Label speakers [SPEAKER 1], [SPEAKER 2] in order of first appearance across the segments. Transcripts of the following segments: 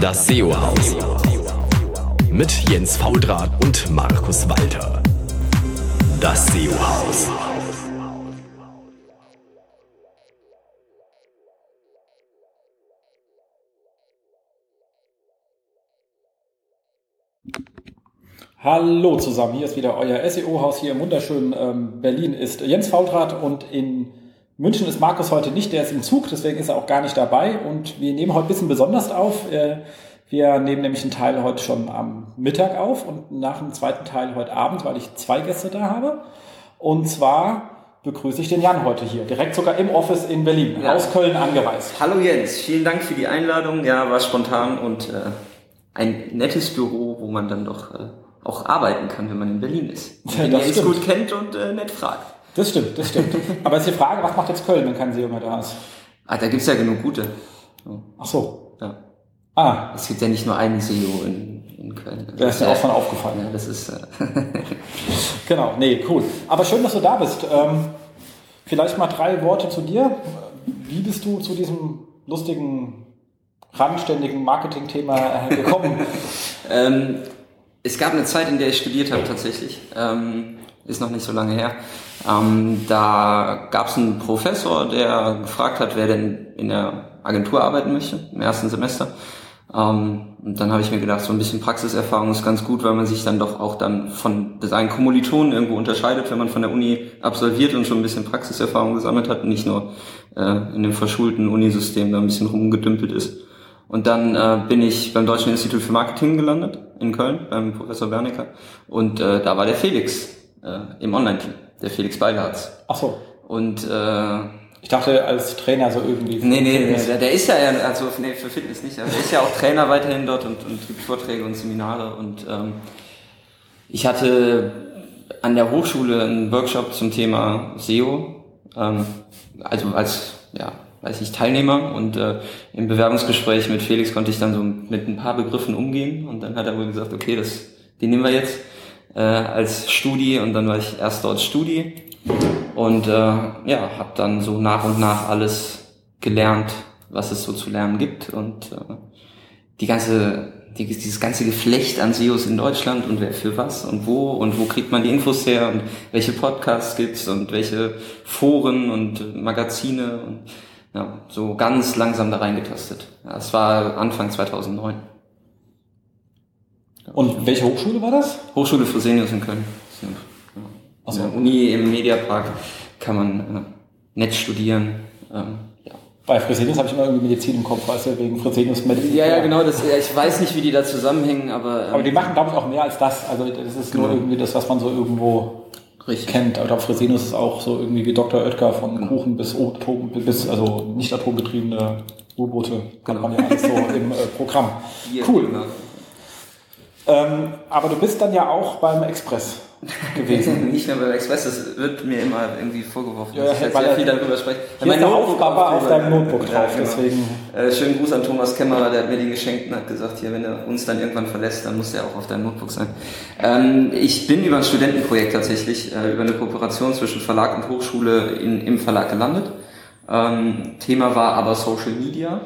[SPEAKER 1] Das SEO-Haus. Mit Jens Faudrat und Markus Walter. Das SEO-Haus.
[SPEAKER 2] Hallo zusammen, hier ist wieder euer SEO-Haus hier im wunderschönen ähm, Berlin ist Jens Faudrat und in München ist Markus heute nicht, der ist im Zug, deswegen ist er auch gar nicht dabei und wir nehmen heute ein bisschen besonders auf. Äh, wir nehmen nämlich einen Teil heute schon am Mittag auf und nach dem zweiten Teil heute Abend, weil ich zwei Gäste da habe. Und zwar begrüße ich den Jan heute hier, direkt sogar im Office in Berlin,
[SPEAKER 3] Ja.
[SPEAKER 2] aus Köln angereist.
[SPEAKER 3] Hallo Jens, vielen Dank für die Einladung. Ja, war spontan und äh, ein nettes Büro, wo man dann doch äh, auch arbeiten kann, wenn man in Berlin ist.
[SPEAKER 2] Ja,
[SPEAKER 3] Den
[SPEAKER 2] das
[SPEAKER 3] Jens gut kennt und äh, nett fragt.
[SPEAKER 2] Das stimmt, das stimmt. Aber jetzt die Frage, was macht jetzt Köln, wenn kein SEO mehr da ist?
[SPEAKER 3] Ah, da gibt's ja genug gute.
[SPEAKER 2] Ach so.
[SPEAKER 3] ja.
[SPEAKER 2] Ah,
[SPEAKER 3] Es gibt ja nicht nur einen SEO in, in Köln.
[SPEAKER 2] da ist mir
[SPEAKER 3] ja,
[SPEAKER 2] auch schon aufgefallen.
[SPEAKER 3] Ja, das ist äh,
[SPEAKER 2] Genau, nee, cool. Aber schön, dass du da bist. Ähm, vielleicht mal drei Worte zu dir. Wie bist du zu diesem lustigen, randständigen Marketing-Thema äh, gekommen?
[SPEAKER 3] Ähm, es gab eine Zeit, in der ich studiert habe tatsächlich. Ähm, ist noch nicht so lange her. Ähm, da gab es einen Professor, der gefragt hat, wer denn in der Agentur arbeiten möchte, im ersten Semester. Ähm, und dann habe ich mir gedacht, so ein bisschen Praxiserfahrung ist ganz gut, weil man sich dann doch auch dann von seinen Kommilitonen irgendwo unterscheidet, wenn man von der Uni absolviert und schon ein bisschen Praxiserfahrung gesammelt hat nicht nur äh, in dem verschulten Unisystem da ein bisschen rumgedümpelt ist. Und dann äh, bin ich beim Deutschen Institut für Marketing gelandet in Köln beim Professor Bernecker und äh, da war der Felix äh, im Online-Team, der Felix Beilatz.
[SPEAKER 2] Ach so.
[SPEAKER 3] Und äh,
[SPEAKER 2] Ich dachte, als Trainer so irgendwie.
[SPEAKER 3] nee, nee, der, der ist ja, also nee, für Fitness nicht, aber der ist ja auch Trainer weiterhin dort und, und gibt Vorträge und Seminare und ähm, ich hatte an der Hochschule einen Workshop zum Thema SEO, ähm, also als, ja, weiß ich, Teilnehmer und äh, im Bewerbungsgespräch mit Felix konnte ich dann so mit ein paar Begriffen umgehen und dann hat er wohl gesagt, okay, das, den nehmen wir jetzt äh, als Studi und dann war ich erst dort Studi und äh, ja, habe dann so nach und nach alles gelernt, was es so zu lernen gibt und äh, die ganze, die, dieses ganze Geflecht an SEOs in Deutschland und wer für was und wo und wo kriegt man die Infos her und welche Podcasts gibt's und welche Foren und Magazine und ja, so ganz langsam da reingetastet. Ja, Das war Anfang 2009.
[SPEAKER 2] Und welche Hochschule war das?
[SPEAKER 3] Hochschule Fresenius in Köln. Ja.
[SPEAKER 2] Ach so.
[SPEAKER 3] An der Uni im Mediapark kann man äh, nett studieren. Ähm, ja.
[SPEAKER 2] Bei Fresenius habe ich immer irgendwie Medizin im Kopf, weißt du, wegen Fresenius Medizin.
[SPEAKER 3] Ja, ja, genau. Das, ja, ich weiß nicht, wie die da zusammenhängen, aber, ähm,
[SPEAKER 2] Aber die machen, glaube ich, auch mehr als das. Also das ist nur
[SPEAKER 3] Genau.
[SPEAKER 2] irgendwie das, was man so irgendwo
[SPEAKER 3] richtig.
[SPEAKER 2] kennt. Aber ich glaube, Fresenius ist auch so irgendwie wie Dr. Oetker von Kuchen bis Atom, bis also nicht atombetriebene U-Boote. Hat
[SPEAKER 3] Genau.
[SPEAKER 2] man ja alles so im äh, Programm.
[SPEAKER 3] Hier,
[SPEAKER 2] Cool.
[SPEAKER 3] genau.
[SPEAKER 2] Ähm, aber du bist dann ja auch beim Express gewesen.
[SPEAKER 3] Nicht nur beim Express, das wird mir immer irgendwie vorgeworfen,
[SPEAKER 2] Ja,
[SPEAKER 3] dass ich halt
[SPEAKER 2] weil
[SPEAKER 3] sehr viel darüber spreche.
[SPEAKER 2] Hier ist der Aufgabe auf
[SPEAKER 3] drüber-
[SPEAKER 2] deinem Notebook
[SPEAKER 3] Ja,
[SPEAKER 2] drauf,
[SPEAKER 3] genau.
[SPEAKER 2] deswegen.
[SPEAKER 3] Äh, schönen Gruß an Thomas Kämmerer, der hat mir den geschenkt und hat gesagt, hier, wenn er uns dann irgendwann verlässt, dann muss der auch auf deinem Notebook sein. Ähm, ich bin über ein Studentenprojekt tatsächlich, äh, über eine Kooperation zwischen Verlag und Hochschule in, im Verlag gelandet. Ähm, Thema war aber Social Media.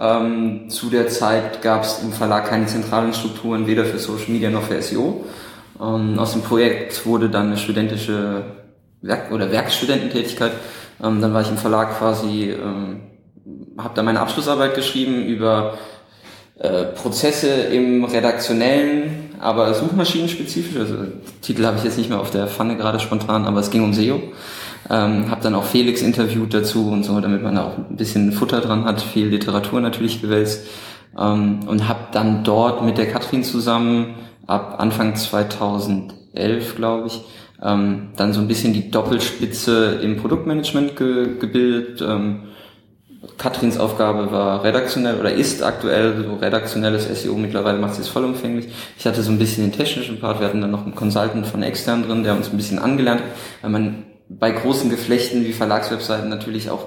[SPEAKER 3] Ähm, zu der Zeit gab es im Verlag keine zentralen Strukturen, weder für Social Media noch für SEO. Ähm, aus dem Projekt wurde dann eine studentische Werk oder Werkstudententätigkeit. Ähm, dann war ich im Verlag quasi, ähm, habe da meine Abschlussarbeit geschrieben über äh, Prozesse im redaktionellen, aber suchmaschinenspezifisch. Also Titel habe ich jetzt nicht mehr auf der Pfanne gerade spontan, aber es ging um SEO. Ähm, habe dann auch Felix interviewt dazu und so, damit man da auch ein bisschen Futter dran hat, viel Literatur natürlich gewälzt. Ähm, und habe dann dort mit der Katrin zusammen ab Anfang 2011, glaube ich, ähm, dann so ein bisschen die Doppelspitze im Produktmanagement ge gebildet. Ähm, Katrins Aufgabe war redaktionell oder ist aktuell so redaktionelles SEO. Mittlerweile macht sie es vollumfänglich. Ich hatte so ein bisschen den technischen Part. Wir hatten dann noch einen Consultant von extern drin, der uns ein bisschen angelernt hat, man bei großen Geflechten wie Verlagswebseiten natürlich auch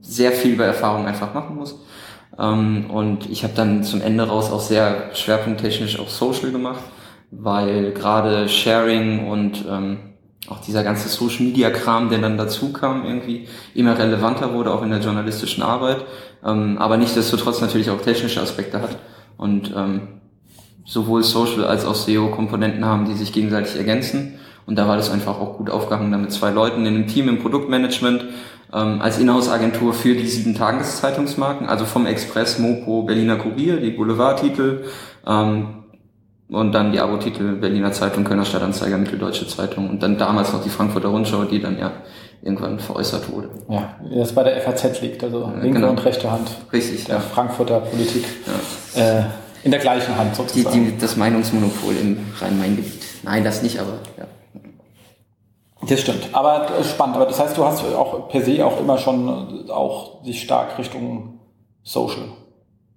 [SPEAKER 3] sehr viel über Erfahrung einfach machen muss. Ähm, und ich habe dann zum Ende raus auch sehr schwerpunkttechnisch auch Social gemacht, weil gerade Sharing und ähm, auch dieser ganze Social Media Kram, der dann dazu kam, irgendwie immer relevanter wurde, auch in der journalistischen Arbeit, ähm, aber nichtsdestotrotz natürlich auch technische Aspekte hat. und ähm, sowohl Social als auch SEO-Komponenten haben, die sich gegenseitig ergänzen. Und da war das einfach auch gut aufgehangen, da mit zwei Leuten in einem Team im Produktmanagement ähm, als Inhouse-Agentur für die sieben Tageszeitungsmarken, also vom Express, Mopo, Berliner Kurier, die Boulevardtitel ähm, und dann die Abo-Titel Berliner Zeitung, Kölner Stadtanzeiger, Mitteldeutsche Zeitung und dann damals noch die Frankfurter Rundschau, die dann ja irgendwann veräußert wurde.
[SPEAKER 2] Ja, das bei der FAZ liegt, also linke genau. und rechte Hand.
[SPEAKER 3] Richtig,
[SPEAKER 2] der ja. Frankfurter Politik. Ja. Äh, in der gleichen Hand
[SPEAKER 3] sozusagen. Die, die, das Meinungsmonopol im Rhein-Main-Gebiet. Nein, das nicht, aber ja.
[SPEAKER 2] Das stimmt, aber spannend. Aber das heißt, du hast auch per se auch immer schon äh, auch sich stark Richtung Social.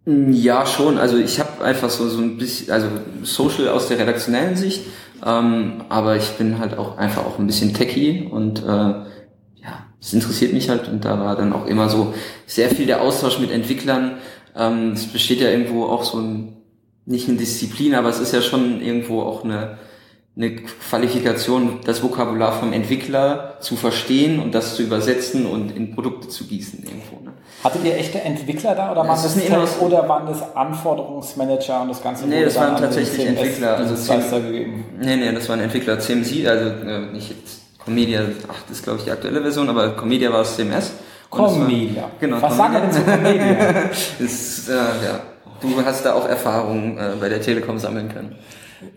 [SPEAKER 3] Mm, ja, schon. Also ich habe einfach so, so ein bisschen, also Social aus der redaktionellen Sicht, ähm, aber ich bin halt auch einfach auch ein bisschen techy und äh, ja, es interessiert mich halt und da war dann auch immer so sehr viel der Austausch mit Entwicklern. Ähm, es besteht ja irgendwo auch so ein, nicht eine Disziplin, aber es ist ja schon irgendwo auch eine eine Qualifikation, das Vokabular vom Entwickler zu verstehen und das zu übersetzen und in Produkte zu gießen irgendwo. Ne?
[SPEAKER 2] Hattet ihr echte Entwickler da oder waren das, das oder waren das Anforderungsmanager und das Ganze?
[SPEAKER 3] Nee, das waren tatsächlich Entwickler.
[SPEAKER 2] Also CMS, gegeben.
[SPEAKER 3] Nee, nee, das waren Entwickler CMC, also äh, nicht Comedia 8 ist glaube ich die aktuelle Version, aber Comedia war es CMS.
[SPEAKER 2] Comedia.
[SPEAKER 3] War, genau.
[SPEAKER 2] Was sagen wir denn zu Comedia?
[SPEAKER 3] ist, äh, ja. Du hast da auch Erfahrungen äh, bei der Telekom sammeln können.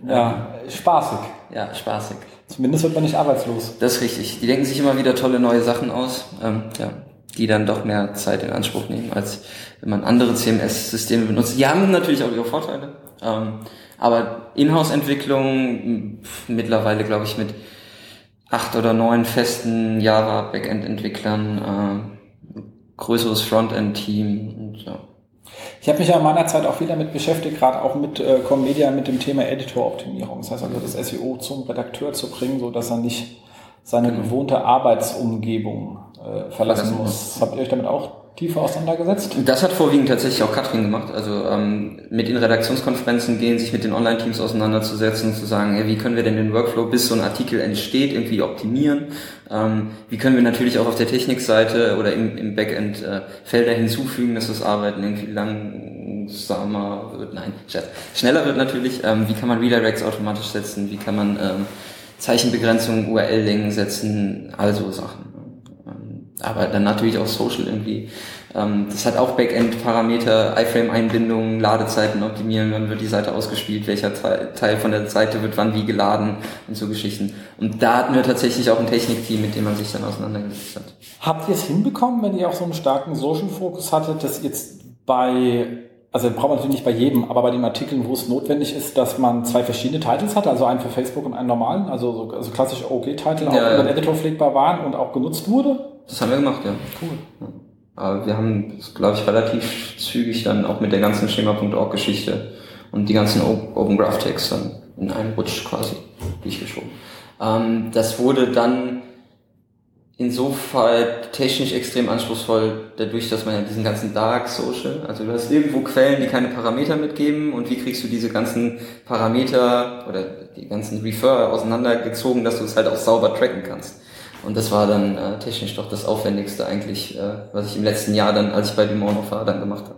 [SPEAKER 2] Ja, spaßig.
[SPEAKER 3] Ja, spaßig.
[SPEAKER 2] Zumindest wird man nicht arbeitslos.
[SPEAKER 3] Das ist richtig. Die denken sich immer wieder tolle neue Sachen aus, ähm, ja, die dann doch mehr Zeit in Anspruch nehmen, als wenn man andere CMS-Systeme benutzt. Die haben natürlich auch ihre Vorteile. Ähm, aber Inhouse-Entwicklung mittlerweile, glaube ich, mit acht oder neun festen Java-Backend-Entwicklern, äh, größeres Frontend-Team und ja.
[SPEAKER 2] Ich habe mich ja in meiner Zeit auch viel damit beschäftigt, gerade auch mit äh, Commedia, mit dem Thema Editor-Optimierung. Das heißt also, das SEO zum Redakteur zu bringen, so dass er nicht seine mhm. gewohnte Arbeitsumgebung äh, verlassen muss. Habt ihr euch damit auch tiefer auseinandergesetzt?
[SPEAKER 3] Das hat vorwiegend tatsächlich auch Katrin gemacht. Also ähm, mit den Redaktionskonferenzen gehen, sich mit den Online-Teams auseinanderzusetzen, zu sagen, hey, wie können wir denn den Workflow, bis so ein Artikel entsteht, irgendwie optimieren? Ähm, wie können wir natürlich auch auf der Technikseite oder im, im Backend äh, Felder hinzufügen, dass das Arbeiten irgendwie langsamer wird? Nein, schneller wird natürlich. Ähm, wie kann man Redirects automatisch setzen? Wie kann man ähm, Zeichenbegrenzungen, URL-Längen setzen? Also Sachen aber dann natürlich auch Social irgendwie. Ähm, das hat auch Backend-Parameter, iFrame-Einbindungen, Ladezeiten optimieren, wann wird die Seite ausgespielt, welcher Teil von der Seite wird wann wie geladen und so Geschichten. Und da hatten wir tatsächlich auch ein Technikteam, mit dem man sich dann auseinandergesetzt hat.
[SPEAKER 2] Habt ihr es hinbekommen, wenn ihr auch so einen starken Social-Fokus hattet, dass jetzt bei also braucht man natürlich nicht bei jedem, aber bei den Artikeln, wo es notwendig ist, dass man zwei verschiedene Titles hat, also einen für Facebook und einen normalen, also so also klassische OG-Titel auch ja, über den Editor pflegbar waren und auch genutzt wurde?
[SPEAKER 3] Das haben wir gemacht, ja. Cool. Ja. Aber wir haben, glaube ich, relativ zügig dann auch mit der ganzen Schema.org-Geschichte und die ganzen Open Graph Tags dann in einen Rutsch quasi durchgeschoben. Ähm, das wurde dann insofern technisch extrem anspruchsvoll, dadurch, dass man ja diesen ganzen Dark Social, also du hast irgendwo Quellen, die keine Parameter mitgeben und wie kriegst du diese ganzen Parameter oder die ganzen Refer auseinandergezogen, dass du es halt auch sauber tracken kannst. Und das war dann äh, technisch doch das Aufwendigste eigentlich, äh, was ich im letzten Jahr dann, als ich bei Dumont noch war, dann gemacht habe.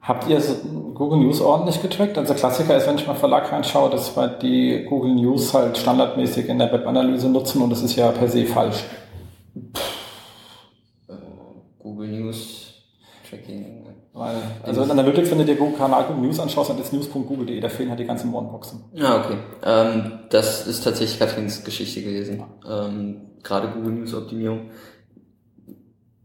[SPEAKER 2] Habt ihr Google News ordentlich getrackt? Also Klassiker ist, wenn ich mal Verlag reinschaue, dass wir die Google News halt standardmäßig in der Webanalyse nutzen und das ist ja per se falsch.
[SPEAKER 3] Äh, Google News Tracking.
[SPEAKER 2] Analytics, wenn du dir Google Kanal Google News anschaust, dann ist news.google.de, da fehlen halt die ganzen One-Boxen.
[SPEAKER 3] Ja, okay. Ähm, das ist tatsächlich Katrins Geschichte gewesen. Ähm, gerade Google News Optimierung.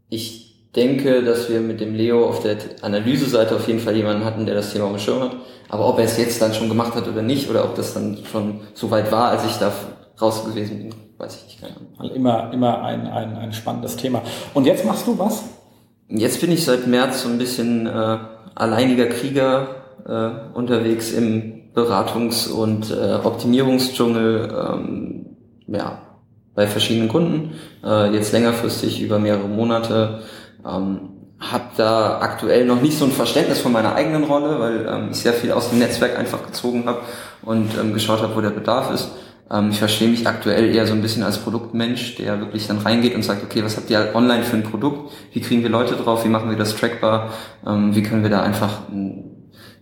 [SPEAKER 3] Ich denke, dass wir mit dem Leo auf der Analyseseite auf jeden Fall jemanden hatten, der das Thema auf dem Schirm hat. Aber ob er es jetzt dann schon gemacht hat oder nicht, oder ob das dann schon so weit war, als ich da raus gewesen bin, weiß ich nicht. Keine
[SPEAKER 2] Ahnung. Immer, immer ein, ein, ein spannendes Thema. Und jetzt machst du was?
[SPEAKER 3] Jetzt bin ich seit März so ein bisschen äh, alleiniger Krieger äh, unterwegs im Beratungs- und äh, Optimierungsdschungel, ähm, ja, bei verschiedenen Kunden, äh, jetzt längerfristig über mehrere Monate ähm, habe da aktuell noch nicht so ein Verständnis von meiner eigenen Rolle, weil ähm, ich sehr viel aus dem Netzwerk einfach gezogen habe und ähm, geschaut habe, wo der Bedarf ist. Ähm, ich verstehe mich aktuell eher so ein bisschen als Produktmensch, der wirklich dann reingeht und sagt, okay, was habt ihr online für ein Produkt? Wie kriegen wir Leute drauf? Wie machen wir das trackbar? Ähm, wie können wir da einfach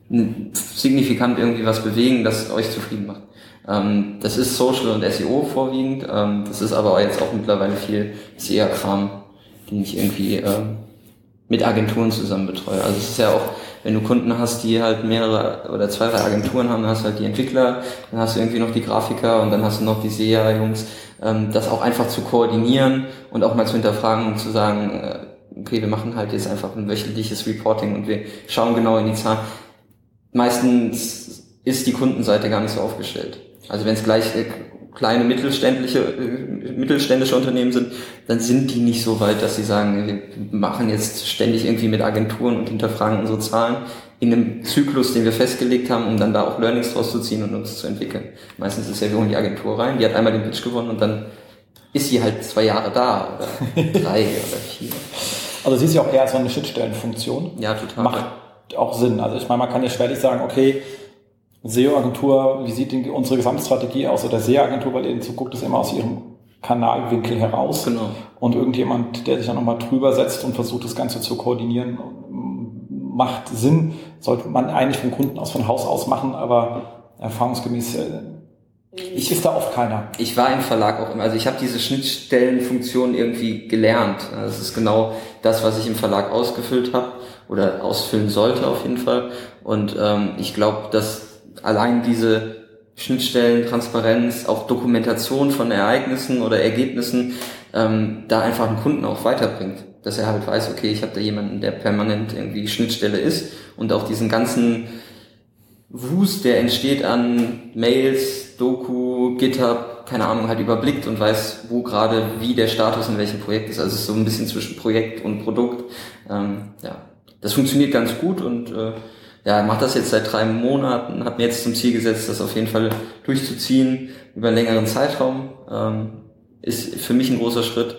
[SPEAKER 3] signifikant irgendwie was bewegen, das euch zufrieden macht. Ähm, das ist Social und SEO vorwiegend, ähm, das ist aber jetzt auch mittlerweile viel SEA-Kram, den ich irgendwie ähm, mit Agenturen zusammen betreue. Also es ist ja auch, wenn du Kunden hast, die halt mehrere oder zwei, drei Agenturen haben, dann hast du halt die Entwickler, dann hast du irgendwie noch die Grafiker und dann hast du noch die SEA-Jungs, ähm, das auch einfach zu koordinieren und auch mal zu hinterfragen und zu sagen, äh, okay, wir machen halt jetzt einfach ein wöchentliches Reporting und wir schauen genau in die Zahlen. Meistens ist die Kundenseite gar nicht so aufgestellt. Also wenn es gleich äh, kleine mittelständische, äh, mittelständische Unternehmen sind, dann sind die nicht so weit, dass sie sagen, wir machen jetzt ständig irgendwie mit Agenturen und hinterfragen unsere Zahlen in einem Zyklus, den wir festgelegt haben, um dann da auch Learnings draus zu ziehen und uns zu entwickeln. Meistens ist ja, wir holen die Agentur rein, die hat einmal den Pitch gewonnen und dann ist sie halt zwei Jahre da oder drei oder vier.
[SPEAKER 2] Also sie ist ja auch eher so eine Schnittstellenfunktion.
[SPEAKER 3] Ja, total.
[SPEAKER 2] Macht auch Sinn. Also ich meine, man kann ja schwerlich sagen, okay, SEO-Agentur, wie sieht denn unsere Gesamtstrategie aus oder SEO-Agentur, weil ihr guckt es immer aus ihrem Kanalwinkel heraus.
[SPEAKER 3] Genau.
[SPEAKER 2] Und irgendjemand, der sich dann nochmal drüber setzt und versucht, das Ganze zu koordinieren, macht Sinn. Sollte man eigentlich vom Kunden aus von Haus aus machen, aber erfahrungsgemäß äh, ich, ist da oft keiner.
[SPEAKER 3] Ich war im Verlag auch immer, also ich habe diese Schnittstellenfunktion irgendwie gelernt. Das ist genau das, was ich im Verlag ausgefüllt habe oder ausfüllen sollte auf jeden Fall. Und ähm, ich glaube, dass allein diese Schnittstellen, Transparenz, auch Dokumentation von Ereignissen oder Ergebnissen ähm, da einfach einen Kunden auch weiterbringt. Dass er halt weiß, okay, ich habe da jemanden, der permanent irgendwie Schnittstelle ist und auch diesen ganzen Wust, der entsteht an Mails, Doku, GitHub, keine Ahnung, halt überblickt und weiß, wo gerade wie der Status in welchem Projekt ist. Also es ist so ein bisschen zwischen Projekt und Produkt. Ähm, ja, das funktioniert ganz gut und äh, ja, mache das jetzt seit drei Monaten, habe mir jetzt zum Ziel gesetzt, das auf jeden Fall durchzuziehen über einen längeren Zeitraum. Ähm, ist für mich ein großer Schritt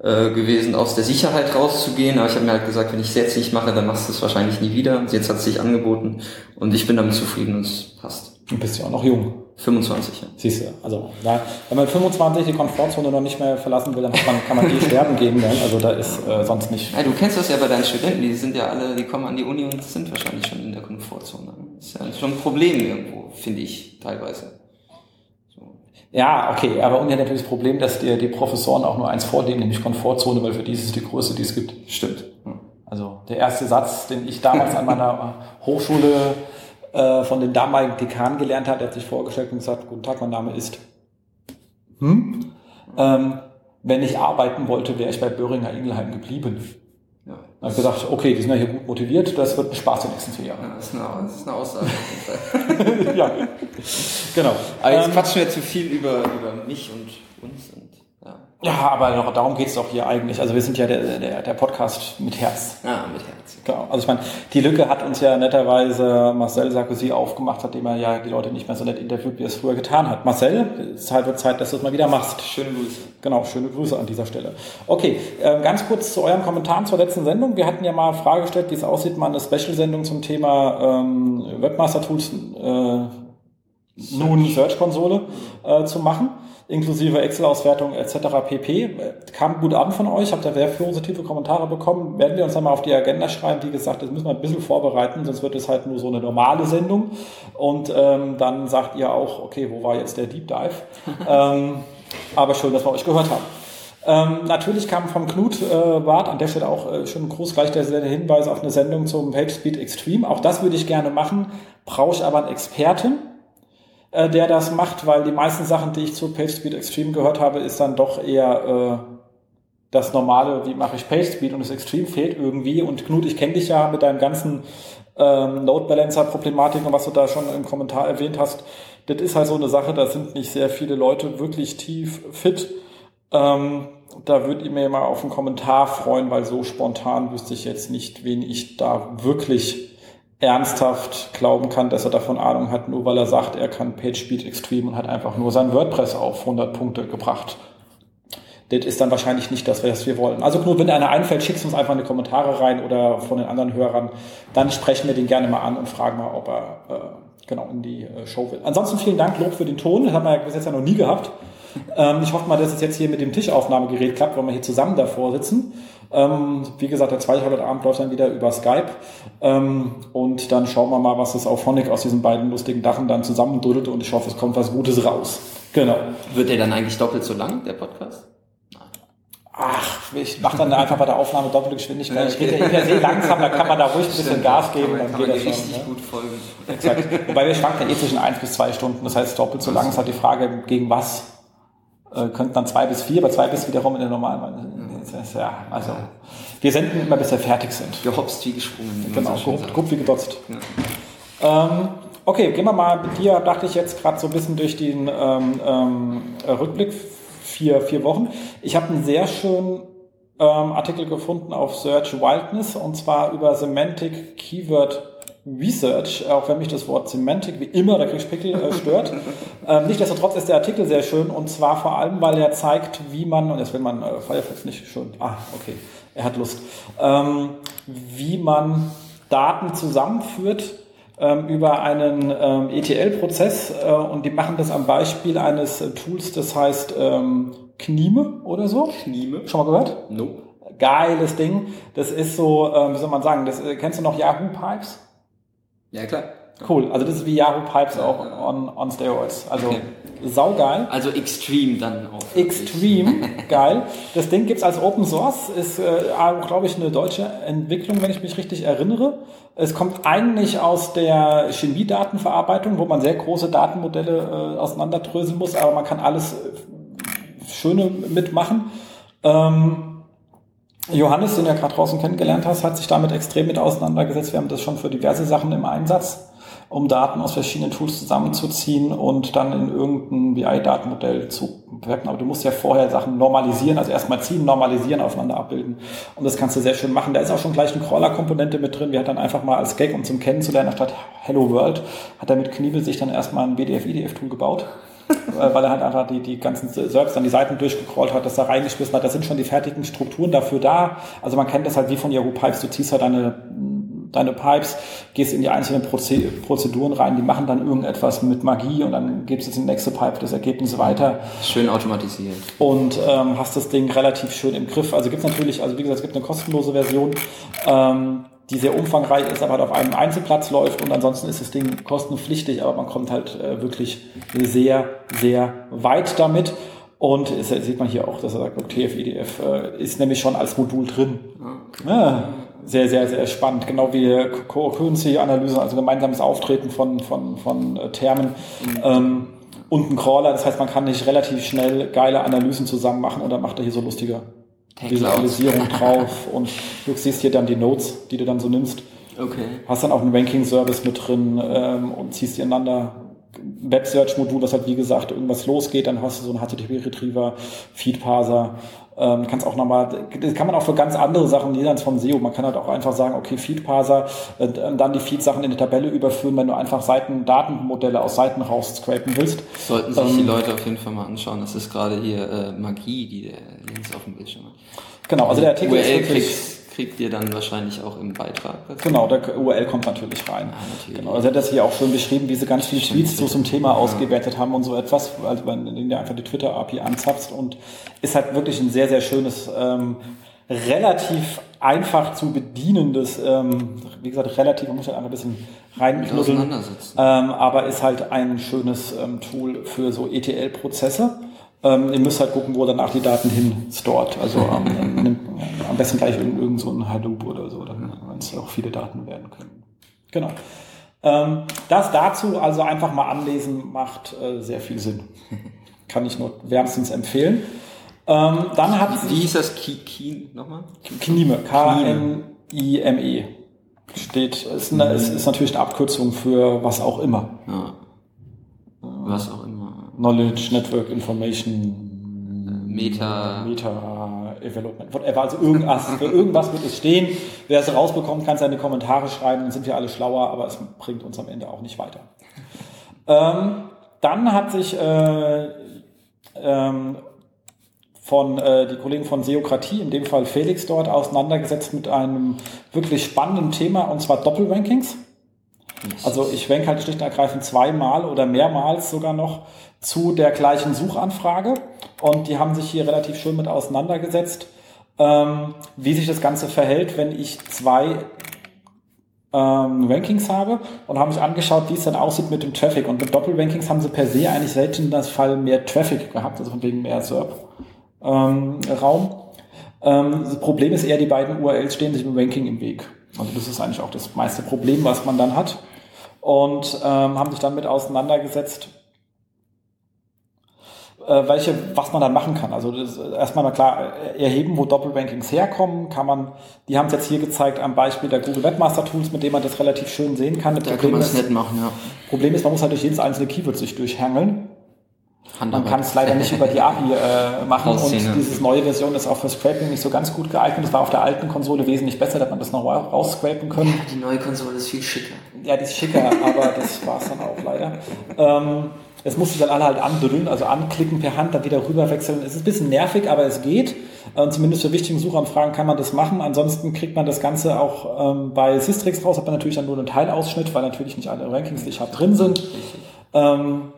[SPEAKER 3] äh, gewesen, aus der Sicherheit rauszugehen. Aber ich habe mir halt gesagt, wenn ich es jetzt nicht mache, dann machst du es wahrscheinlich nie wieder. Jetzt hat es sich angeboten und ich bin damit zufrieden und es passt.
[SPEAKER 2] Du bist ja auch noch jung.
[SPEAKER 3] 25, ja.
[SPEAKER 2] Siehst du, also ja, wenn man 25 die Komfortzone noch nicht mehr verlassen will, dann man, kann man die sterben gehen. Ne? Also da ist äh, sonst nicht.
[SPEAKER 3] Ja, du kennst das ja bei deinen Studenten, die sind ja alle, die kommen an die Uni und sind wahrscheinlich schon in der Komfortzone. Das ist ja schon ein Problem irgendwo, finde ich teilweise.
[SPEAKER 2] So. Ja, okay, aber Uni hat natürlich das Problem, dass dir die Professoren auch nur eins vorlegen, nämlich Komfortzone, weil für die ist es die größte, die es gibt.
[SPEAKER 3] Stimmt.
[SPEAKER 2] Also der erste Satz, den ich damals an meiner Hochschule äh, von dem damaligen Dekan gelernt hat. Er hat sich vorgestellt und gesagt, guten Tag, mein Name ist. Hm? Ähm, wenn ich arbeiten wollte, wäre ich bei Böhringer Ingelheim geblieben. Ja. Da habe ich gesagt, okay, die sind ja hier gut motiviert, das wird ein Spaß die nächsten vier Jahre.
[SPEAKER 3] Ja, das, ist eine, das ist eine Aussage.
[SPEAKER 2] ja, genau.
[SPEAKER 3] Aber jetzt ähm, quatschen wir zu viel über, über mich und uns.
[SPEAKER 2] Ja, aber darum geht's doch hier eigentlich. Also wir sind ja der, der, der Podcast mit Herz.
[SPEAKER 3] Ah, mit Herz.
[SPEAKER 2] Genau. Also ich meine, die Lücke hat uns ja netterweise Marcel Sarkozy aufgemacht, nachdem er ja die Leute nicht mehr so nett interviewt, wie er es früher getan hat. Marcel, es ist halt Zeit, dass du es mal wieder machst.
[SPEAKER 3] Schöne Grüße.
[SPEAKER 2] Genau, schöne Grüße an dieser Stelle. Okay, äh, ganz kurz zu euren Kommentaren zur letzten Sendung. Wir hatten ja mal eine Frage gestellt, wie es aussieht, mal eine Special-Sendung zum Thema ähm, Webmaster-Tools äh, nun Search-Konsole äh, zu machen inklusive Excel-Auswertung etc. pp. Kam gut an von euch, habt ihr sehr positive Kommentare bekommen. Werden wir uns dann mal auf die Agenda schreiben. Wie gesagt, das müssen wir ein bisschen vorbereiten, sonst wird es halt nur so eine normale Sendung. Und ähm, dann sagt ihr auch, okay, wo war jetzt der Deep Dive? ähm, aber schön, dass wir euch gehört haben. Ähm, natürlich kam vom Knut äh, Bart an der Stelle auch äh, schon ein Gruß gleich der Hinweis auf eine Sendung zum PageSpeed Extreme. Auch das würde ich gerne machen, brauche ich aber einen Experten äh, der das macht, weil die meisten Sachen, die ich zu PageSpeed Extreme gehört habe, ist dann doch eher äh, das normale, wie mache ich PageSpeed und das Extreme fehlt irgendwie. Und Knut, ich kenne dich ja mit deinem ganzen ähm, Load Balancer Problematik und was du da schon im Kommentar erwähnt hast. Das ist halt so eine Sache, da sind nicht sehr viele Leute wirklich tief fit. Ähm, da würde ich mir mal auf einen Kommentar freuen, weil so spontan wüsste ich jetzt nicht, wen ich da wirklich ernsthaft glauben kann, dass er davon Ahnung hat, nur weil er sagt, er kann PageSpeed Extreme und hat einfach nur sein WordPress auf 100 Punkte gebracht. Das ist dann wahrscheinlich nicht das, was wir wollen. Also nur wenn einer einfällt, schickt uns einfach in die Kommentare rein oder von den anderen Hörern. Dann sprechen wir den gerne mal an und fragen mal, ob er äh, genau in die äh, Show will. Ansonsten vielen Dank, Lob für den Ton. Das haben wir ja bis jetzt ja noch nie gehabt. Ähm, ich hoffe mal, dass es jetzt hier mit dem Tischaufnahmegerät klappt, weil wir hier zusammen davor sitzen. Ähm, wie gesagt, der zweite heute Abend läuft dann wieder über Skype. Ähm, und dann schauen wir mal, was das auf Phonic aus diesen beiden lustigen Dachen dann zusammendrüttelt und ich hoffe, es kommt was Gutes raus. Genau.
[SPEAKER 3] Wird der dann eigentlich doppelt so lang, der Podcast?
[SPEAKER 2] Ach, ich mache dann einfach bei der Aufnahme doppelte Geschwindigkeit. Ich rede ja per se langsam, da kann man da ruhig ein bisschen Gas geben.
[SPEAKER 3] Dann, kann man, kann man richtig ne? gut folgen.
[SPEAKER 2] Exakt. Wobei wir schwanken eh zwischen eins bis zwei Stunden. Das heißt, doppelt so lang ist halt die Frage, gegen was äh, könnten dann zwei bis vier, bei zwei bis wiederum in der normalen. Ja, also wir senden immer, bis wir fertig sind.
[SPEAKER 3] Gehopst wie gesprungen.
[SPEAKER 2] Genau, so grob wie gedotzt. Ja. Ähm, okay, gehen wir mal mit dir, dachte ich jetzt gerade so ein bisschen durch den ähm, ähm, Rückblick vier, vier Wochen. Ich habe einen sehr schönen ähm, Artikel gefunden auf Search Wildness und zwar über Semantic Keyword Research, auch wenn mich das Wort Semantic wie immer der Kriegspickel äh, stört. ähm, Nichtsdestotrotz ist der Artikel sehr schön und zwar vor allem, weil er zeigt, wie man, und jetzt will man äh, Firefox nicht schön, ah, okay, er hat Lust, ähm, wie man Daten zusammenführt ähm, über einen ähm, ETL-Prozess äh, und die machen das am Beispiel eines äh, Tools, das heißt ähm, Knime oder so.
[SPEAKER 3] Knime.
[SPEAKER 2] Schon mal gehört?
[SPEAKER 3] Nope.
[SPEAKER 2] Geiles Ding. Das ist so, ähm, wie soll man sagen, das, äh, kennst du noch Yahoo Pipes?
[SPEAKER 3] Ja, klar.
[SPEAKER 2] Cool, also das ist wie Yahoo Pipes auch on, on Steroids. Also okay. saugeil.
[SPEAKER 3] Also Extreme dann auch.
[SPEAKER 2] Extreme, geil. Das Ding gibt's als Open Source, ist äh, glaube ich, eine deutsche Entwicklung, wenn ich mich richtig erinnere. Es kommt eigentlich aus der Chemiedatenverarbeitung, wo man sehr große Datenmodelle äh, auseinanderdröseln muss, aber man kann alles äh, Schöne mitmachen. Ähm, Johannes, den du ja gerade draußen kennengelernt hast, hat sich damit extrem mit auseinandergesetzt. Wir haben das schon für diverse Sachen im Einsatz um Daten aus verschiedenen Tools zusammenzuziehen und dann in irgendein BI-Datenmodell zu webben. Aber du musst ja vorher Sachen normalisieren, also erstmal ziehen, normalisieren, aufeinander abbilden. Und das kannst du sehr schön machen. Da ist auch schon gleich eine Crawler-Komponente mit drin. Wir hat dann einfach mal als Gag, um zum Kennenzulernen, statt Hello World, hat er mit Kniebel sich dann erstmal ein BDF-IDF-Tool gebaut weil er halt einfach die, die ganzen Serbs dann die Seiten durchgecrawlt hat, das da reingeschmissen hat. Da sind schon die fertigen Strukturen dafür da. Also man kennt das halt wie von Yahoo Pipes. Du ziehst halt deine deine Pipes, gehst in die einzelnen Prozeduren rein, die machen dann irgendetwas mit Magie und dann gibst du in die nächste Pipe das Ergebnis weiter.
[SPEAKER 3] Schön automatisiert.
[SPEAKER 2] Und ähm, hast das Ding relativ schön im Griff. Also gibt es natürlich, also wie gesagt, es gibt eine kostenlose Version, ähm, die sehr umfangreich ist, aber halt auf einem Einzelplatz läuft und ansonsten ist das Ding kostenpflichtig, aber man kommt halt äh, wirklich sehr, sehr weit damit. Und es, sieht man hier auch, dass er sagt, TF-IDF äh, ist nämlich schon als Modul drin. Okay. Ja, sehr, sehr, sehr spannend. Genau wie Co-Currency-Analyse, also gemeinsames Auftreten von, von, von äh, Termen. Mhm. Ähm, und ein Crawler, das heißt, man kann nicht relativ schnell geile Analysen zusammen machen und dann macht er hier so lustige Visualisierung drauf und du siehst hier dann die Notes, die du dann so nimmst.
[SPEAKER 3] Okay.
[SPEAKER 2] Hast dann auch einen Ranking-Service mit drin ähm, und ziehst ineinander Web-Search-Modul, das halt wie gesagt irgendwas losgeht, dann hast du so einen HTTP-Retriever, Feed-Parser, ähm, kannst auch nochmal, das kann man auch für ganz andere Sachen jenseits von SEO. Man kann halt auch einfach sagen, okay, Feed-Parser, äh, dann die Feed-Sachen in die Tabelle überführen, wenn du einfach Seiten, Datenmodelle aus Seiten rausscrapen willst.
[SPEAKER 3] Sollten sich ähm, die Leute auf jeden Fall mal anschauen. Das ist gerade hier äh, Magie, die der Links auf dem Bildschirm hat.
[SPEAKER 2] Genau, also der Artikel
[SPEAKER 3] URL ist wirklich kriegt ihr dann wahrscheinlich auch im Beitrag.
[SPEAKER 2] Dazu. Genau, der URL kommt natürlich rein. Ah, natürlich. Genau, also er hat das hier auch schon beschrieben, wie sie ganz viele Tweets zu zum Thema ja. ausgewertet haben und so etwas, also wenn du einfach die Twitter-API anzapfst und ist halt wirklich ein sehr, sehr schönes, ähm, relativ einfach zu bedienendes, ähm, wie gesagt, relativ, man muss halt einfach ein bisschen reinknuddeln, ähm, aber ist halt ein schönes ähm, Tool für so ETL-Prozesse. Ähm, ihr müsst halt gucken, wo danach die Daten hin stort. Also ähm, am besten gleich in irgendein so ein Hadoop oder so, dann wenn es auch viele Daten werden können. Genau. Ähm, das dazu also einfach mal anlesen macht äh, sehr viel Sinn. Kann ich nur wärmstens empfehlen. Ähm, dann hat
[SPEAKER 3] Wie hieß das Ki, Ki nochmal?
[SPEAKER 2] Knime. K-N-I-M-E. Steht, ist, eine, ist, ist natürlich eine Abkürzung für was auch immer.
[SPEAKER 3] Ja. Was auch immer.
[SPEAKER 2] Knowledge, Network, Information,
[SPEAKER 3] Meta.
[SPEAKER 2] Meta Development, whatever. Also irgendwas, für irgendwas wird es stehen. Wer es rausbekommt, kann seine Kommentare schreiben, dann sind wir alle schlauer, aber es bringt uns am Ende auch nicht weiter. Ähm, dann hat sich äh, ähm, von äh, die Kollegen von Seokratie, in dem Fall Felix dort, auseinandergesetzt mit einem wirklich spannenden Thema, und zwar Doppelrankings. Also ich rank halt schlicht und ergreifend zweimal oder mehrmals sogar noch zu der gleichen Suchanfrage und die haben sich hier relativ schön mit auseinandergesetzt, ähm, wie sich das Ganze verhält, wenn ich zwei ähm, Rankings habe und haben sich angeschaut, wie es dann aussieht mit dem Traffic. Und mit Doppelrankings haben sie per se eigentlich selten das Fall mehr Traffic gehabt, also von wegen mehr SERP-Raum. Ähm, das Problem ist eher, die beiden URLs stehen sich im Ranking im Weg. Also das ist eigentlich auch das meiste Problem, was man dann hat. Und ähm, haben sich dann mit auseinandergesetzt, äh, welche, was man dann machen kann. Also das, erstmal mal klar erheben, wo Doppelrankings herkommen, kann man, die haben es jetzt hier gezeigt am Beispiel der Google Webmaster Tools, mit dem man das relativ schön sehen kann. Das
[SPEAKER 3] da Problem kann man es nicht machen, ja.
[SPEAKER 2] Problem ist, man muss halt durch jedes einzelne Keyword sich durchhangeln. Man kann es leider nicht über die API äh, machen und diese neue Version ist auch für Scraping nicht so ganz gut geeignet. Das war auf der alten Konsole wesentlich besser, dass man das noch rausscrapen können.
[SPEAKER 3] Ja, die neue Konsole ist viel schicker.
[SPEAKER 2] Ja, die ist schicker, aber das war es dann auch leider. Ähm, es musste dann alle halt andrüllen, also anklicken per Hand, dann wieder rüberwechseln. Es ist ein bisschen nervig, aber es geht. Und zumindest für wichtigen Suchanfragen kann man das machen. Ansonsten kriegt man das Ganze auch ähm, bei Systrix raus, hat man natürlich dann nur einen Teilausschnitt, weil natürlich nicht alle Rankings, die ich habe, drin sind. Ähm,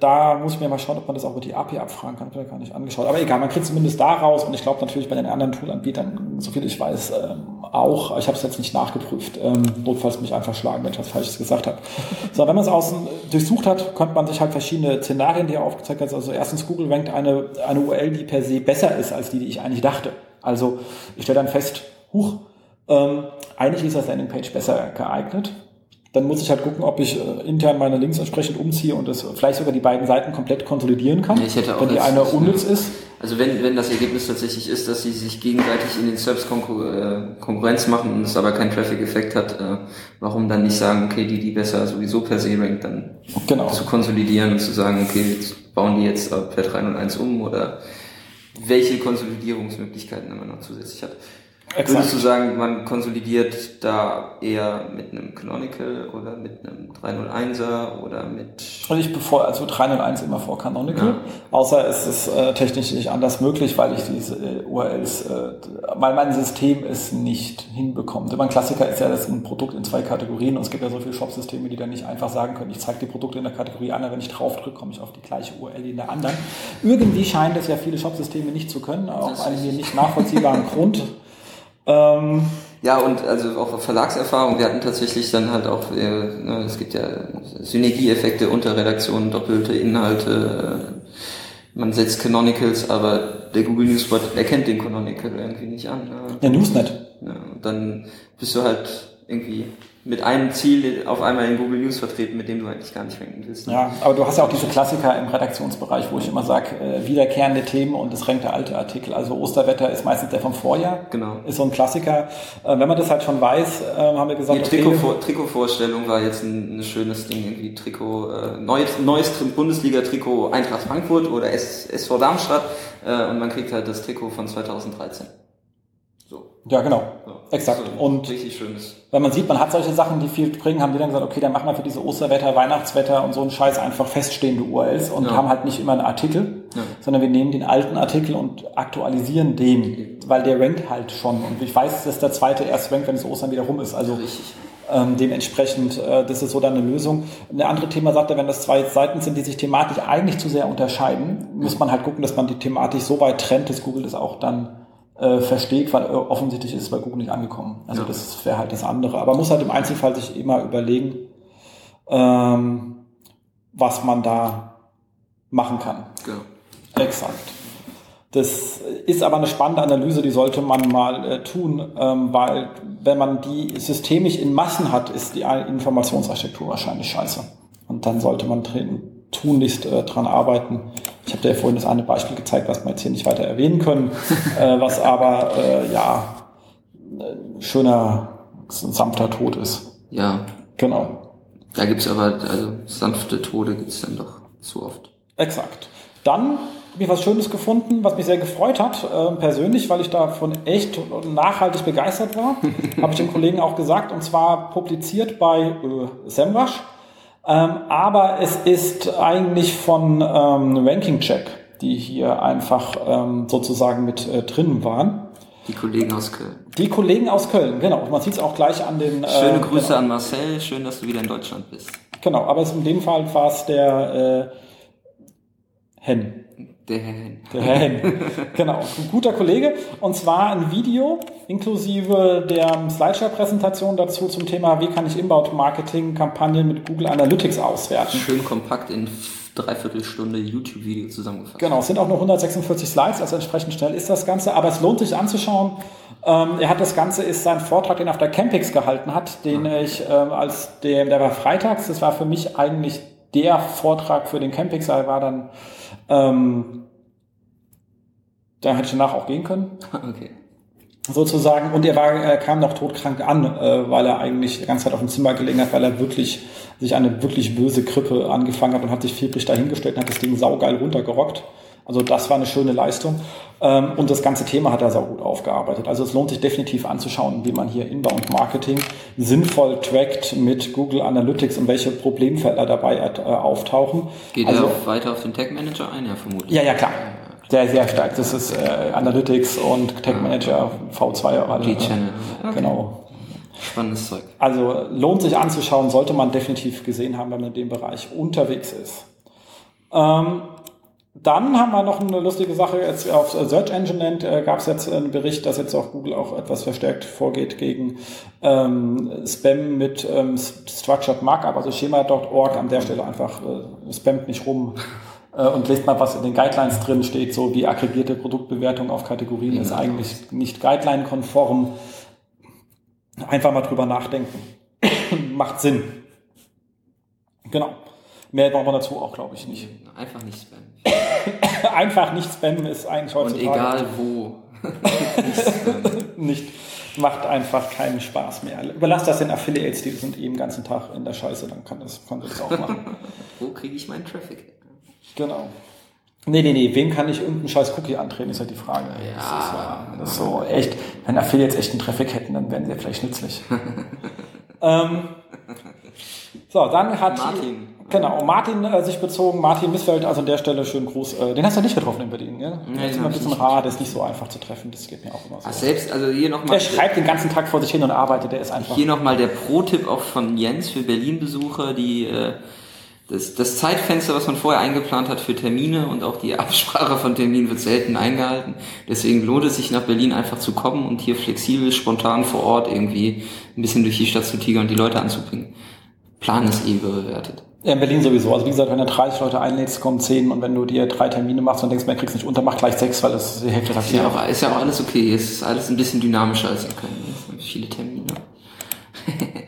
[SPEAKER 2] da muss ich mir mal schauen, ob man das auch über die API abfragen kann. Ich habe gar nicht angeschaut. Aber egal, man kriegt zumindest da raus und ich glaube natürlich bei den anderen Toolanbietern, soviel ich weiß, ähm, auch. Ich habe es jetzt nicht nachgeprüft. Ähm, notfalls mich einfach schlagen, wenn ich was Falsches gesagt habe. So, wenn man es außen durchsucht hat, könnte man sich halt verschiedene Szenarien, die er aufgezeigt hat. Also erstens, Google rankt eine, eine URL, die per se besser ist als die, die ich eigentlich dachte. Also ich stelle dann fest, huch, ähm, eigentlich ist das Landingpage besser geeignet dann muss ich halt gucken, ob ich äh, intern meine Links entsprechend umziehe und das vielleicht sogar die beiden Seiten komplett konsolidieren kann,
[SPEAKER 3] ich hätte auch
[SPEAKER 2] wenn die eine unnütz ist.
[SPEAKER 3] Also wenn, wenn das Ergebnis tatsächlich ist, dass sie sich gegenseitig in den Serbs Konkur äh, Konkurrenz machen und es aber keinen Traffic-Effekt hat, äh, warum dann nicht sagen, okay, die, die besser sowieso per se rankt, dann genau. zu konsolidieren und zu sagen, okay, jetzt bauen die jetzt per 301 um oder welche Konsolidierungsmöglichkeiten man noch zusätzlich hat. Exakt. Würdest du sagen, man konsolidiert da eher mit einem Canonical oder mit einem 301er oder mit...
[SPEAKER 2] Und ich bevor also 301 immer vor Canonical, ja. außer es ist äh, technisch nicht anders möglich, weil ich diese äh, URLs, äh, weil mein System es nicht hinbekommt. Immer ein Klassiker ist ja, das ein Produkt in zwei Kategorien und es gibt ja so viele Shop-Systeme, die dann nicht einfach sagen können, ich zeige die Produkte in der Kategorie an, wenn ich drauf drücke, komme ich auf die gleiche URL in der anderen. Irgendwie scheint es ja viele Shop-Systeme nicht zu können, auch einen mir nicht nachvollziehbaren Grund.
[SPEAKER 3] Ähm, ja, und also auch Verlagserfahrung. Wir hatten tatsächlich dann halt auch, äh, ne, es gibt ja Synergieeffekte unter Redaktionen, doppelte Inhalte. Äh, man setzt Canonicals, aber der Google Newsbot erkennt den Canonical irgendwie nicht an. Ne?
[SPEAKER 2] Ja, Newsnet.
[SPEAKER 3] Ja, und dann bist du halt irgendwie mit einem Ziel auf einmal in Google News vertreten, mit dem du eigentlich gar nicht ranken willst.
[SPEAKER 2] Ne? Ja, aber du hast ja auch diese Klassiker im Redaktionsbereich, wo ich immer sage, äh, wiederkehrende Themen und das rankt der alte Artikel. Also Osterwetter ist meistens der vom Vorjahr.
[SPEAKER 3] Genau.
[SPEAKER 2] Ist so ein Klassiker. Äh, wenn man das halt schon weiß, äh, haben wir gesagt,
[SPEAKER 3] Die Trikot, okay, Trikotvorstellung war jetzt ein, ein, schönes Ding, irgendwie Trikot, äh, neues, neues Bundesliga-Trikot Eintracht Frankfurt oder SV Darmstadt äh, und man kriegt halt das Trikot von 2013.
[SPEAKER 2] Ja, genau. Ja, Exakt.
[SPEAKER 3] So und richtig schönes.
[SPEAKER 2] Wenn man sieht, man hat solche Sachen, die viel bringen, haben die dann gesagt, okay, dann machen wir für diese Osterwetter, Weihnachtswetter und so einen Scheiß einfach feststehende URLs und ja. haben halt nicht immer einen Artikel, ja. sondern wir nehmen den alten Artikel und aktualisieren den, weil der rankt halt schon. Und ich weiß, dass der zweite erst rankt, wenn es Ostern wieder rum ist. Also
[SPEAKER 3] Richtig.
[SPEAKER 2] Ähm, dementsprechend, äh, das ist so dann eine Lösung. Eine andere Thema sagt er, wenn das zwei Seiten sind, die sich thematisch eigentlich zu sehr unterscheiden, muss man halt gucken, dass man die thematisch so weit trennt, dass Google das auch dann äh, versteht, weil offensichtlich ist es bei Google nicht angekommen. Also ja. das wäre halt das andere. Aber man muss halt im Einzelfall sich immer überlegen, ähm, was man da machen kann.
[SPEAKER 3] Ja.
[SPEAKER 2] Exakt. Das ist aber eine spannende Analyse, die sollte man mal äh, tun, ähm, weil wenn man die systemisch in Massen hat, ist die Informationsarchitektur wahrscheinlich scheiße. Und dann sollte man tunlichst äh, dran arbeiten. Ich habe dir ja vorhin das eine Beispiel gezeigt, was wir jetzt hier nicht weiter erwähnen können, äh, was aber äh, ja schöner, sanfter Tod ist.
[SPEAKER 3] Ja.
[SPEAKER 2] Genau.
[SPEAKER 3] Da gibt's aber, also sanfte Tode gibt's dann doch zu oft.
[SPEAKER 2] Exakt. Dann habe ich was Schönes gefunden, was mich sehr gefreut hat, äh, persönlich, weil ich davon echt nachhaltig begeistert war. habe ich den Kollegen auch gesagt, und zwar publiziert bei äh, Semrush ähm, aber es ist eigentlich von ähm, Ranking Check, die hier einfach ähm, sozusagen mit äh, drin waren.
[SPEAKER 3] Die Kollegen aus Köln.
[SPEAKER 2] Die Kollegen aus Köln, genau. Man sieht es auch gleich an den.
[SPEAKER 3] Schöne äh, Grüße genau. an Marcel, schön, dass du wieder in Deutschland bist.
[SPEAKER 2] Genau, aber in dem Fall war es der äh, Hen.
[SPEAKER 3] Der Hen.
[SPEAKER 2] Der Hen. genau, ein guter Kollege. Und zwar ein Video inklusive der Slideshare-Präsentation dazu zum Thema, wie kann ich Inbound-Marketing-Kampagnen mit Google Analytics auswerten.
[SPEAKER 3] Schön kompakt in Dreiviertelstunde YouTube-Video zusammengefasst.
[SPEAKER 2] Genau, es sind auch nur 146 Slides, also entsprechend schnell ist das Ganze, aber es lohnt sich anzuschauen. Ähm, er hat das Ganze, ist sein Vortrag, den er auf der Campix gehalten hat, den okay. ich äh, als der, der war freitags, das war für mich eigentlich der Vortrag für den Campix, er war dann, ähm, da hätte ich danach auch gehen können. Okay sozusagen. Und er war, er kam noch todkrank an, äh, weil er eigentlich die ganze Zeit auf dem Zimmer gelegen hat, weil er wirklich sich eine wirklich böse Grippe angefangen hat und hat sich fiebrig dahingestellt und hat das Ding saugeil runtergerockt. Also das war eine schöne Leistung. Ähm, und das ganze Thema hat er saugut aufgearbeitet. Also es lohnt sich definitiv anzuschauen, wie man hier Inbound Marketing sinnvoll trackt mit Google Analytics und welche Problemfelder dabei äh, auftauchen.
[SPEAKER 3] Geht
[SPEAKER 2] also,
[SPEAKER 3] er auch weiter auf den Tag Manager ein, ja vermutlich.
[SPEAKER 2] Ja, ja, klar sehr, sehr stark. Das ist äh, Analytics und Tech Manager V2.
[SPEAKER 3] Alle, G-Channel.
[SPEAKER 2] Okay. Genau.
[SPEAKER 3] Spannendes Zeug.
[SPEAKER 2] Also lohnt sich anzuschauen, sollte man definitiv gesehen haben, wenn man in dem Bereich unterwegs ist. Ähm, dann haben wir noch eine lustige Sache, jetzt auf Search Engine Land äh, gab es jetzt einen Bericht, dass jetzt auch Google auch etwas verstärkt vorgeht gegen ähm, Spam mit ähm, Structured Markup, also schema.org an der Stelle einfach äh, spammt nicht rum äh, und lest mal, was in den Guidelines drin steht, so wie aggregierte Produktbewertung auf Kategorien ja. ist eigentlich nicht guideline-konform. Einfach mal drüber nachdenken. Macht Sinn. Genau. Mehr braucht man dazu auch, glaube ich, nicht.
[SPEAKER 3] Einfach nicht spammen.
[SPEAKER 2] Einfach nicht spammen ist eigentlich
[SPEAKER 3] heutzutage. Und egal wo.
[SPEAKER 2] nicht, nicht, macht einfach keinen Spaß mehr. Überlasst das den Affiliates, die sind eben den ganzen Tag in der Scheiße, dann kann das, kann das auch machen.
[SPEAKER 3] wo kriege ich meinen Traffic?
[SPEAKER 2] Genau. Nee, nee, nee, wem kann ich irgendeinen scheiß Cookie antreten, ist ja die Frage.
[SPEAKER 3] Ja.
[SPEAKER 2] Das ist, ja, das ist so echt, wenn Affiliates echt einen Traffic hätten, dann wären sie ja vielleicht nützlich. ähm, so, dann hat
[SPEAKER 3] Martin.
[SPEAKER 2] Genau, Martin äh, sich bezogen, Martin Missfeld, also an der Stelle schön Gruß. Äh, den hast du nicht getroffen in Berlin, gell? Nee, das ist immer ein bisschen rar, der ist nicht so einfach zu treffen, das geht mir auch immer so. Ach,
[SPEAKER 3] selbst, also hier nochmal.
[SPEAKER 2] Der schreibt den ganzen Tag vor sich hin und arbeitet, der ist einfach.
[SPEAKER 3] Hier nochmal der Pro-Tipp auch von Jens für Berlin-Besucher, die äh, das, das Zeitfenster, was man vorher eingeplant hat für Termine und auch die Absprache von Terminen wird selten eingehalten. Deswegen lohnt es sich nach Berlin einfach zu kommen und hier flexibel, spontan vor Ort irgendwie ein bisschen durch die Stadt zu tigern und die Leute anzubringen. Plan ist eh überbewertet.
[SPEAKER 2] Ja, in Berlin sowieso. Also wie gesagt, wenn du 30 Leute einlädst, kommen 10 und wenn du dir drei Termine machst und denkst, man kriegst nicht unter, mach gleich sechs, weil das die Hälfte
[SPEAKER 3] ist ja, auch, ist ja auch alles okay. Es ist alles ein bisschen dynamischer als in Köln. Es sind viele Termine.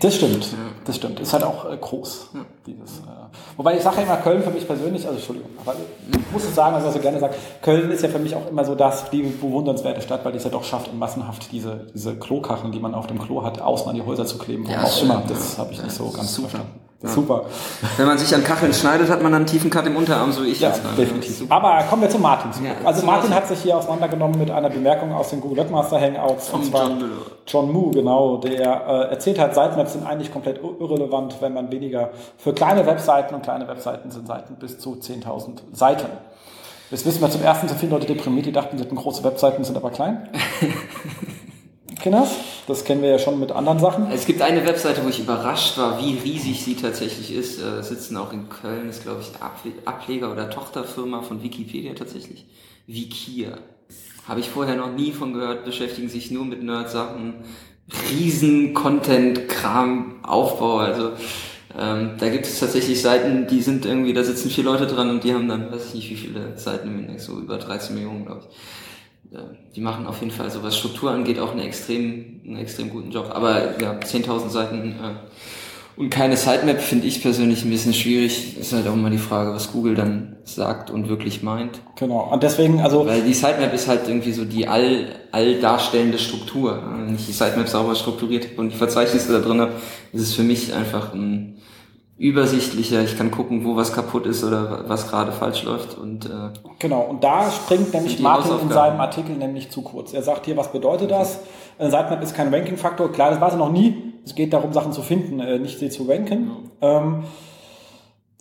[SPEAKER 2] Das stimmt, das stimmt. Ist halt auch äh, groß. Ja. Dieses, äh, wobei ich sage ja immer, Köln für mich persönlich, also Entschuldigung, aber ich muss es sagen, also was ich gerne sage, Köln ist ja für mich auch immer so das, die bewundernswerte Stadt, weil die es ja doch schafft, massenhaft diese, diese Klokachen, die man auf dem Klo hat, außen an die Häuser zu kleben.
[SPEAKER 3] Ja,
[SPEAKER 2] auch immer. Das habe ich nicht so ganz super. verstanden.
[SPEAKER 3] Ja. Super. Wenn man sich an Kacheln schneidet, hat man einen tiefen Cut im Unterarm, so ich
[SPEAKER 2] ja, jetzt. Definitiv. Aber kommen wir zu Martin. Ja, also Martin hat sich hier auseinandergenommen mit einer Bemerkung aus den Google Webmaster Hangouts.
[SPEAKER 3] Von John,
[SPEAKER 2] John Moo, genau, der äh, erzählt hat, Sitemaps sind eigentlich komplett irrelevant, wenn man weniger für kleine Webseiten und kleine Webseiten sind Seiten bis zu 10.000 Seiten. Jetzt wissen wir zum ersten, sind viele Leute deprimiert, die dachten, sie hätten große Webseiten, sind aber klein. Kinders. Das kennen wir ja schon mit anderen Sachen.
[SPEAKER 3] Es gibt eine Webseite, wo ich überrascht war, wie riesig sie tatsächlich ist. Äh, sitzen auch in Köln, ist glaube ich Ableger oder Tochterfirma von Wikipedia tatsächlich. Wikia. Habe ich vorher noch nie von gehört, beschäftigen sich nur mit Nerd-Sachen. Riesen Content-Kram, Aufbau, also ähm, da gibt es tatsächlich Seiten, die sind irgendwie, da sitzen vier Leute dran und die haben dann, weiß ich nicht, wie viele Seiten im Index, so über 13 Millionen, glaube ich die machen auf jeden Fall, so was Struktur angeht, auch einen extrem, einen extrem guten Job. Aber ja, 10.000 Seiten äh, und keine Sitemap finde ich persönlich ein bisschen schwierig. Ist halt auch immer die Frage, was Google dann sagt und wirklich meint.
[SPEAKER 2] Genau. Und deswegen, also.
[SPEAKER 3] Weil die Sitemap ist halt irgendwie so die all, all darstellende Struktur. Wenn ich die Sitemap sauber strukturiert habe und die Verzeichnisse da drin habe, ist es für mich einfach ein, übersichtlicher. Ich kann gucken, wo was kaputt ist oder was gerade falsch läuft. Und, äh,
[SPEAKER 2] genau, und da springt nämlich Martin in seinem Artikel nämlich zu kurz. Er sagt hier, was bedeutet das? Äh, Sitemap ist kein Ranking-Faktor. Klar, das war es noch nie. Es geht darum, Sachen zu finden, äh, nicht sie zu ranken. Ähm,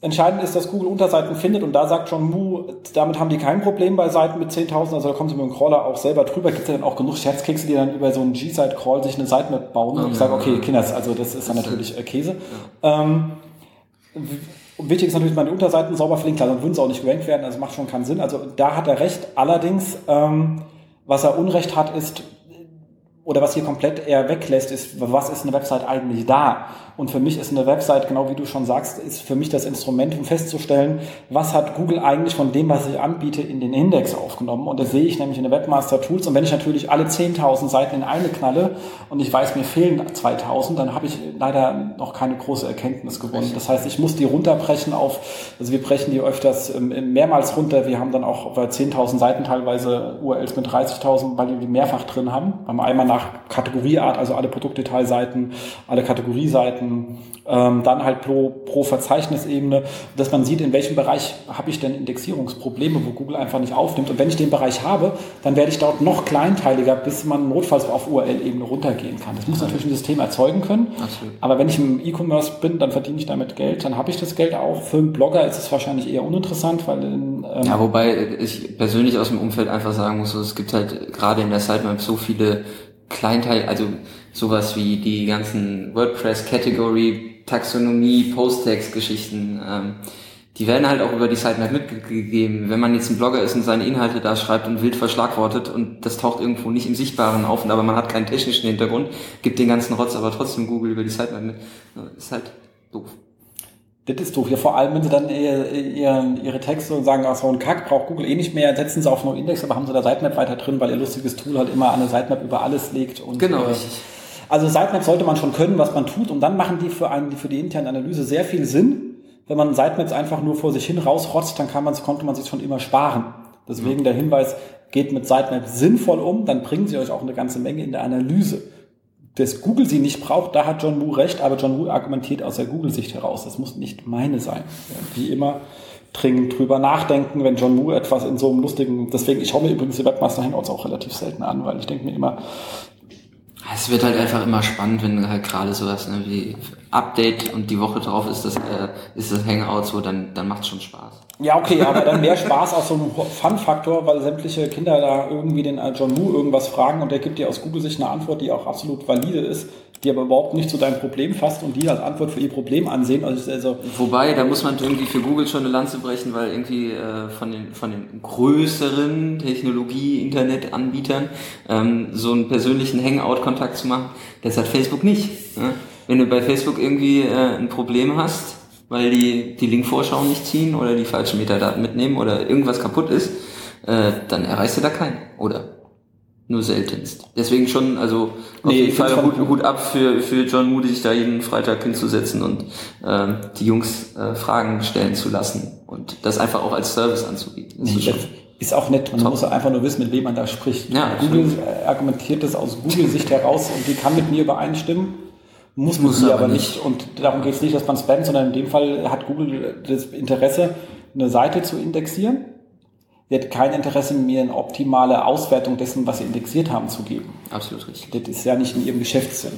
[SPEAKER 2] Entscheidend ist, dass Google Unterseiten findet und da sagt John Mu, damit haben die kein Problem bei Seiten mit 10.000, also da kommen sie mit dem Crawler auch selber drüber. Gibt es ja dann auch genug Scherzkekse, die dann über so einen G-Site-Crawl sich eine Sitemap bauen und ich sage, okay, Kinders, also das ist dann natürlich äh, Käse. Ähm, wichtig ist natürlich, meine Unterseiten sauber verlinkt, klar, dann würden sie auch nicht gerankt werden, also macht schon keinen Sinn. Also da hat er recht. Allerdings, ähm, was er Unrecht hat, ist, oder was hier komplett eher weglässt, ist, was ist eine Website eigentlich da? Und für mich ist eine Website, genau wie du schon sagst, ist für mich das Instrument, um festzustellen, was hat Google eigentlich von dem, was ich anbiete, in den Index aufgenommen. Und das sehe ich nämlich in den Webmaster Tools. Und wenn ich natürlich alle 10.000 Seiten in eine knalle und ich weiß, mir fehlen 2.000, dann habe ich leider noch keine große Erkenntnis gewonnen. Das heißt, ich muss die runterbrechen auf, also wir brechen die öfters ähm, mehrmals runter. Wir haben dann auch bei 10.000 Seiten teilweise URLs mit 30.000, weil wir die mehrfach drin haben. Haben wir einmal nach Kategorieart, also alle Produktdetailseiten, alle Kategorieseiten, ähm, dann halt pro, pro Verzeichnisebene, dass man sieht, in welchem Bereich habe ich denn Indexierungsprobleme, wo Google einfach nicht aufnimmt. Und wenn ich den Bereich habe, dann werde ich dort noch kleinteiliger, bis man notfalls auf URL-Ebene runtergehen kann. Das muss natürlich ein System erzeugen können. Absolut. Aber wenn ich im E-Commerce bin, dann verdiene ich damit Geld, dann habe ich das Geld auch. Für einen Blogger ist es wahrscheinlich eher uninteressant, weil
[SPEAKER 3] in, ähm ja, wobei ich persönlich aus dem Umfeld einfach sagen muss, es gibt halt gerade in der Sitemap so viele Kleinteil, also sowas wie die ganzen WordPress Category, Taxonomie, Post-Text-Geschichten, ähm, die werden halt auch über die Sitemap mitgegeben. Wenn man jetzt ein Blogger ist und seine Inhalte da schreibt und wild verschlagwortet und das taucht irgendwo nicht im Sichtbaren auf, aber man hat keinen technischen Hintergrund, gibt den ganzen Rotz aber trotzdem Google über die Sitemap mit. Ist halt doof.
[SPEAKER 2] Das ist doof. Ja, vor allem, wenn sie dann ihr, ihr, ihre Texte und sagen, ach, so ein Kack braucht Google eh nicht mehr, setzen sie auf No Index, aber haben sie da Sitemap weiter drin, weil ihr lustiges Tool halt immer eine Sitemap über alles legt. Und,
[SPEAKER 3] genau,
[SPEAKER 2] äh, Also Sitemap sollte man schon können, was man tut, und dann machen die für einen, für die interne Analyse sehr viel Sinn. Wenn man Sitemaps einfach nur vor sich hin rausrotzt, dann kann man, konnte man sich schon immer sparen. Deswegen mhm. der Hinweis, geht mit Sitemaps sinnvoll um, dann bringen sie euch auch eine ganze Menge in der Analyse dass Google sie nicht braucht, da hat John Woo recht, aber John Woo argumentiert aus der Google-Sicht heraus. Das muss nicht meine sein. Wie immer dringend drüber nachdenken, wenn John Woo etwas in so einem lustigen, deswegen, ich schaue mir übrigens die Webmaster Hangouts auch relativ selten an, weil ich denke mir immer,
[SPEAKER 3] es wird halt einfach immer spannend, wenn halt gerade sowas ne, wie Update und die Woche drauf ist das, äh, ist das Hangout so, dann, dann macht schon Spaß.
[SPEAKER 2] Ja, okay, aber dann mehr Spaß aus so einem Fun-Faktor, weil sämtliche Kinder da irgendwie den John Woo irgendwas fragen und der gibt dir aus Google-Sicht eine Antwort, die auch absolut valide ist die aber überhaupt nicht zu deinem Problem fasst und die als Antwort für ihr Problem ansehen. Also, also
[SPEAKER 3] Wobei, da muss man irgendwie für Google schon eine Lanze brechen, weil irgendwie äh, von, den, von den größeren Technologie-Internet-Anbietern ähm, so einen persönlichen Hangout-Kontakt zu machen, das hat Facebook nicht. Ne? Wenn du bei Facebook irgendwie äh, ein Problem hast, weil die die Linkvorschau nicht ziehen oder die falschen Metadaten mitnehmen oder irgendwas kaputt ist, äh, dann erreichst du da keinen, oder? nur seltenst. Deswegen schon, also auf nee, jeden Fall Hut, Hut ab für, für John Moody, sich da jeden Freitag hinzusetzen und ähm, die Jungs äh, Fragen stellen zu lassen und das einfach auch als Service anzubieten.
[SPEAKER 2] Nee, ist, ist auch nett. Man top. muss einfach nur wissen, mit wem man da spricht. Ja, Google absolut. argumentiert das aus Google-Sicht heraus und die kann mit mir übereinstimmen. Muss, muss sie aber nicht. nicht. Und darum geht es nicht, dass man spammt, sondern in dem Fall hat Google das Interesse, eine Seite zu indexieren Sie hat kein Interesse, mir eine optimale Auswertung dessen, was sie indexiert haben, zu geben.
[SPEAKER 3] Absolut richtig.
[SPEAKER 2] Das ist ja nicht in ihrem Geschäftssinn.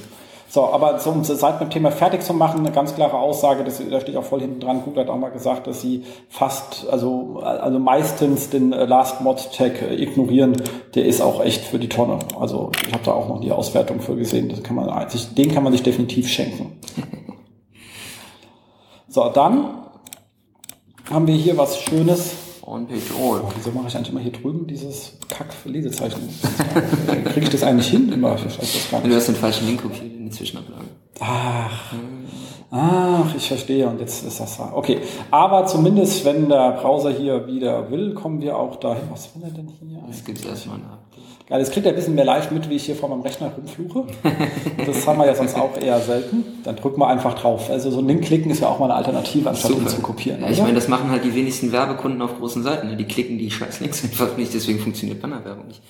[SPEAKER 2] So, aber so, um seit dem Thema fertig zu machen, eine ganz klare Aussage, das, da steht auch voll hinten dran, Google hat auch mal gesagt, dass sie fast, also, also meistens den äh, Last Mod Tag äh, ignorieren, der ist auch echt für die Tonne. Also ich habe da auch noch die Auswertung für gesehen, das kann man sich, den kann man sich definitiv schenken. So, dann haben wir hier was Schönes
[SPEAKER 3] On-Page All.
[SPEAKER 2] Oh, wieso mache ich eigentlich immer hier drüben dieses Kack-Lesezeichen? Kriege ich das eigentlich hin? Immer,
[SPEAKER 3] ich weiß das gar nicht. Du hast den falschen Link kopiert in die Zwischenablage.
[SPEAKER 2] Ach. Ach, ich verstehe. Und jetzt ist das okay. Aber zumindest, wenn der Browser hier wieder will, kommen wir auch dahin. Was will er denn hier?
[SPEAKER 3] Das gibt es erstmal ein
[SPEAKER 2] Geil, jetzt kriegt er ein bisschen mehr live mit, wie ich hier vor meinem Rechner rumfluche. Das haben wir ja sonst auch eher selten. Dann drücken wir einfach drauf. Also so ein Link klicken ist ja auch mal eine Alternative, anstatt Super. ihn zu kopieren.
[SPEAKER 3] Ja, ich meine, das machen halt die wenigsten Werbekunden auf großen Seiten. Ne? Die klicken die scheiß Links einfach nicht, deswegen funktioniert Bannerwerbung nicht.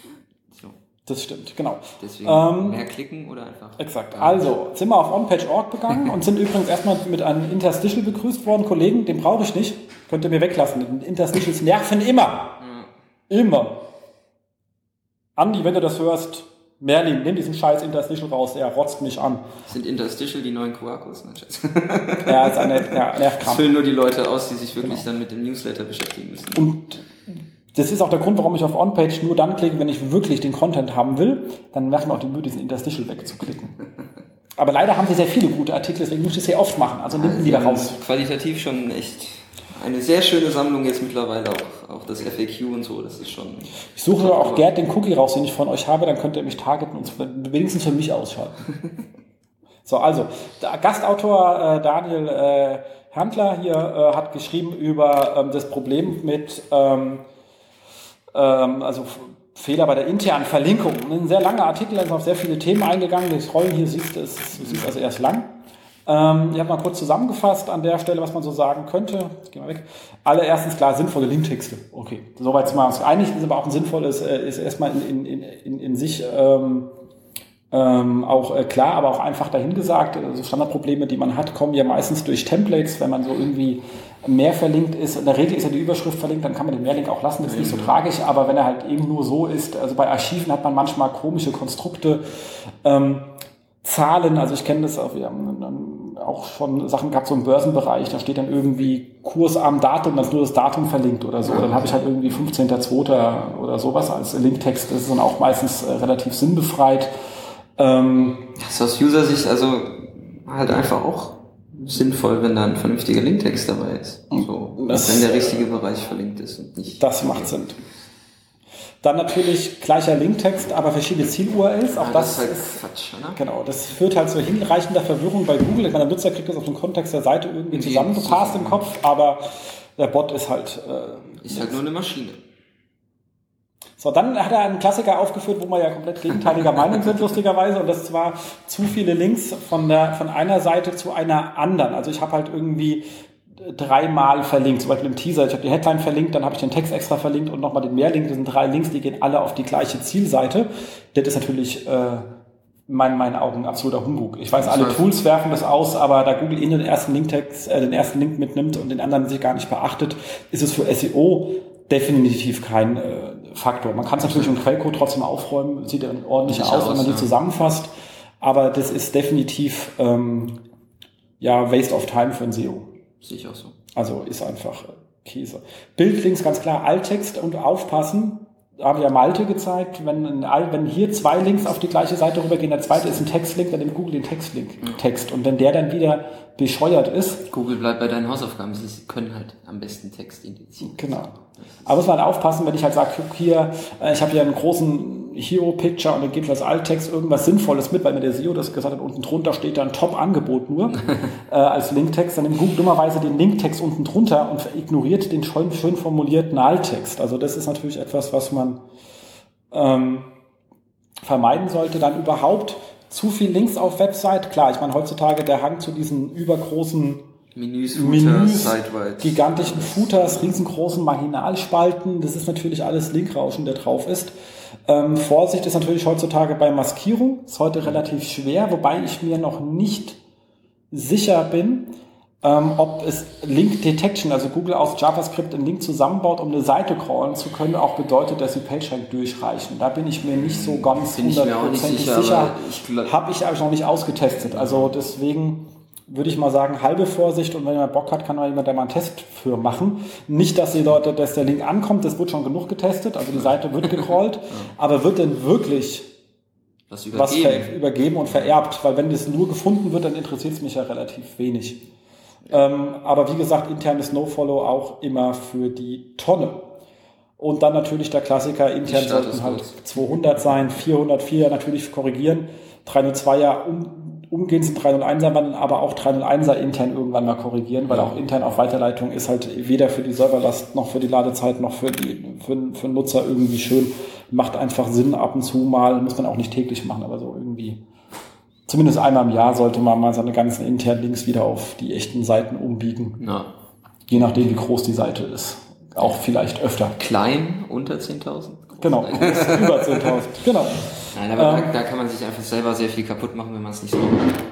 [SPEAKER 2] So. Das stimmt, genau.
[SPEAKER 3] Deswegen ähm, mehr klicken oder einfach.
[SPEAKER 2] Exakt. Also sind wir auf onpage.org begangen und sind übrigens erstmal mit einem Interstitial begrüßt worden. Kollegen, den brauche ich nicht. Könnt ihr mir weglassen. Interstitials nerven immer. Ja. Immer. Andi, wenn du das hörst, Merlin, nimm diesen scheiß Interstitial raus, der rotzt mich an.
[SPEAKER 3] Sind Interstitial die neuen Quarkus? Nein, Schatz.
[SPEAKER 2] Ja, ist eine, ja,
[SPEAKER 3] Das
[SPEAKER 2] Nervkrampf.
[SPEAKER 3] füllen nur die Leute aus, die sich wirklich
[SPEAKER 2] Genau.
[SPEAKER 3] dann mit dem Newsletter beschäftigen müssen.
[SPEAKER 2] Und das ist auch der Grund, warum ich auf On-Page nur dann klicke, wenn ich wirklich den Content haben will. Dann macht mir auch die Mühe, diesen Interstitial wegzuklicken. Aber leider haben sie sehr viele gute Artikel, deswegen muss ich das sehr oft machen. Also nimm wieder
[SPEAKER 3] Wir haben
[SPEAKER 2] raus.
[SPEAKER 3] Qualitativ schon echt eine sehr schöne Sammlung jetzt mittlerweile, auch, auch das FAQ und so, das ist schon...
[SPEAKER 2] Ich suche auch Gerd den Cookie raus, den ich von euch habe, dann könnt ihr mich targeten und wenigstens für mich ausschalten. so, also, der Gastautor äh, Daniel äh, Handler hier äh, hat geschrieben über ähm, das Problem mit, ähm, ähm, also Fehler bei der internen Verlinkung. Ein sehr langer Artikel, da ist auf sehr viele Themen eingegangen. Das Rollen hier siehst du siehst also erst lang. Ähm, ich habe mal kurz zusammengefasst an der Stelle, was man so sagen könnte. Gehen wir weg. Allererstens klar, sinnvolle Linktexte. Okay, soweit sind wir uns einig. Ist aber auch ein sinnvolles, äh, ist erstmal in, in, in, in sich ähm, ähm, auch äh, klar, aber auch einfach dahingesagt. Also Standardprobleme, die man hat, kommen ja meistens durch Templates, wenn man so irgendwie mehr verlinkt ist. In der Regel ist ja die Überschrift verlinkt, dann kann man den Mehrlink auch lassen, das ist nicht so tragisch, aber wenn er halt eben nur so ist, also bei Archiven hat man manchmal komische Konstrukte. Ähm, Zahlen, also ich kenne das auch, wir haben auch schon Sachen gehabt, so im Börsenbereich, da steht dann irgendwie Kurs am Datum, dann ist nur das Datum verlinkt oder so. Dann habe ich halt irgendwie 15.02. oder sowas als Linktext. Das ist dann auch meistens äh, relativ sinnbefreit. Ähm,
[SPEAKER 3] Das ist aus User-Sicht also halt einfach auch sinnvoll, wenn da ein vernünftiger Linktext dabei ist. So,
[SPEAKER 2] Das-
[SPEAKER 3] wenn der richtige Bereich verlinkt ist und nicht...
[SPEAKER 2] das macht Sinn. Dann natürlich gleicher Linktext, aber verschiedene Ziel-URLs. Auch
[SPEAKER 3] Ja,
[SPEAKER 2] das,
[SPEAKER 3] ist halt
[SPEAKER 2] ist
[SPEAKER 3] Quatsch, oder?
[SPEAKER 2] Genau, das führt halt zu hinreichender Verwirrung bei Google. Ich meine, der Nutzer kriegt das auf den Kontext der Seite irgendwie zusammengepasst im. Kopf, aber der Bot ist halt. Äh,
[SPEAKER 3] Ist halt nur eine Maschine.
[SPEAKER 2] so, dann hat er einen Klassiker aufgeführt, wo wir ja komplett gegenteiliger Meinung sind, lustigerweise. Und das war zu viele Links von, der, von einer Seite zu einer anderen. Also ich habe halt irgendwie dreimal verlinkt, zum Beispiel im Teaser. Ich habe die Headline verlinkt, dann habe ich den Text extra verlinkt und nochmal den Mehrlink. Das sind drei Links, die gehen alle auf die gleiche Zielseite. Das ist natürlich äh, in meinen, Augen absoluter Humbug. Ich weiß, alle
[SPEAKER 3] heißt-
[SPEAKER 2] Tools werfen das aus, aber da Google Ihnen den ersten Linktext, äh, den ersten Link mitnimmt und den anderen sich gar nicht beachtet, ist es für SEO definitiv kein äh, Faktor. Man kann es natürlich im Quellcode trotzdem aufräumen, sieht dann ordentlicher
[SPEAKER 3] Sicher
[SPEAKER 2] aus, wenn
[SPEAKER 3] aus,
[SPEAKER 2] man die
[SPEAKER 3] ja.
[SPEAKER 2] zusammenfasst, aber das ist definitiv ähm, ja Waste of Time für ein SEO.
[SPEAKER 3] Sehe ich auch so.
[SPEAKER 2] Also ist einfach Käse. Bildlinks ganz klar, Alttext und aufpassen. Da haben wir ja Malte gezeigt, wenn, wenn hier zwei Links auf die gleiche Seite rübergehen, der zweite ist ein Textlink, dann nimmt Google den Textlink, Text. Und wenn der dann wieder bescheuert ist,
[SPEAKER 3] Google bleibt bei deinen Hausaufgaben. Sie können halt am besten Text indizieren.
[SPEAKER 2] Genau. Aber muss man halt aufpassen, wenn ich halt sage, guck hier, äh, ich habe hier einen großen Hero-Picture und dann gebe ich als Alttext irgendwas Sinnvolles mit, weil mir der SEO das gesagt hat, unten drunter steht da ein Top-Angebot nur äh, als Linktext, dann nimmt Google dummerweise den Linktext unten drunter und ignoriert den schön, schön formulierten Alttext. Also das ist natürlich etwas, was man ähm, vermeiden sollte. Dann überhaupt zu viel Links auf Website. Klar, ich meine heutzutage der Hang zu diesen übergroßen
[SPEAKER 3] Menüs, Footer,
[SPEAKER 2] Menüs,
[SPEAKER 3] Sidewise.
[SPEAKER 2] gigantischen Footers, riesengroßen Marginalspalten. Das ist natürlich alles Linkrauschen, der drauf ist. Ähm, Vorsicht ist natürlich heutzutage bei Maskierung. Ist heute relativ schwer, wobei ich mir noch nicht sicher bin, ähm, ob es Link Detection, also Google aus JavaScript einen Link zusammenbaut, um eine Seite crawlen zu können, auch bedeutet, dass die PageRank durchreichen. Da bin ich mir nicht so ganz hundertprozentig
[SPEAKER 3] sicher,
[SPEAKER 2] sicher. Habe ich aber noch nicht ausgetestet. Also deswegen würde ich mal sagen, halbe Vorsicht und wenn man Bock hat, kann mal jemand da mal einen Test für machen. Nicht, dass die Leute, dass der Link ankommt, das wird schon genug getestet, also die Seite wird gecrawlt, aber wird denn wirklich
[SPEAKER 3] was
[SPEAKER 2] was
[SPEAKER 3] übergeben.
[SPEAKER 2] ver übergeben und vererbt? Weil wenn das nur gefunden wird, dann interessiert es mich ja relativ wenig. Ähm, aber wie gesagt, internes No-Follow auch immer für die Tonne. Und dann natürlich der Klassiker, intern sollten halt
[SPEAKER 3] Statuscodes.
[SPEAKER 2] 200 sein, 404 natürlich korrigieren, 302er um, umgehend sind 301er, man aber auch 301er intern irgendwann mal korrigieren, weil auch intern auf Weiterleitung ist halt weder für die Serverlast noch für die Ladezeit noch für, die, für, für den Nutzer irgendwie schön. Macht einfach Sinn ab und zu mal, muss man auch nicht täglich machen, aber so irgendwie. Zumindest einmal im Jahr sollte man mal seine ganzen internen Links wieder auf die echten Seiten umbiegen,
[SPEAKER 3] Na,
[SPEAKER 2] je nachdem wie groß die Seite ist. Auch vielleicht öfter.
[SPEAKER 3] klein, unter 10.000?
[SPEAKER 2] Genau, über 10.000. Genau.
[SPEAKER 3] Nein, aber
[SPEAKER 2] Ähm.
[SPEAKER 3] da, da kann man sich einfach selber sehr viel kaputt machen, wenn man es nicht so macht.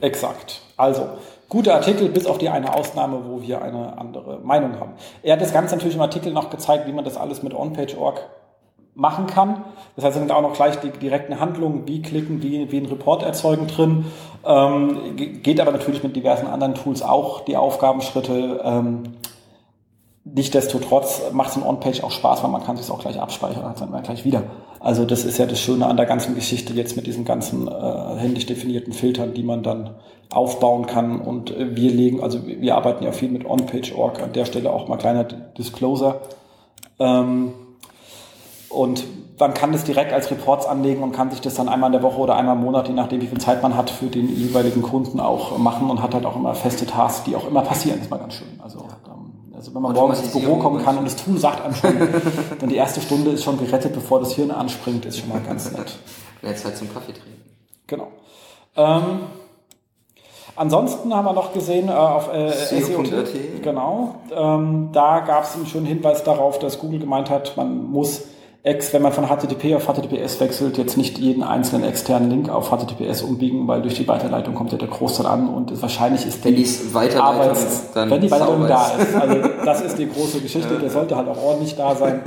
[SPEAKER 2] Exakt. Also, guter Artikel, bis auf die eine Ausnahme, wo wir eine andere Meinung haben. Er hat das Ganze natürlich im Artikel noch gezeigt, wie man das alles mit OnPage.org machen kann. Das heißt, da sind auch noch gleich die direkten Handlungen, wie klicken, wie, wie einen Report erzeugen drin. Ähm, geht aber natürlich mit diversen anderen Tools auch die Aufgabenschritte. Ähm, Nichtsdestotrotz macht so ein On-Page auch Spaß, weil man kann sich auch gleich abspeichern, hat dann gleich wieder. Also das ist ja das Schöne an der ganzen Geschichte jetzt mit diesen ganzen äh, händisch definierten Filtern, die man dann aufbauen kann. Und wir legen, also wir arbeiten ja viel mit OnPage.org, an der Stelle auch mal kleiner Disclosure. Ähm, und man kann das direkt als Reports anlegen und kann sich das dann einmal in der Woche oder einmal im Monat, je nachdem wie viel Zeit man hat, für den jeweiligen Kunden auch machen und hat halt auch immer feste Tasks, die auch immer passieren. Ist mal ganz schön. Also also wenn man morgens ins Büro kommen kann und das Tool sagt einem schon, dann die erste Stunde ist schon gerettet, bevor das Hirn anspringt, ist schon mal ganz nett.
[SPEAKER 3] Mehr Zeit zum Kaffee trinken.
[SPEAKER 2] Genau. Ähm, ansonsten haben wir noch gesehen äh, auf äh, SEO.at, genau, ähm, da gab es einen schönen Hinweis darauf, dass Google gemeint hat, man muss Ex, wenn man von HTTP auf HTTPS wechselt, jetzt nicht jeden einzelnen externen Link auf HTTPS umbiegen, weil durch die Weiterleitung kommt ja der Großteil an und wahrscheinlich ist
[SPEAKER 3] wenn die Weiterleitung
[SPEAKER 2] Arbeits, dann wenn die Weiterleitung da ist. Also das ist die große Geschichte, der sollte halt auch ordentlich da sein.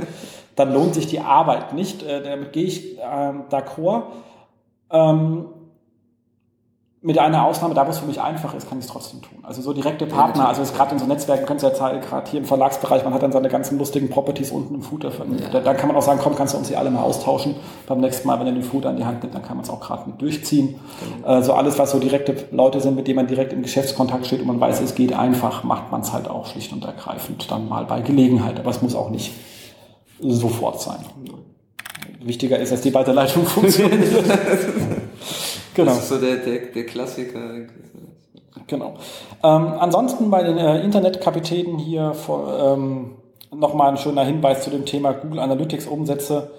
[SPEAKER 2] Dann lohnt sich die Arbeit nicht. Äh, damit gehe ich ähm, d'accord. Ähm, mit einer Ausnahme, da wo es für mich einfach ist, kann ich es trotzdem tun. Also so direkte Partner, also gerade in so Netzwerken, könnt ihr ja gerade hier im Verlagsbereich, man hat dann seine ganzen lustigen Properties unten im Footer. Ja. Da, da, kann man auch sagen, komm, kannst du uns die alle mal austauschen. Beim nächsten Mal, wenn er den Footer an die Hand nimmt, dann kann man es auch gerade mit durchziehen. Genau. Also alles, was so direkte Leute sind, mit denen man direkt im Geschäftskontakt steht und man weiß, es geht einfach, macht man es halt auch schlicht und ergreifend dann mal bei Gelegenheit. Aber es muss auch nicht sofort sein. Wichtiger ist, dass die Weiterleitung funktioniert.
[SPEAKER 3] Genau. Das ist so der, der, der Klassiker.
[SPEAKER 2] Genau. Ähm, ansonsten bei den äh, Internetkapitänen hier vor, ähm, nochmal ein schöner Hinweis zu dem Thema Google Analytics Umsätze,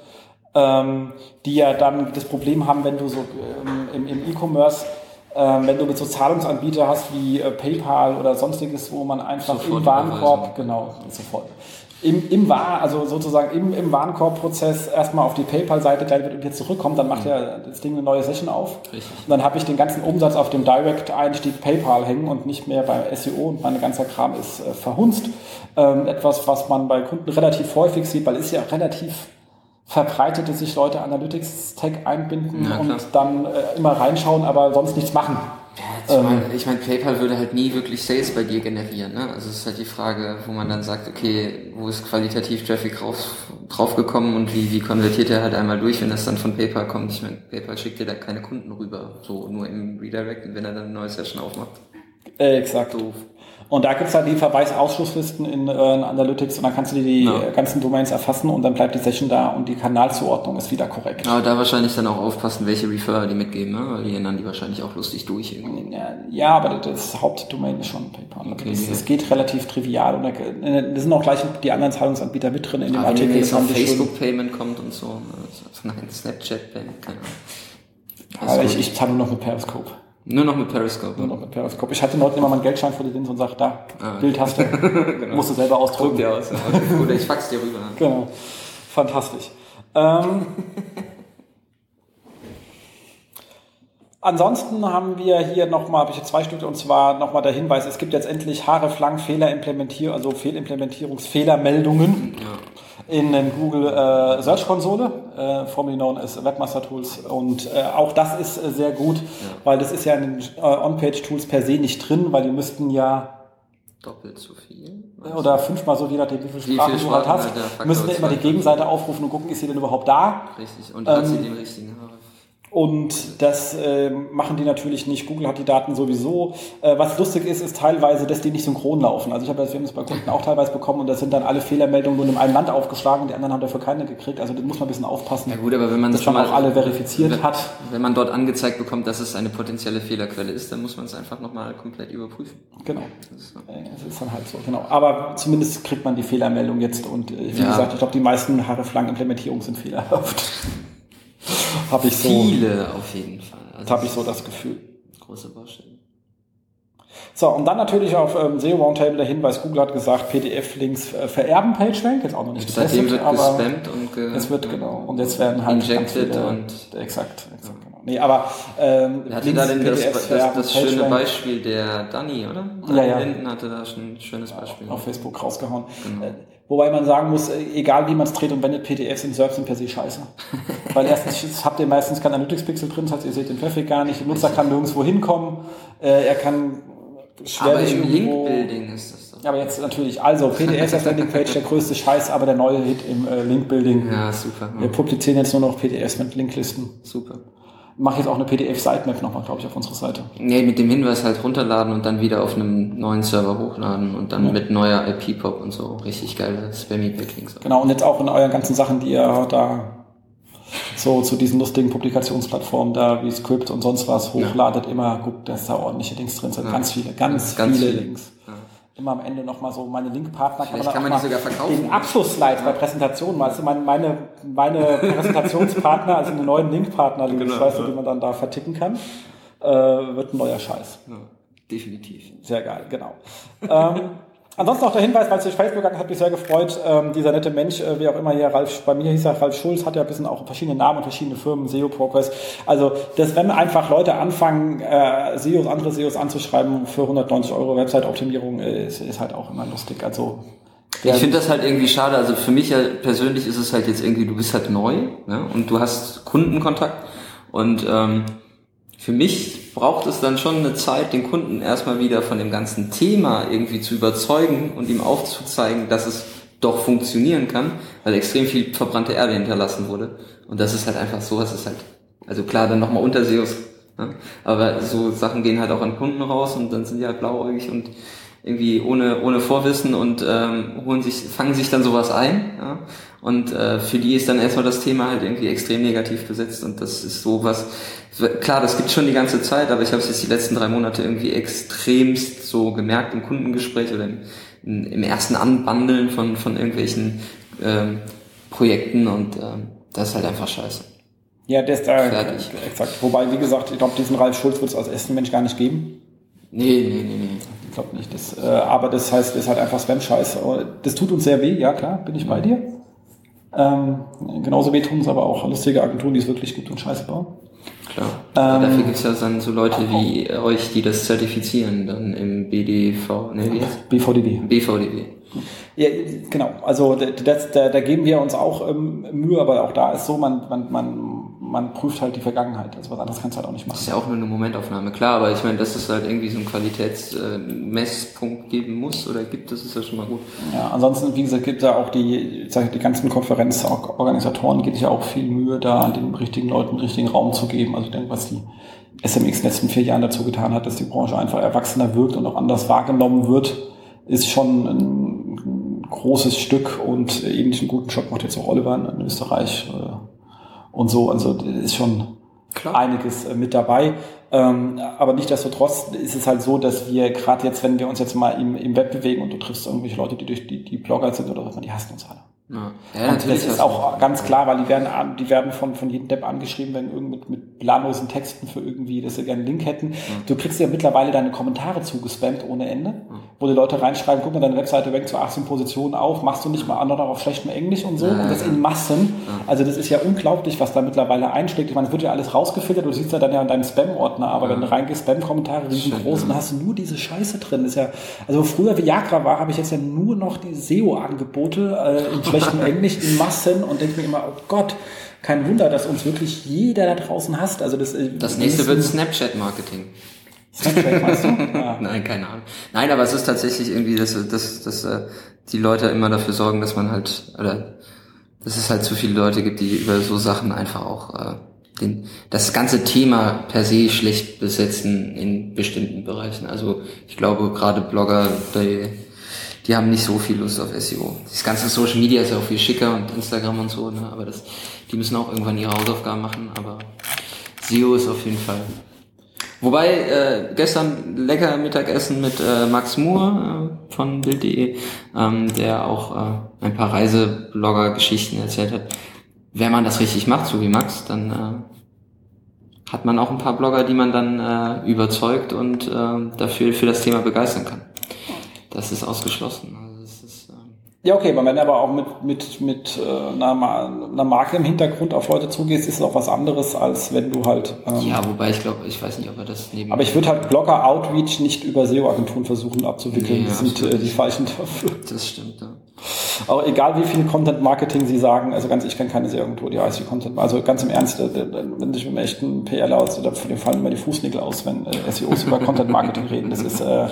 [SPEAKER 2] ähm, die ja dann das Problem haben, wenn du so ähm, im, im E-Commerce ähm, wenn du mit so Zahlungsanbieter hast wie äh, PayPal oder sonstiges, wo man einfach sofort im Warenkorb, genau, sofort, im, im War, also sozusagen im, im Warenkorb-Prozess erstmal auf die PayPal-Seite gleich wird und jetzt zurückkommt, dann macht mhm. ja das Ding eine neue Session auf. Richtig. Und dann habe ich den ganzen Umsatz auf dem Direct-Einstieg PayPal hängen und nicht mehr bei SEO und mein ganzer Kram ist äh, verhunzt. Ähm, etwas, was man bei Kunden relativ häufig sieht, weil es ja relativ verbreitet, dass sich Leute Analytics-Tag einbinden ja, und dann äh, immer reinschauen, aber sonst nichts machen.
[SPEAKER 3] Ja, ich meine, ich mein, PayPal würde halt nie wirklich Sales bei dir generieren. Ne? Also es ist halt die Frage, wo man dann sagt, okay, wo ist qualitativ Traffic drauf, draufgekommen und wie, wie konvertiert er halt einmal durch, wenn das dann von PayPal kommt. Ich meine, PayPal schickt dir da keine Kunden rüber, so nur im Redirect, wenn er dann eine neue Session aufmacht.
[SPEAKER 2] Äh, exakt. Doof. Und da gibt's halt die Verweisausschlusslisten in, äh, in Analytics und dann kannst du die, die ja. ganzen Domains erfassen und dann bleibt die Session da und die Kanalzuordnung ist wieder korrekt.
[SPEAKER 3] Aber da wahrscheinlich dann auch aufpassen, welche Referrer die mitgeben, ne? weil die ändern die wahrscheinlich auch lustig durch.
[SPEAKER 2] Irgendwie. Ja, aber das Hauptdomain ist schon PayPal. Okay, das, das, geht relativ trivial und da, da, sind auch gleich die anderen Zahlungsanbieter mit drin in dem aber Artikel. Wenn
[SPEAKER 3] jetzt auf Facebook Payment kommt und so, also, nein, Snapchat Payment, keine
[SPEAKER 2] Ahnung. Aber ich, ich zahle nur noch mit Periscope.
[SPEAKER 3] Nur noch mit Periscope.
[SPEAKER 2] Nur noch mit Periscope. Ich hatte heute immer meinen Geldschein vor die Linse und sage, da, ah, Bild hast du. genau. Musst du selber ausdrucken.
[SPEAKER 3] dir aus. Oder ich fax dir rüber.
[SPEAKER 2] Genau. Fantastisch. Ähm, Ansonsten haben wir hier nochmal, habe ich jetzt zwei Stück, und zwar nochmal der Hinweis, es gibt jetzt endlich Haare Flang Fehlerimplementierung, also Fehlimplementierungsfehlermeldungen. Ja in den Google äh, Search Konsole, äh, formerly known as Webmaster Tools. Und äh, auch das ist äh, sehr gut, ja. weil das ist ja in den äh, On-Page Tools per se nicht drin, weil die müssten ja
[SPEAKER 3] doppelt so viel.
[SPEAKER 2] Oder fünfmal so, je nachdem, wie viele Sprachen, du halt hast, müssen ja immer die Gegenseite aufrufen und gucken, ist sie denn überhaupt da?
[SPEAKER 3] Richtig, und hat ähm, sie den richtigen Haare?
[SPEAKER 2] Und das äh, machen die natürlich nicht. Google hat die Daten sowieso. Äh, was lustig ist, ist teilweise, dass die nicht synchron laufen. Also ich habe das, wir haben das bei Kunden auch teilweise bekommen und da sind dann alle Fehlermeldungen nur in einem Land aufgeschlagen, die anderen haben dafür keine gekriegt. Also da muss man ein bisschen aufpassen.
[SPEAKER 3] Ja gut, aber wenn man
[SPEAKER 2] das schon mal auch alle verifiziert
[SPEAKER 3] wenn,
[SPEAKER 2] hat.
[SPEAKER 3] Wenn man dort angezeigt bekommt, dass es eine potenzielle Fehlerquelle ist, dann muss man es einfach nochmal komplett überprüfen.
[SPEAKER 2] Genau. Das ist, so. das ist dann halt so, genau. Aber zumindest kriegt man die Fehlermeldung jetzt und äh, wie ja. gesagt, ich glaube, die meisten Haare-Flang-Implementierungen sind fehlerhaft. Habe ich so.
[SPEAKER 3] Viele auf jeden Fall.
[SPEAKER 2] Also habe ich so das Gefühl.
[SPEAKER 3] Große Baustelle.
[SPEAKER 2] So, und dann natürlich auf ähm, SEO Roundtable der Hinweis, Google hat gesagt, PDF-Links äh, vererben PageRank, jetzt auch noch nicht
[SPEAKER 3] Seitdem wird gespammt und
[SPEAKER 2] ge es wird, genau, und jetzt werden halt
[SPEAKER 3] injected
[SPEAKER 2] viele,
[SPEAKER 3] und
[SPEAKER 2] exakt, exakt genau. Nee, aber ähm,
[SPEAKER 3] hatte da denn das, das,
[SPEAKER 2] ja,
[SPEAKER 3] das schöne Beispiel? Der Danny, oder? Danny
[SPEAKER 2] Ja, ja.
[SPEAKER 3] Linden hatte da schon ein schönes Beispiel.
[SPEAKER 2] auf Facebook rausgehauen.
[SPEAKER 3] Genau.
[SPEAKER 2] Wobei man sagen muss, äh, egal wie man es dreht und wendet, PDFs und SERPs sind per se scheiße. Weil erstens habt ihr meistens kein Analytics-Pixel drin, das heißt, ihr seht den Traffic gar nicht, der Nutzer kann nirgendwo hinkommen, äh, er kann schwer
[SPEAKER 3] Aber im
[SPEAKER 2] irgendwo-
[SPEAKER 3] Link-Building ist das doch.
[SPEAKER 2] Aber jetzt natürlich, also PDFs als Landingpage, der größte Scheiß, aber der neue Hit im äh, Link-Building.
[SPEAKER 3] Ja, super.
[SPEAKER 2] Wir publizieren jetzt nur noch PDFs mit Linklisten.
[SPEAKER 3] Super.
[SPEAKER 2] Mach jetzt auch eine PDF-Sitemap nochmal, glaube ich, auf unserer Seite.
[SPEAKER 3] Nee, mit dem Hinweis halt runterladen und dann wieder auf einem neuen Server hochladen und dann mit neuer IP-Pop und so. Richtig geile Spammy-Backlinks.
[SPEAKER 2] Genau, und jetzt auch in euren ganzen Sachen, die ihr da so zu diesen lustigen Publikationsplattformen da wie Script und sonst was hochladet, immer guckt, dass da ordentliche Links drin sind. Ganz viele, ganz,
[SPEAKER 3] Ganz
[SPEAKER 2] viele,
[SPEAKER 3] viele.
[SPEAKER 2] Links. Immer am Ende nochmal so meine Linkpartner.
[SPEAKER 3] Vielleicht
[SPEAKER 2] dann
[SPEAKER 3] kann man die
[SPEAKER 2] mal
[SPEAKER 3] sogar verkaufen.
[SPEAKER 2] Den Abschlussslides bei Präsentationen, weißt du, meine, meine, meine Präsentationspartner, also eine neuen Linkpartner-Links,
[SPEAKER 3] Genau,
[SPEAKER 2] weißt du,
[SPEAKER 3] ja.
[SPEAKER 2] die man dann da verticken kann, äh, wird ein neuer Scheiß.
[SPEAKER 3] Ja, definitiv.
[SPEAKER 2] Sehr geil, genau. ähm, ansonsten noch der Hinweis, weil es durch Facebook hat, mich sehr gefreut. Ähm, dieser nette Mensch, äh, wie auch immer hier, Ralf, bei mir hieß er Ralf Schulz, hat ja ein bisschen auch verschiedene Namen und verschiedene Firmen, SEO Progress. Also, dass wenn einfach Leute anfangen, äh, SEOs, andere SEOs anzuschreiben für 190 Euro Website-Optimierung, äh, ist, ist halt auch immer lustig. Also,
[SPEAKER 3] Ich finde das halt irgendwie schade. Also für mich ja persönlich ist es halt jetzt irgendwie, du bist halt neu ne? und du hast Kundenkontakt und ähm, für mich braucht es dann schon eine Zeit, den Kunden erstmal wieder von dem ganzen Thema irgendwie zu überzeugen und ihm aufzuzeigen, dass es doch funktionieren kann, weil extrem viel verbrannte Erde hinterlassen wurde. Und das ist halt einfach sowas ist halt, also klar, dann nochmal unter SEOs, ne? aber so Sachen gehen halt auch an Kunden raus und dann sind die halt blauäugig und irgendwie ohne, ohne Vorwissen und ähm, holen sich, fangen sich dann sowas ein. Ja? Und äh, für die ist dann erstmal das Thema halt irgendwie extrem negativ besetzt und das ist sowas, klar, das gibt schon die ganze Zeit, aber ich habe es jetzt die letzten drei Monate irgendwie extremst so gemerkt im Kundengespräch oder im, im, ersten Anbandeln von, von irgendwelchen ähm, Projekten und ähm, das ist halt einfach scheiße.
[SPEAKER 2] ja, der ist da,
[SPEAKER 3] Fertig.
[SPEAKER 2] exakt. Wobei, wie gesagt, ich glaube, diesen Ralf Schulz wird es als ersten Mensch gar nicht geben.
[SPEAKER 3] Nee, nee, nee, nee.
[SPEAKER 2] Ich glaube nicht. Das, äh, aber das heißt, das ist halt einfach Spam-Scheiß. Das tut uns sehr weh, ja klar, bin ich bei dir. Ähm, genauso weh tun es aber auch lustige Agenturen, die es wirklich gibt und Scheiße bauen.
[SPEAKER 3] Klar.
[SPEAKER 2] Ähm,
[SPEAKER 3] Dafür gibt's ja dann so Leute wie euch, die das zertifizieren, dann im BDV, ne, wie?
[SPEAKER 2] BVDB.
[SPEAKER 3] BVDW.
[SPEAKER 2] Ja, genau. Also das, da, da geben wir uns auch ähm, Mühe, aber auch da ist so, man, man, man, man prüft halt die Vergangenheit. Also was anderes kannst du halt auch nicht
[SPEAKER 3] Das
[SPEAKER 2] machen.
[SPEAKER 3] ist ja auch nur eine Momentaufnahme, klar, aber ich meine, dass es halt irgendwie so einen Qualitätsmesspunkt geben muss oder gibt, das ist ja schon mal gut.
[SPEAKER 2] Ja, ansonsten, wie gesagt, gibt es ja auch die, ich sag, die ganzen Konferenzorganisatoren, geht es ja auch viel Mühe, da den richtigen Leuten den richtigen Raum zu geben. Also ich denke, was die SMX in den letzten vier Jahren dazu getan hat, dass die Branche einfach erwachsener wirkt und auch anders wahrgenommen wird, ist schon ein großes Stück und ähnlichen guten Job macht jetzt auch Oliver in Österreich äh, und so. Also ist schon
[SPEAKER 3] Klar.
[SPEAKER 2] einiges äh, mit dabei. Ähm, aber nichtsdestotrotz ist es halt so, dass wir gerade jetzt, wenn wir uns jetzt mal im, im Web bewegen und du triffst irgendwelche Leute, die durch die, die Blogger sind oder was, die hassen uns alle.
[SPEAKER 3] Ja, ja
[SPEAKER 2] Und das ist auch ganz klar, weil die werden, die werden von, von jedem Depp angeschrieben, wenn irgend mit, mit planlosen Texten für irgendwie, dass sie gerne einen Link hätten. Du kriegst ja mittlerweile deine Kommentare zugespammt ohne Ende, wo die Leute reinschreiben, guck mal, deine Webseite rankt zu 18 Positionen auf, machst du nicht mal andere auf schlechtem Englisch und so. und das in Massen. Also das ist ja unglaublich, was da mittlerweile einschlägt. Ich meine, es wird ja alles rausgefiltert, du siehst ja dann ja in deinem Spam-Ordner, aber wenn du reingehst, Spam-Kommentare riesengroß, dann hast du nur diese Scheiße drin. Das ist ja, also früher Viagra war, habe ich jetzt ja nur noch die SEO-Angebote äh, in schlechtem Englisch in Massen und denke mir immer, oh Gott, kein Wunder, dass uns wirklich jeder da draußen hasst. Also das, äh,
[SPEAKER 3] Das nächste wird Snapchat-Marketing.
[SPEAKER 2] Snapchat, meinst du? Ja.
[SPEAKER 3] Nein, keine Ahnung. Nein, aber es ist tatsächlich irgendwie, dass, dass, dass äh, die Leute immer dafür sorgen, dass man halt, oder dass es halt zu viele Leute gibt, die über so Sachen einfach auch äh, den, das ganze Thema per se schlecht besetzen in bestimmten Bereichen. Also ich glaube gerade Blogger, die, die haben nicht so viel Lust auf SEO. Das ganze Social Media ist ja auch viel schicker und Instagram und so, ne? aber das, die müssen auch irgendwann ihre Hausaufgaben machen, aber SEO ist auf jeden Fall Wobei äh, gestern lecker Mittagessen mit äh, Max Moore äh, von Bild.de, ähm, der auch äh, ein paar Reiseblogger-Geschichten erzählt hat. Wenn man das richtig macht, so wie Max, dann äh, hat man auch ein paar Blogger, die man dann äh, überzeugt und äh, dafür für das Thema begeistern kann. Das ist ausgeschlossen. Also das ist, äh,
[SPEAKER 2] Ja, okay, aber wenn du aber auch mit, mit, mit äh, einer, einer Marke im Hintergrund auf Leute zugehst, ist es auch was anderes, als wenn du halt. Ähm,
[SPEAKER 3] Ja, wobei ich glaube, ich weiß nicht, ob er das neben.
[SPEAKER 2] Aber ich würde halt Blogger Outreach nicht über SEO-Agenturen versuchen abzuwickeln.
[SPEAKER 3] Nee,
[SPEAKER 2] die sind äh, die falschen dafür.
[SPEAKER 3] Das stimmt, ja.
[SPEAKER 2] Aber egal wie viel Content Marketing sie sagen, also ganz, ich kenne keine SEO-Agentur, die heißt wie Content. Also ganz im Ernst, äh, äh, wenn sich mit einem echten PLer aus, da fallen immer die Fußnägel aus, wenn SEOs über Content Marketing reden. Das ist, äh,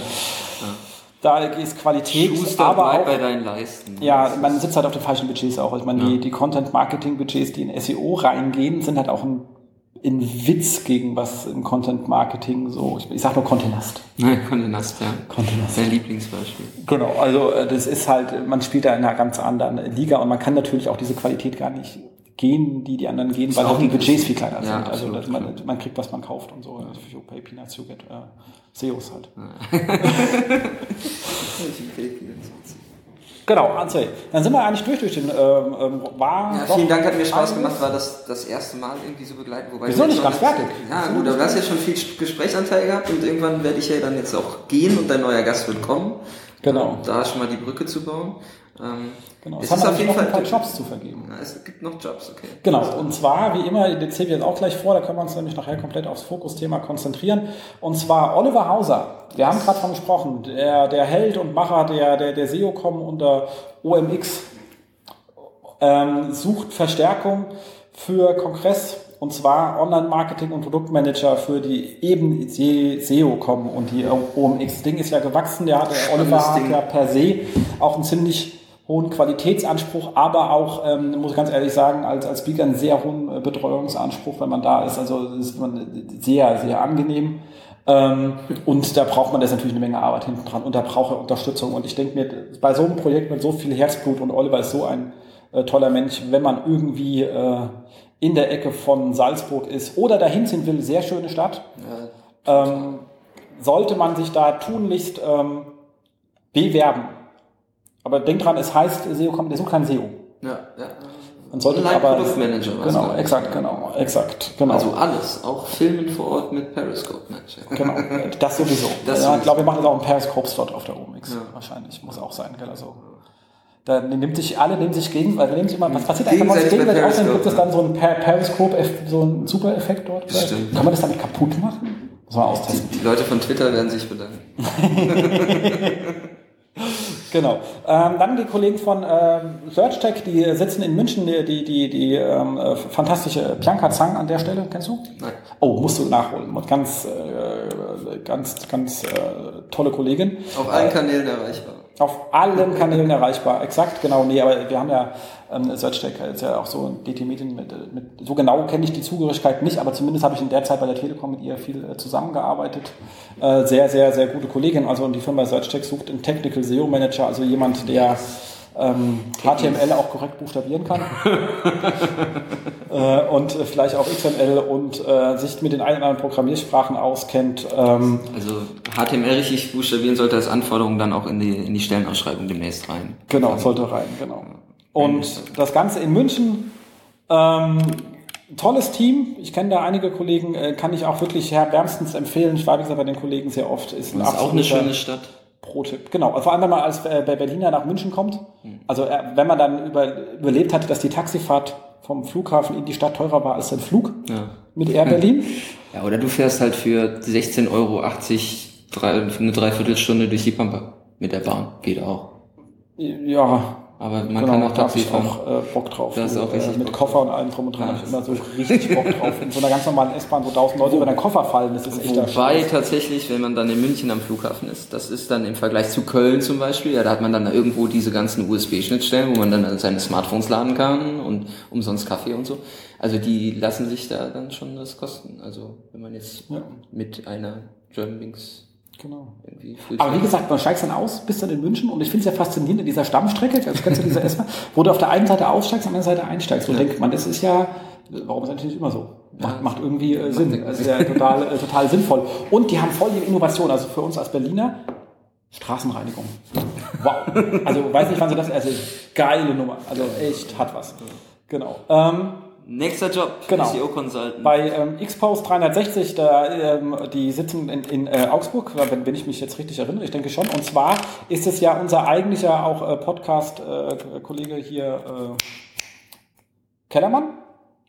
[SPEAKER 2] da ist Qualität,
[SPEAKER 3] Schuster,
[SPEAKER 2] aber auch,
[SPEAKER 3] bei deinen Leisten.
[SPEAKER 2] ja, man sitzt halt auf den falschen Budgets auch. Ich meine, die, die Content-Marketing-Budgets, die in SEO reingehen, sind halt auch ein, ein Witz gegen was im Content-Marketing so, ich, ich sag nur Contenast.
[SPEAKER 3] Nein, Condé Nast, ja.
[SPEAKER 2] Condé Nast.
[SPEAKER 3] Sein Lieblingsbeispiel.
[SPEAKER 2] Genau, also äh, das ist halt, man spielt da in einer ganz anderen Liga und man kann natürlich auch diese Qualität gar nicht gehen, die die anderen gehen, weil
[SPEAKER 3] auch
[SPEAKER 2] auch die Budgets viel kleiner
[SPEAKER 3] Ja,
[SPEAKER 2] sind. Also
[SPEAKER 3] absolut,
[SPEAKER 2] dass man, man kriegt, was man kauft und so. Also You pay peanuts, you get äh, SEOs halt. Genau, Ansel. Dann sind wir eigentlich durch durch den ähm, ähm, war
[SPEAKER 3] Ja, vielen Dank, hat mir Spaß gemacht, war das das erste Mal irgendwie so begleiten. Wobei
[SPEAKER 2] Wir sind nicht ganz fertig.
[SPEAKER 3] Ja, gut, aber du hast ja schon viel Gesprächsanteil gehabt und irgendwann werde ich ja dann jetzt auch gehen und dein neuer Gast wird kommen.
[SPEAKER 2] Genau.
[SPEAKER 3] Da schon mal die Brücke zu bauen. Ähm,
[SPEAKER 2] Genau.
[SPEAKER 3] Es
[SPEAKER 2] Es haben
[SPEAKER 3] auf jeden
[SPEAKER 2] noch ein paar Jobs zu vergeben.
[SPEAKER 3] Ja, es gibt noch Jobs, okay.
[SPEAKER 2] Genau, und zwar, wie immer, den zählen wir jetzt auch gleich vor, da können wir uns nämlich nachher komplett aufs Fokusthema konzentrieren. Und zwar Oliver Hauser, wir haben gerade von gesprochen, der, der Held und Macher der, der, der SEO-Com unter OMX, ähm, sucht Verstärkung für Kongress und zwar Online-Marketing und Produktmanager für die eben SEO-Com und die OMX. Das Ding ist ja gewachsen, der hat, Oliver hat ja per se auch einen ziemlich hohen Qualitätsanspruch, aber auch, ähm, muss ich ganz ehrlich sagen, als, als Speaker einen sehr hohen äh, Betreuungsanspruch, wenn man da ist. Also das ist man sehr, sehr angenehm. Ähm, und da braucht man jetzt natürlich eine Menge Arbeit hinten dran und da braucht er Unterstützung. Und ich denke mir, bei so einem Projekt mit so viel Herzblut und Oliver ist so ein äh, toller Mensch, wenn man irgendwie äh, in der Ecke von Salzburg ist oder dahin ziehen will, sehr schöne Stadt, ähm, sollte man sich da tunlichst ähm, bewerben. Aber denk dran, es heißt SEO, kommt- der sucht kein SEO.
[SPEAKER 3] Ja, ja.
[SPEAKER 2] Man sollte
[SPEAKER 3] Online
[SPEAKER 2] aber
[SPEAKER 3] Produktmanager,
[SPEAKER 2] genau, exakt, genau, exakt, genau.
[SPEAKER 3] Also alles, auch Filmen vor Ort mit Periscope Match.
[SPEAKER 2] Genau, das sowieso.
[SPEAKER 3] Das
[SPEAKER 2] ja, ich glaube, wir machen jetzt auch einen Periscope-Slot auf der OMX. Wahrscheinlich, muss auch sein, gell? Also, da nimmt sich, alle nehmen sich gegen, weil nimmt sich immer, was passiert eigentlich, wenn man sich
[SPEAKER 3] Gegenseitig
[SPEAKER 2] aufnimmt, gibt es dann so einen Per- Periscope, so einen Super-Effekt dort?
[SPEAKER 3] Stimmt.
[SPEAKER 2] Kann man das damit kaputt machen? Muss man austesten.
[SPEAKER 3] Die Leute von Twitter werden sich bedanken.
[SPEAKER 2] Genau. Ähm, dann die Kollegen von ähm, SearchTech, die sitzen in München, die, die, die, die ähm, äh, fantastische Bianca Zang an der Stelle, kennst du?
[SPEAKER 3] Nein.
[SPEAKER 2] Oh, musst du nachholen. Und Ganz, äh, ganz, ganz äh, tolle Kollegin.
[SPEAKER 3] Auf allen Kanälen erreichbar.
[SPEAKER 2] Auf allen Kanälen erreichbar, exakt, genau. Nee, aber wir haben ja ähm, SearchTech ist ja auch so DT Medien mit, äh, mit so genau kenne ich die Zugehörigkeit nicht, aber zumindest habe ich in der Zeit bei der Telekom mit ihr viel äh, zusammengearbeitet. Äh, sehr, sehr, sehr gute Kollegin. Also und die Firma SearchTech sucht einen Technical SEO Manager, also jemand, der ähm, HTML auch korrekt buchstabieren kann äh, und vielleicht auch XML und äh, sich mit den ein oder anderen Programmiersprachen auskennt. Ähm,
[SPEAKER 3] Also HTML richtig buchstabieren sollte als Anforderung dann auch in die, in die Stellenausschreibung demnächst rein.
[SPEAKER 2] Genau, sollte rein, genau. Und das Ganze in München, ähm, tolles Team. Ich kenne da einige Kollegen, äh, kann ich auch wirklich Herr wärmstens empfehlen. Ich war wie gesagt bei den Kollegen sehr oft. Ist ein
[SPEAKER 3] ist auch eine schöne Stadt.
[SPEAKER 2] Pro-Tipp. Genau, vor allem wenn man als äh, Berliner nach München kommt. Also äh, wenn man dann über, überlebt hat, dass die Taxifahrt vom Flughafen in die Stadt teurer war als der Flug
[SPEAKER 3] Ja.
[SPEAKER 2] mit Air Berlin.
[SPEAKER 3] Ja, oder du fährst halt für 16,80 Euro drei, eine Dreiviertelstunde durch die Pampa mit der Bahn. Geht auch.
[SPEAKER 2] Ja,
[SPEAKER 3] Aber man
[SPEAKER 2] genau,
[SPEAKER 3] kann auch Taxi fahren.
[SPEAKER 2] auch äh, Bock drauf.
[SPEAKER 3] Da hast du auch
[SPEAKER 2] äh,
[SPEAKER 3] richtig
[SPEAKER 2] mit
[SPEAKER 3] Bock
[SPEAKER 2] Koffer und allem drum und dran
[SPEAKER 3] Ja.
[SPEAKER 2] ich immer so richtig Bock drauf. In so einer ganz normalen S-Bahn, wo tausend Leute über deinen Koffer fallen, das ist echt
[SPEAKER 3] Wobei tatsächlich, wenn man dann in München am Flughafen ist, das ist dann im Vergleich zu Köln zum Beispiel, ja, da hat man dann da irgendwo diese ganzen USB-Schnittstellen, wo man dann seine Smartphones laden kann und umsonst Kaffee und so. Also die lassen sich da dann schon das kosten. Also wenn man jetzt
[SPEAKER 2] Ja.
[SPEAKER 3] mit einer Germanwings
[SPEAKER 2] Genau. Aber wie gesagt, man steigst dann aus, bist dann in München und ich finde es ja faszinierend in dieser Stammstrecke, also kennst du diese S-Bahn, wo du auf der einen Seite aussteigst, auf der anderen Seite einsteigst. Und denkt man, das ist ja, warum ist das natürlich immer so? Macht, macht irgendwie äh, Sinn. Ist ja total, äh, total sinnvoll. Und die haben voll die Innovation, also für uns als Berliner, Straßenreinigung. Wow. Also weiß nicht, wann sie das, also geile Nummer. Also echt hat was. Genau. Ähm,
[SPEAKER 3] Nächster Job,
[SPEAKER 2] Genau.
[SPEAKER 3] SEO Consultant.
[SPEAKER 2] Bei ähm, Xpost 360, da, ähm, die sitzen in, in äh, Augsburg, wenn, wenn ich mich jetzt richtig erinnere, ich denke schon. Und zwar ist es ja unser eigentlicher auch äh, Podcast-Kollege hier, äh, Kellermann.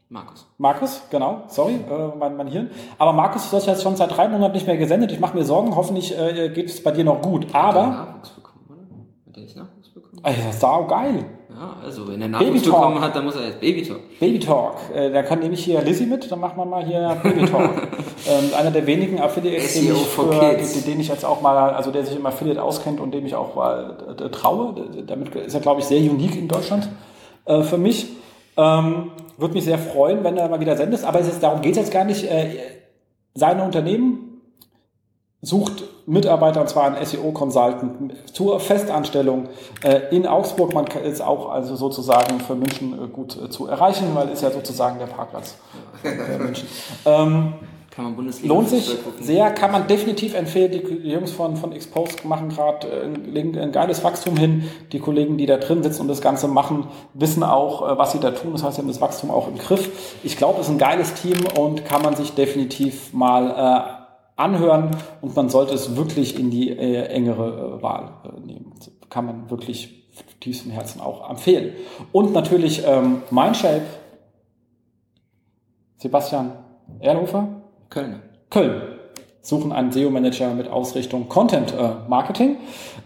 [SPEAKER 3] Markus.
[SPEAKER 2] Markus, genau, sorry, äh, mein, mein Hirn. Aber Markus, du hast jetzt schon seit drei Monaten nicht mehr gesendet. Ich mache mir Sorgen, hoffentlich äh, geht es bei dir noch gut.
[SPEAKER 3] Er
[SPEAKER 2] Aber,
[SPEAKER 3] Nachwuchs bekommen, oder? Hat er nicht Nachwuchs bekommen?
[SPEAKER 2] äh, sau geil.
[SPEAKER 3] Ja, also wenn er Nachwuchs bekommen hat, dann muss er jetzt Baby Talk.
[SPEAKER 2] Baby Talk. Äh, da kann nämlich hier Lizzie mit, dann machen wir mal hier Baby Talk. ähm, einer der wenigen Affiliates, den
[SPEAKER 3] SEO
[SPEAKER 2] ich, für, den, ich jetzt auch mal, also der sich im Affiliate auskennt und dem ich auch mal äh, traue. Damit ist er, glaube ich, sehr unique in Deutschland äh, für mich. Ähm, Würde mich sehr freuen, wenn er mal wieder sendest. Aber es ist, darum geht es jetzt gar nicht. Äh, seine Unternehmen sucht Mitarbeiter, und zwar einen SEO-Consultant zur Festanstellung äh, in Augsburg. Man kann- ist auch also sozusagen für München äh, gut äh, zu erreichen, weil ist ja sozusagen der Parkplatz der München. Ähm,
[SPEAKER 3] Kann man Bundesliga
[SPEAKER 2] lohnt sich sehr, kann man definitiv empfehlen. Die Jungs von, von Xpost machen gerade äh, legen ein geiles Wachstum hin. Die Kollegen, die da drin sitzen und das Ganze machen, wissen auch, äh, was sie da tun. Das heißt, sie haben das Wachstum auch im Griff. Ich glaube, es ist ein geiles Team und kann man sich definitiv mal äh, anhören und man sollte es wirklich in die äh, engere äh, Wahl äh, nehmen. Kann man wirklich tiefstem Herzen auch empfehlen. Und natürlich ähm, Mindshape, Sebastian Erlhofer,
[SPEAKER 3] Köln.
[SPEAKER 2] Köln suchen einen SEO-Manager mit Ausrichtung Content äh, Marketing.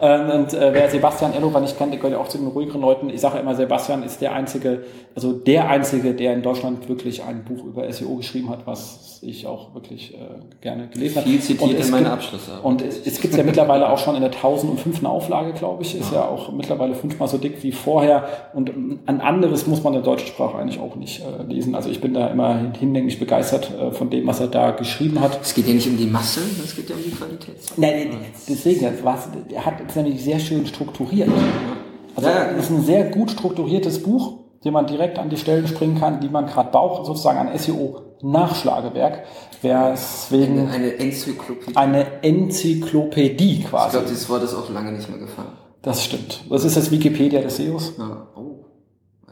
[SPEAKER 2] Ähm, und äh, wer Sebastian Erlover nicht kennt, der gehört ja auch zu den ruhigeren Leuten. Ich sage immer, Sebastian ist der einzige, also der einzige, der in Deutschland wirklich ein Buch über SEO geschrieben hat, was ich auch wirklich äh, gerne gelesen habe.
[SPEAKER 3] Viel zitiert
[SPEAKER 2] Und es
[SPEAKER 3] in meiner
[SPEAKER 2] gibt-
[SPEAKER 3] Abschlussarbeit.
[SPEAKER 2] Und es, es gibt ja mittlerweile auch schon in der 1005. Auflage, glaube ich, ist ja auch mittlerweile fünfmal so dick wie vorher. Und ein anderes muss man in der deutschen Sprache eigentlich auch nicht äh, lesen. Also ich bin da immer hinlänglich begeistert äh, von dem, was er da geschrieben hat.
[SPEAKER 3] Es geht ja nicht um die Masse, es geht ja um die Qualität.
[SPEAKER 2] Nein, nein, deswegen, das war's, er hat es nämlich sehr schön strukturiert. Also
[SPEAKER 3] Ja, ja.
[SPEAKER 2] es ist ein sehr gut strukturiertes Buch, dem man direkt an die Stellen springen kann, die man gerade braucht, sozusagen ein SEO-Nachschlagewerk, weswegen
[SPEAKER 3] Eine Enzyklopädie.
[SPEAKER 2] eine Enzyklopädie
[SPEAKER 3] Ich
[SPEAKER 2] quasi.
[SPEAKER 3] glaube, dieses Wort ist auch lange nicht mehr gefallen.
[SPEAKER 2] Das stimmt. Das ist das Wikipedia des SEOs.
[SPEAKER 3] Ja. Oh.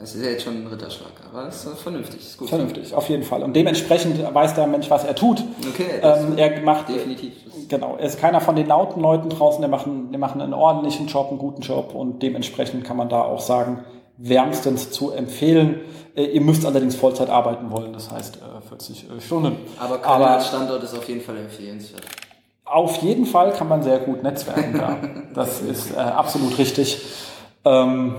[SPEAKER 3] Es ist ja jetzt schon ein Ritterschlag, aber es ist vernünftig. Ist gut.
[SPEAKER 2] Vernünftig, auf jeden Fall. Und dementsprechend weiß der Mensch, was er tut.
[SPEAKER 3] Okay, das
[SPEAKER 2] Ähm, er macht
[SPEAKER 3] definitiv.
[SPEAKER 2] Genau, er ist keiner von den lauten Leuten draußen, der machen, die machen einen ordentlichen Job, einen guten Job und dementsprechend kann man da auch sagen, wärmstens zu empfehlen. Äh, ihr müsst allerdings Vollzeit arbeiten wollen, das heißt äh, 40 äh, Stunden.
[SPEAKER 3] Aber Köln als Standort ist auf jeden Fall empfehlenswert.
[SPEAKER 2] Auf jeden Fall kann man sehr gut netzwerken da. Das ist äh, absolut richtig. Ähm,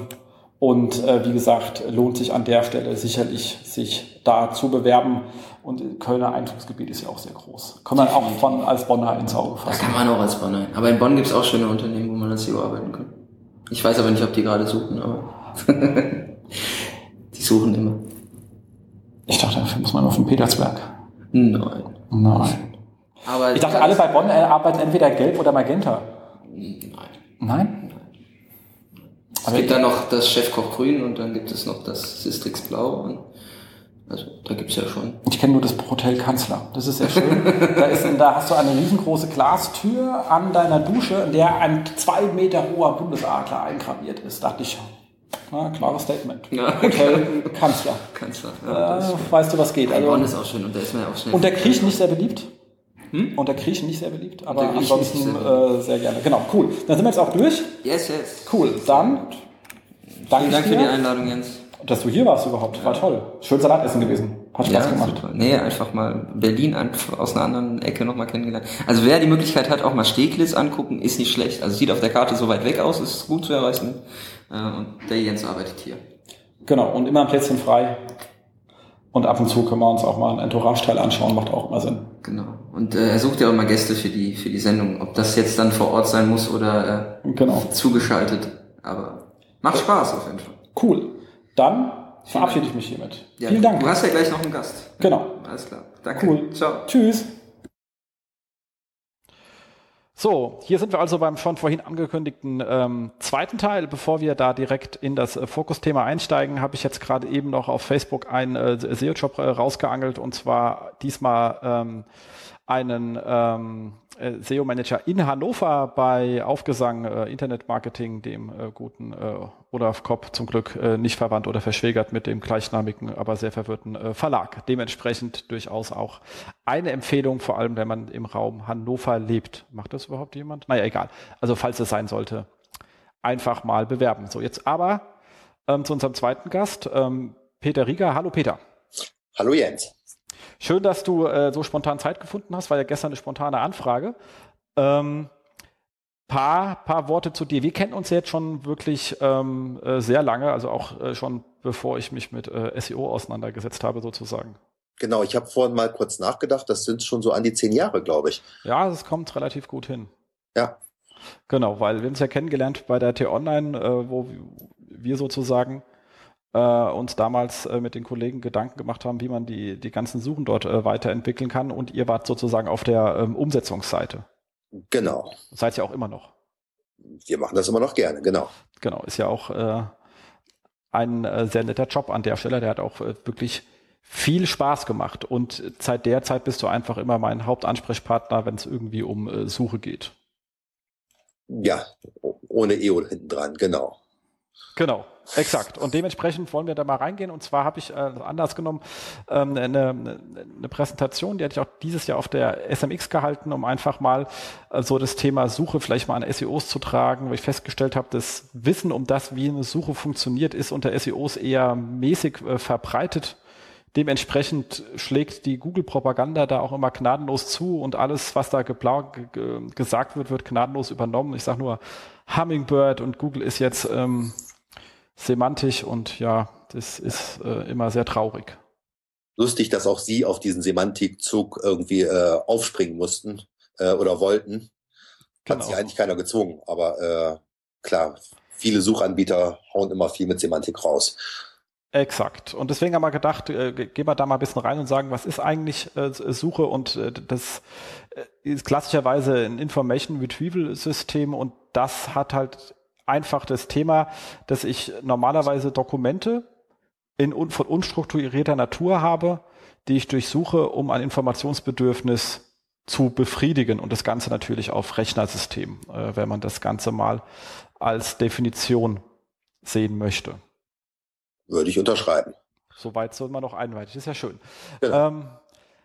[SPEAKER 2] und äh, wie gesagt, lohnt sich an der Stelle sicherlich, sich da zu bewerben. Und Kölner Einzugsgebiet ist ja auch sehr groß. Kann man auch von als Bonner ins Auge
[SPEAKER 3] Da
[SPEAKER 2] fassen.
[SPEAKER 3] kann man auch als Bonn ein. Aber in Bonn gibt es auch schöne Unternehmen, wo man als SEO arbeiten kann. Ich weiß aber nicht, ob die gerade suchen, aber die suchen immer.
[SPEAKER 2] Ich dachte, dafür muss man auf dem Petersberg.
[SPEAKER 3] Nein.
[SPEAKER 2] Nein.
[SPEAKER 3] Aber
[SPEAKER 2] Ich dachte, alle bei Bonn äh, arbeiten entweder gelb oder magenta.
[SPEAKER 3] Nein.
[SPEAKER 2] Nein?
[SPEAKER 3] Es gibt da noch das Chefkoch Grün und dann gibt es noch das Sistrix Blau. Und also da gibt's ja schon.
[SPEAKER 2] Ich kenne nur das Hotel Kanzler. Das ist sehr schön. da, ist, da hast du eine riesengroße Glastür an deiner Dusche, in der ein zwei Meter hoher Bundesadler eingraviert ist. Dachte ich, na, klares Statement.
[SPEAKER 3] Ja.
[SPEAKER 2] Hotel Kanzler.
[SPEAKER 3] Kanzler. Ja,
[SPEAKER 2] Äh, weißt du, was geht.
[SPEAKER 3] Bonn
[SPEAKER 2] Also,
[SPEAKER 3] ist auch schön und da ist man ja auch schnell.
[SPEAKER 2] unter Griechen nicht sehr beliebt. Unter Griechen nicht sehr beliebt, aber ansonsten
[SPEAKER 3] sehr
[SPEAKER 2] äh, sehr gerne. Genau, cool. Dann sind wir jetzt auch durch.
[SPEAKER 3] Yes, yes.
[SPEAKER 2] Cool. Dann danke
[SPEAKER 3] Vielen Dank
[SPEAKER 2] ich
[SPEAKER 3] für die
[SPEAKER 2] dir,
[SPEAKER 3] Einladung, Jens.
[SPEAKER 2] dass du hier warst überhaupt. War toll. Schön Salatessen gewesen. Hat Spaß gemacht.
[SPEAKER 3] super. Nee, einfach mal Berlin aus einer anderen Ecke nochmal kennengelernt. Also wer die Möglichkeit hat, auch mal Steglitz angucken, ist nicht schlecht. Also sieht auf der Karte so weit weg aus, ist gut zu erreichen. Äh, Und der Jens arbeitet hier.
[SPEAKER 2] Genau, und immer ein Plätzchen frei. Und ab und zu können wir uns auch mal einen Entourage-Teil anschauen, macht auch immer Sinn.
[SPEAKER 3] Genau. Und äh, er sucht ja auch immer Gäste für die für die Sendung. Ob das jetzt dann vor Ort sein muss oder äh,
[SPEAKER 2] Genau.
[SPEAKER 3] zugeschaltet. Aber macht Spaß auf jeden Fall.
[SPEAKER 2] Cool. Dann verabschiede ich mich hiermit.
[SPEAKER 3] Ja,
[SPEAKER 2] Vielen Dank.
[SPEAKER 3] Du hast ja gleich noch einen Gast.
[SPEAKER 2] Genau.
[SPEAKER 3] Alles klar. Danke.
[SPEAKER 2] Cool.
[SPEAKER 3] Ciao.
[SPEAKER 2] Tschüss. So, hier sind wir also beim schon vorhin angekündigten ähm, zweiten Teil. Bevor wir da direkt in das äh, Fokusthema einsteigen, habe ich jetzt gerade eben noch auf Facebook einen äh, SEO-Job äh, rausgeangelt und zwar diesmal ähm, einen ähm, äh, SEO-Manager in Hannover bei Aufgesang äh, Internetmarketing, dem äh, guten äh, Olaf Kopp, zum Glück äh, nicht verwandt oder verschwägert mit dem gleichnamigen, aber sehr verwirrten äh, Verlag. Dementsprechend durchaus auch eine Empfehlung, vor allem wenn man im Raum Hannover lebt. Macht das überhaupt jemand? Naja, egal. Also falls es sein sollte, einfach mal bewerben. So, jetzt aber ähm, zu unserem zweiten Gast, ähm, Peter Rieger. Hallo Peter.
[SPEAKER 4] Hallo Jens.
[SPEAKER 2] Schön, dass du äh, so spontan Zeit gefunden hast, war ja gestern eine spontane Anfrage. Ähm, paar, paar Worte zu dir. Wir kennen uns jetzt schon wirklich ähm, äh, sehr lange, also auch äh, schon bevor ich mich mit äh, SEO auseinandergesetzt habe, sozusagen.
[SPEAKER 4] Genau, ich habe vorhin mal kurz nachgedacht, das sind schon so an die zehn Jahre, glaube ich.
[SPEAKER 2] Ja, das kommt relativ gut hin.
[SPEAKER 4] Ja.
[SPEAKER 2] Genau, weil wir uns ja kennengelernt bei der T-Online, äh, wo wir sozusagen äh, uns damals äh, mit den Kollegen Gedanken gemacht haben, wie man die, die ganzen Suchen dort äh, weiterentwickeln kann. Und ihr wart sozusagen auf der ähm, Umsetzungsseite.
[SPEAKER 4] Genau.
[SPEAKER 2] Seid ihr auch immer noch.
[SPEAKER 4] Wir machen das immer noch gerne, genau.
[SPEAKER 2] Genau, ist ja auch äh, ein äh, sehr netter Job an der Stelle. Der hat auch äh, wirklich viel Spaß gemacht. Und seit der Zeit bist du einfach immer mein Hauptansprechpartner, wenn es irgendwie um äh, Suche geht.
[SPEAKER 4] Ja, ohne EO hinten dran, genau.
[SPEAKER 2] Genau, exakt. Und dementsprechend wollen wir da mal reingehen. Und zwar habe ich äh, anders genommen ähm, eine, eine Präsentation, die hatte ich auch dieses Jahr auf der SMX gehalten, um einfach mal äh, so das Thema Suche vielleicht mal an SEOs zu tragen, wo ich festgestellt habe, das Wissen um das, wie eine Suche funktioniert, ist unter SEOs eher mäßig äh, verbreitet. Dementsprechend schlägt die Google-Propaganda da auch immer gnadenlos zu und alles, was da gesagt wird, wird gnadenlos übernommen. Ich sage nur Hummingbird und Google ist jetzt ähm, semantisch und ja, das ist äh, immer sehr traurig.
[SPEAKER 4] Lustig, dass auch Sie auf diesen Semantikzug irgendwie äh, aufspringen mussten äh, oder wollten. Hat genau. sich eigentlich keiner gezwungen, aber äh, klar, viele Suchanbieter hauen immer viel mit Semantik raus.
[SPEAKER 2] Exakt. Und deswegen haben wir gedacht, äh, gehen wir da mal ein bisschen rein und sagen, was ist eigentlich äh, Suche? Und äh, das äh, ist klassischerweise ein Information Retrieval System und das hat halt einfach das Thema, dass ich normalerweise Dokumente in von unstrukturierter Natur habe, die ich durchsuche, um ein Informationsbedürfnis zu befriedigen und das Ganze natürlich auf Rechnersystem, äh, wenn man das Ganze mal als Definition sehen möchte.
[SPEAKER 4] Würde ich unterschreiben.
[SPEAKER 2] Soweit soll man noch einweitig, ist ja schön. Genau. Ähm,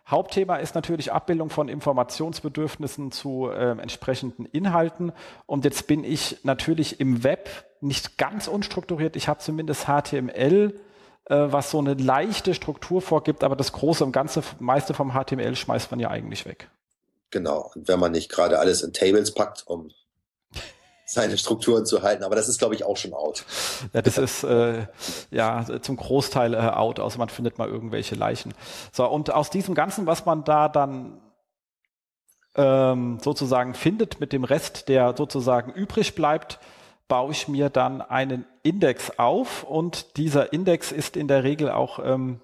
[SPEAKER 2] Hauptthema ist natürlich Abbildung von Informationsbedürfnissen zu äh, entsprechenden Inhalten. Und jetzt bin ich natürlich im Web nicht ganz unstrukturiert. Ich habe zumindest HTML, äh, was so eine leichte Struktur vorgibt, aber das große und ganze meiste vom HTML schmeißt man ja eigentlich weg.
[SPEAKER 4] Genau. Und wenn man nicht gerade alles in Tables packt, um seine Strukturen zu halten. Aber das ist, glaube ich, auch schon out.
[SPEAKER 2] Ja, das ist äh, ja zum Großteil äh, out, außer man findet mal irgendwelche Leichen. So, und aus diesem Ganzen, was man da dann ähm, sozusagen findet, mit dem Rest, der sozusagen übrig bleibt, baue ich mir dann einen Index auf und dieser Index ist in der Regel auch ähm,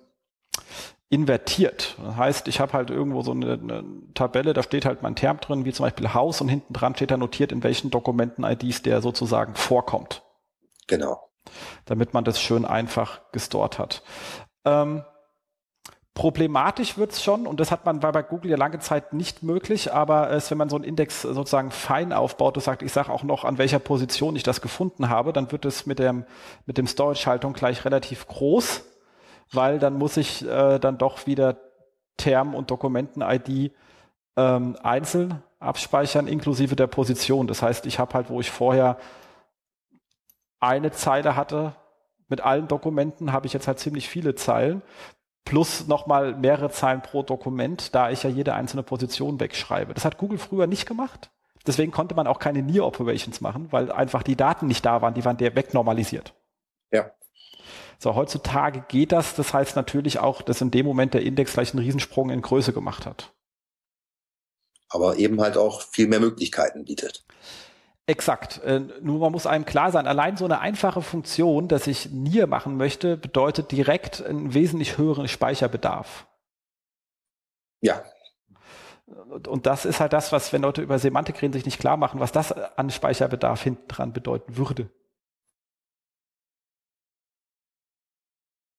[SPEAKER 2] invertiert. Das heißt, ich habe halt irgendwo so eine, eine, Tabelle, da steht halt mein Term drin, wie zum Beispiel Haus und hinten dran steht da notiert, in welchen Dokumenten-IDs der sozusagen vorkommt.
[SPEAKER 4] Genau.
[SPEAKER 2] Damit man das schön einfach gestort hat. Ähm, Problematisch wird's schon, und das hat man war bei Google ja lange Zeit nicht möglich, aber es, wenn man so einen Index sozusagen fein aufbaut und sagt, ich sage auch noch, an welcher Position ich das gefunden habe, dann wird es mit dem, mit dem Storage-Haltung gleich relativ groß weil dann muss ich äh, dann doch wieder Term und Dokumenten-ID ähm, einzeln abspeichern, inklusive der Position. Das heißt, ich habe halt, wo ich vorher eine Zeile hatte, mit allen Dokumenten habe ich jetzt halt ziemlich viele Zeilen, plus nochmal mehrere Zeilen pro Dokument, da ich ja jede einzelne Position wegschreibe. Das hat Google früher nicht gemacht. Deswegen konnte man auch keine Near Operations machen, weil einfach die Daten nicht da waren, die waren der wegnormalisiert.
[SPEAKER 4] Ja.
[SPEAKER 2] So, heutzutage geht das. Das heißt natürlich auch, dass in dem Moment der Index gleich einen Riesensprung in Größe gemacht hat.
[SPEAKER 4] Aber eben halt auch viel mehr Möglichkeiten bietet.
[SPEAKER 2] Exakt. Äh, nur man muss einem klar sein, allein so eine einfache Funktion, dass ich NIR machen möchte, bedeutet direkt einen wesentlich höheren Speicherbedarf.
[SPEAKER 4] Ja.
[SPEAKER 2] Und das ist halt das, was, wenn Leute über Semantik reden, sich nicht klar machen, was das an Speicherbedarf hinten dran bedeuten würde.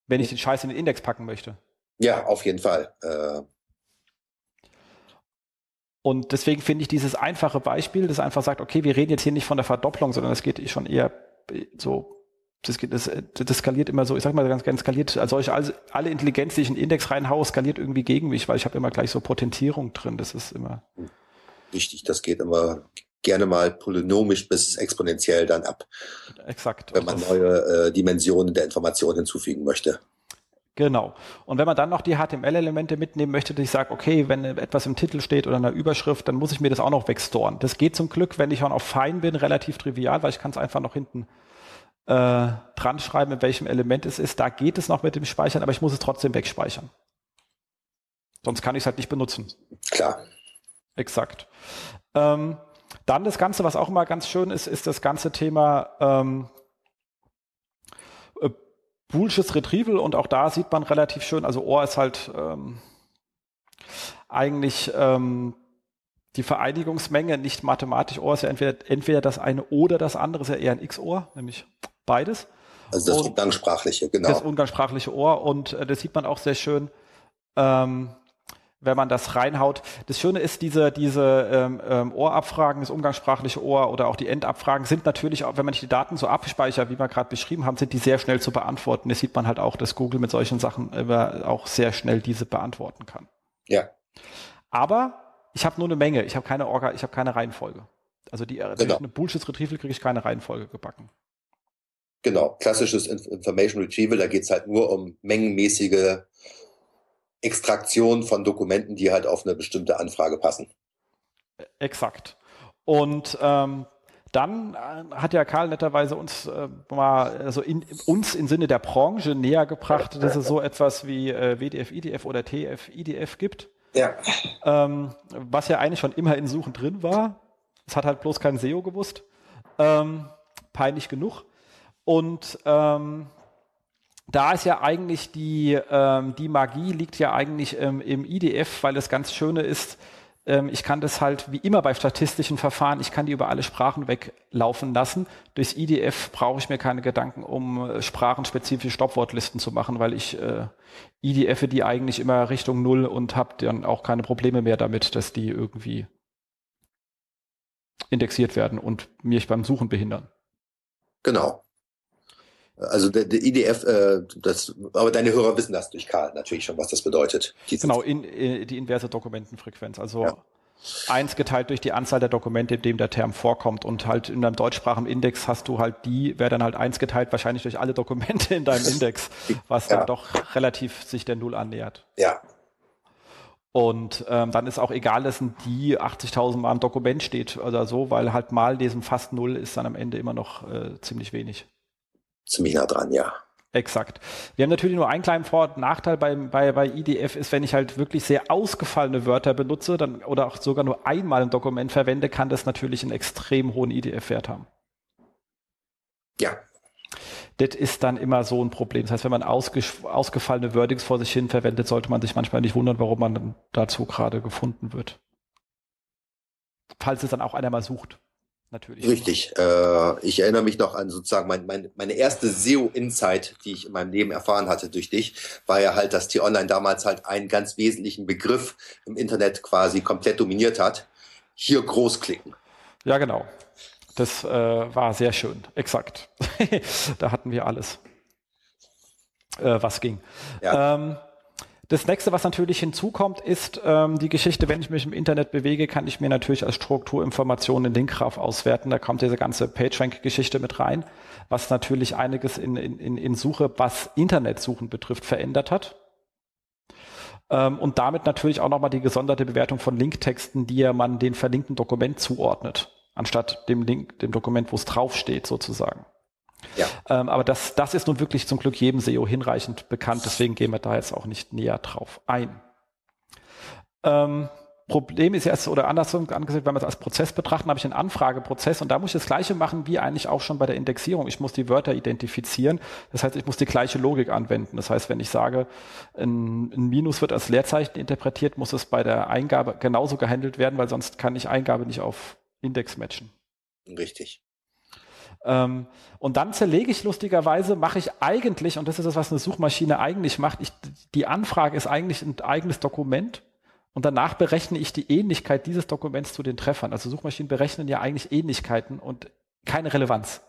[SPEAKER 2] Wenn ich den Scheiß in den Index packen möchte.
[SPEAKER 4] Ja, auf jeden Fall. Äh
[SPEAKER 2] Und deswegen finde ich dieses einfache Beispiel, das einfach sagt, okay, wir reden jetzt hier nicht von der Verdopplung, sondern es geht schon eher so, das, geht, das, das skaliert immer so, ich sag mal ganz gerne skaliert, also solche, alle, alle Intelligenz, die ich in Index reinhaue, skaliert irgendwie gegen mich, weil ich habe immer gleich so Potentierung drin. Das ist immer.
[SPEAKER 4] Wichtig, das geht immer gerne mal polynomisch bis exponentiell dann ab.
[SPEAKER 2] Exakt.
[SPEAKER 4] Wenn man neue äh, Dimensionen der Information hinzufügen möchte.
[SPEAKER 2] Genau. Und wenn man dann noch die HTML-Elemente mitnehmen möchte, dass ich sage, okay, wenn etwas im Titel steht oder in der Überschrift, dann muss ich mir das auch noch wegstoren. Das geht zum Glück, wenn ich auch auf fein bin, relativ trivial, weil ich kann es einfach noch hinten äh, dran schreiben, in welchem Element es ist. Da geht es noch mit dem Speichern, aber ich muss es trotzdem wegspeichern. Sonst kann ich es halt nicht benutzen.
[SPEAKER 4] Klar.
[SPEAKER 2] Exakt. Ähm, dann das Ganze, was auch immer ganz schön ist, ist das ganze Thema ähm, Boolsches Retrieval und auch da sieht man relativ schön, also Ohr ist halt ähm, eigentlich ähm, die Vereinigungsmenge, nicht mathematisch. Ohr ist ja entweder, entweder das eine oder das andere, ist ja eher ein X-Ohr, nämlich beides.
[SPEAKER 4] Also das und umgangssprachliche, genau.
[SPEAKER 2] Das umgangssprachliche Ohr und äh, das sieht man auch sehr schön. Ähm, wenn man das reinhaut. Das Schöne ist, diese, diese ähm, ähm, Ohrabfragen, das umgangssprachliche Ohr oder auch die Endabfragen sind natürlich, auch, wenn man die Daten so abspeichert, wie wir gerade beschrieben haben, sind die sehr schnell zu beantworten. Das sieht man halt auch, dass Google mit solchen Sachen immer auch sehr schnell diese beantworten kann.
[SPEAKER 4] Ja.
[SPEAKER 2] Aber ich habe nur eine Menge, ich habe keine Orga, ich habe keine Reihenfolge. Also die äh, genau. eine Bullshit Retrieval kriege ich keine Reihenfolge gebacken.
[SPEAKER 4] Genau, klassisches Information Retrieval, da geht es halt nur um mengenmäßige Extraktion von Dokumenten, die halt auf eine bestimmte Anfrage passen.
[SPEAKER 2] Exakt. Und ähm, dann äh, hat ja Karl netterweise uns äh, mal also in, uns im Sinne der Branche näher gebracht, dass es so etwas wie äh, WDF, IDF oder TF, IDF gibt.
[SPEAKER 4] Ja.
[SPEAKER 2] Ähm, was ja eigentlich schon immer in Suchen drin war. Es hat halt bloß kein SEO gewusst. Ähm, peinlich genug. Und ähm, da ist ja eigentlich die, ähm, die Magie liegt ja eigentlich ähm, im IDF, weil das ganz Schöne ist, ähm, ich kann das halt wie immer bei statistischen Verfahren, ich kann die über alle Sprachen weglaufen lassen. Durchs IDF brauche ich mir keine Gedanken, um äh, sprachenspezifische Stoppwortlisten zu machen, weil ich äh, IDF die eigentlich immer Richtung Null und habe dann auch keine Probleme mehr damit, dass die irgendwie indexiert werden und mich beim Suchen behindern.
[SPEAKER 4] Genau. Also der, der IDF, äh, das, aber deine Hörer wissen das durch Karl natürlich schon, was das bedeutet.
[SPEAKER 2] Genau, in, in, äh, die inverse Dokumentenfrequenz. Also ja. eins geteilt durch die Anzahl der Dokumente, in dem der Term vorkommt. Und halt in deinem deutschsprachigen Index hast du halt die, wäre dann halt eins geteilt, wahrscheinlich durch alle Dokumente in deinem Index, was ja. dann doch relativ sich der Null annähert.
[SPEAKER 4] Ja.
[SPEAKER 2] Und ähm, dann ist auch egal, dass ein die 80.000 Mal im Dokument steht oder so, weil halt mal diesem fast Null ist dann am Ende immer noch äh, ziemlich wenig
[SPEAKER 4] ziemlich nah dran, ja.
[SPEAKER 2] Exakt. Wir haben natürlich nur einen kleinen Vor- und Nachteil bei, bei, bei IDF ist, wenn ich halt wirklich sehr ausgefallene Wörter benutze dann, oder auch sogar nur einmal ein Dokument verwende, kann das natürlich einen extrem hohen IDF-Wert haben.
[SPEAKER 4] Ja.
[SPEAKER 2] Das ist dann immer so ein Problem. Das heißt, wenn man ausgefallene Wordings vor sich hin verwendet, sollte man sich manchmal nicht wundern, warum man dann dazu gerade gefunden wird. Falls es dann auch einer mal sucht. Natürlich.
[SPEAKER 4] Richtig. Äh, ich erinnere mich noch an sozusagen mein, mein, meine erste SEO-Insight, die ich in meinem Leben erfahren hatte durch dich, war ja halt, dass T-Online damals halt einen ganz wesentlichen Begriff im Internet quasi komplett dominiert hat. Hier groß klicken.
[SPEAKER 2] Ja, genau. Das äh, war sehr schön. Exakt. da hatten wir alles, äh, was ging. Ja. Ähm, das nächste, was natürlich hinzukommt, ist ähm, die Geschichte, wenn ich mich im Internet bewege, kann ich mir natürlich als Strukturinformationen den Linkgraph auswerten. Da kommt diese ganze PageRank-Geschichte mit rein, was natürlich einiges in, in, in Suche, was Internetsuchen betrifft, verändert hat. Ähm, und damit natürlich auch nochmal die gesonderte Bewertung von Linktexten, die ja man den verlinkten Dokument zuordnet, anstatt dem Link, dem Dokument, wo es draufsteht, sozusagen. Ja. Ähm, aber das, das ist nun wirklich zum Glück jedem SEO hinreichend bekannt, deswegen gehen wir da jetzt auch nicht näher drauf ein. Ähm, Problem ist jetzt, oder andersrum angesehen, wenn wir es als Prozess betrachten, habe ich einen Anfrageprozess und da muss ich das Gleiche machen wie eigentlich auch schon bei der Indexierung. Ich muss die Wörter identifizieren. Das heißt, ich muss die gleiche Logik anwenden. Das heißt, wenn ich sage, ein, ein Minus wird als Leerzeichen interpretiert, muss es bei der Eingabe genauso gehandelt werden, weil sonst kann ich Eingabe nicht auf Index matchen.
[SPEAKER 4] Richtig.
[SPEAKER 2] Ähm, und dann zerlege ich lustigerweise, mache ich eigentlich, und das ist das, was eine Suchmaschine eigentlich macht, ich, die Anfrage ist eigentlich ein eigenes Dokument und danach berechne ich die Ähnlichkeit dieses Dokuments zu den Treffern. Also Suchmaschinen berechnen ja eigentlich Ähnlichkeiten und keine Relevanz.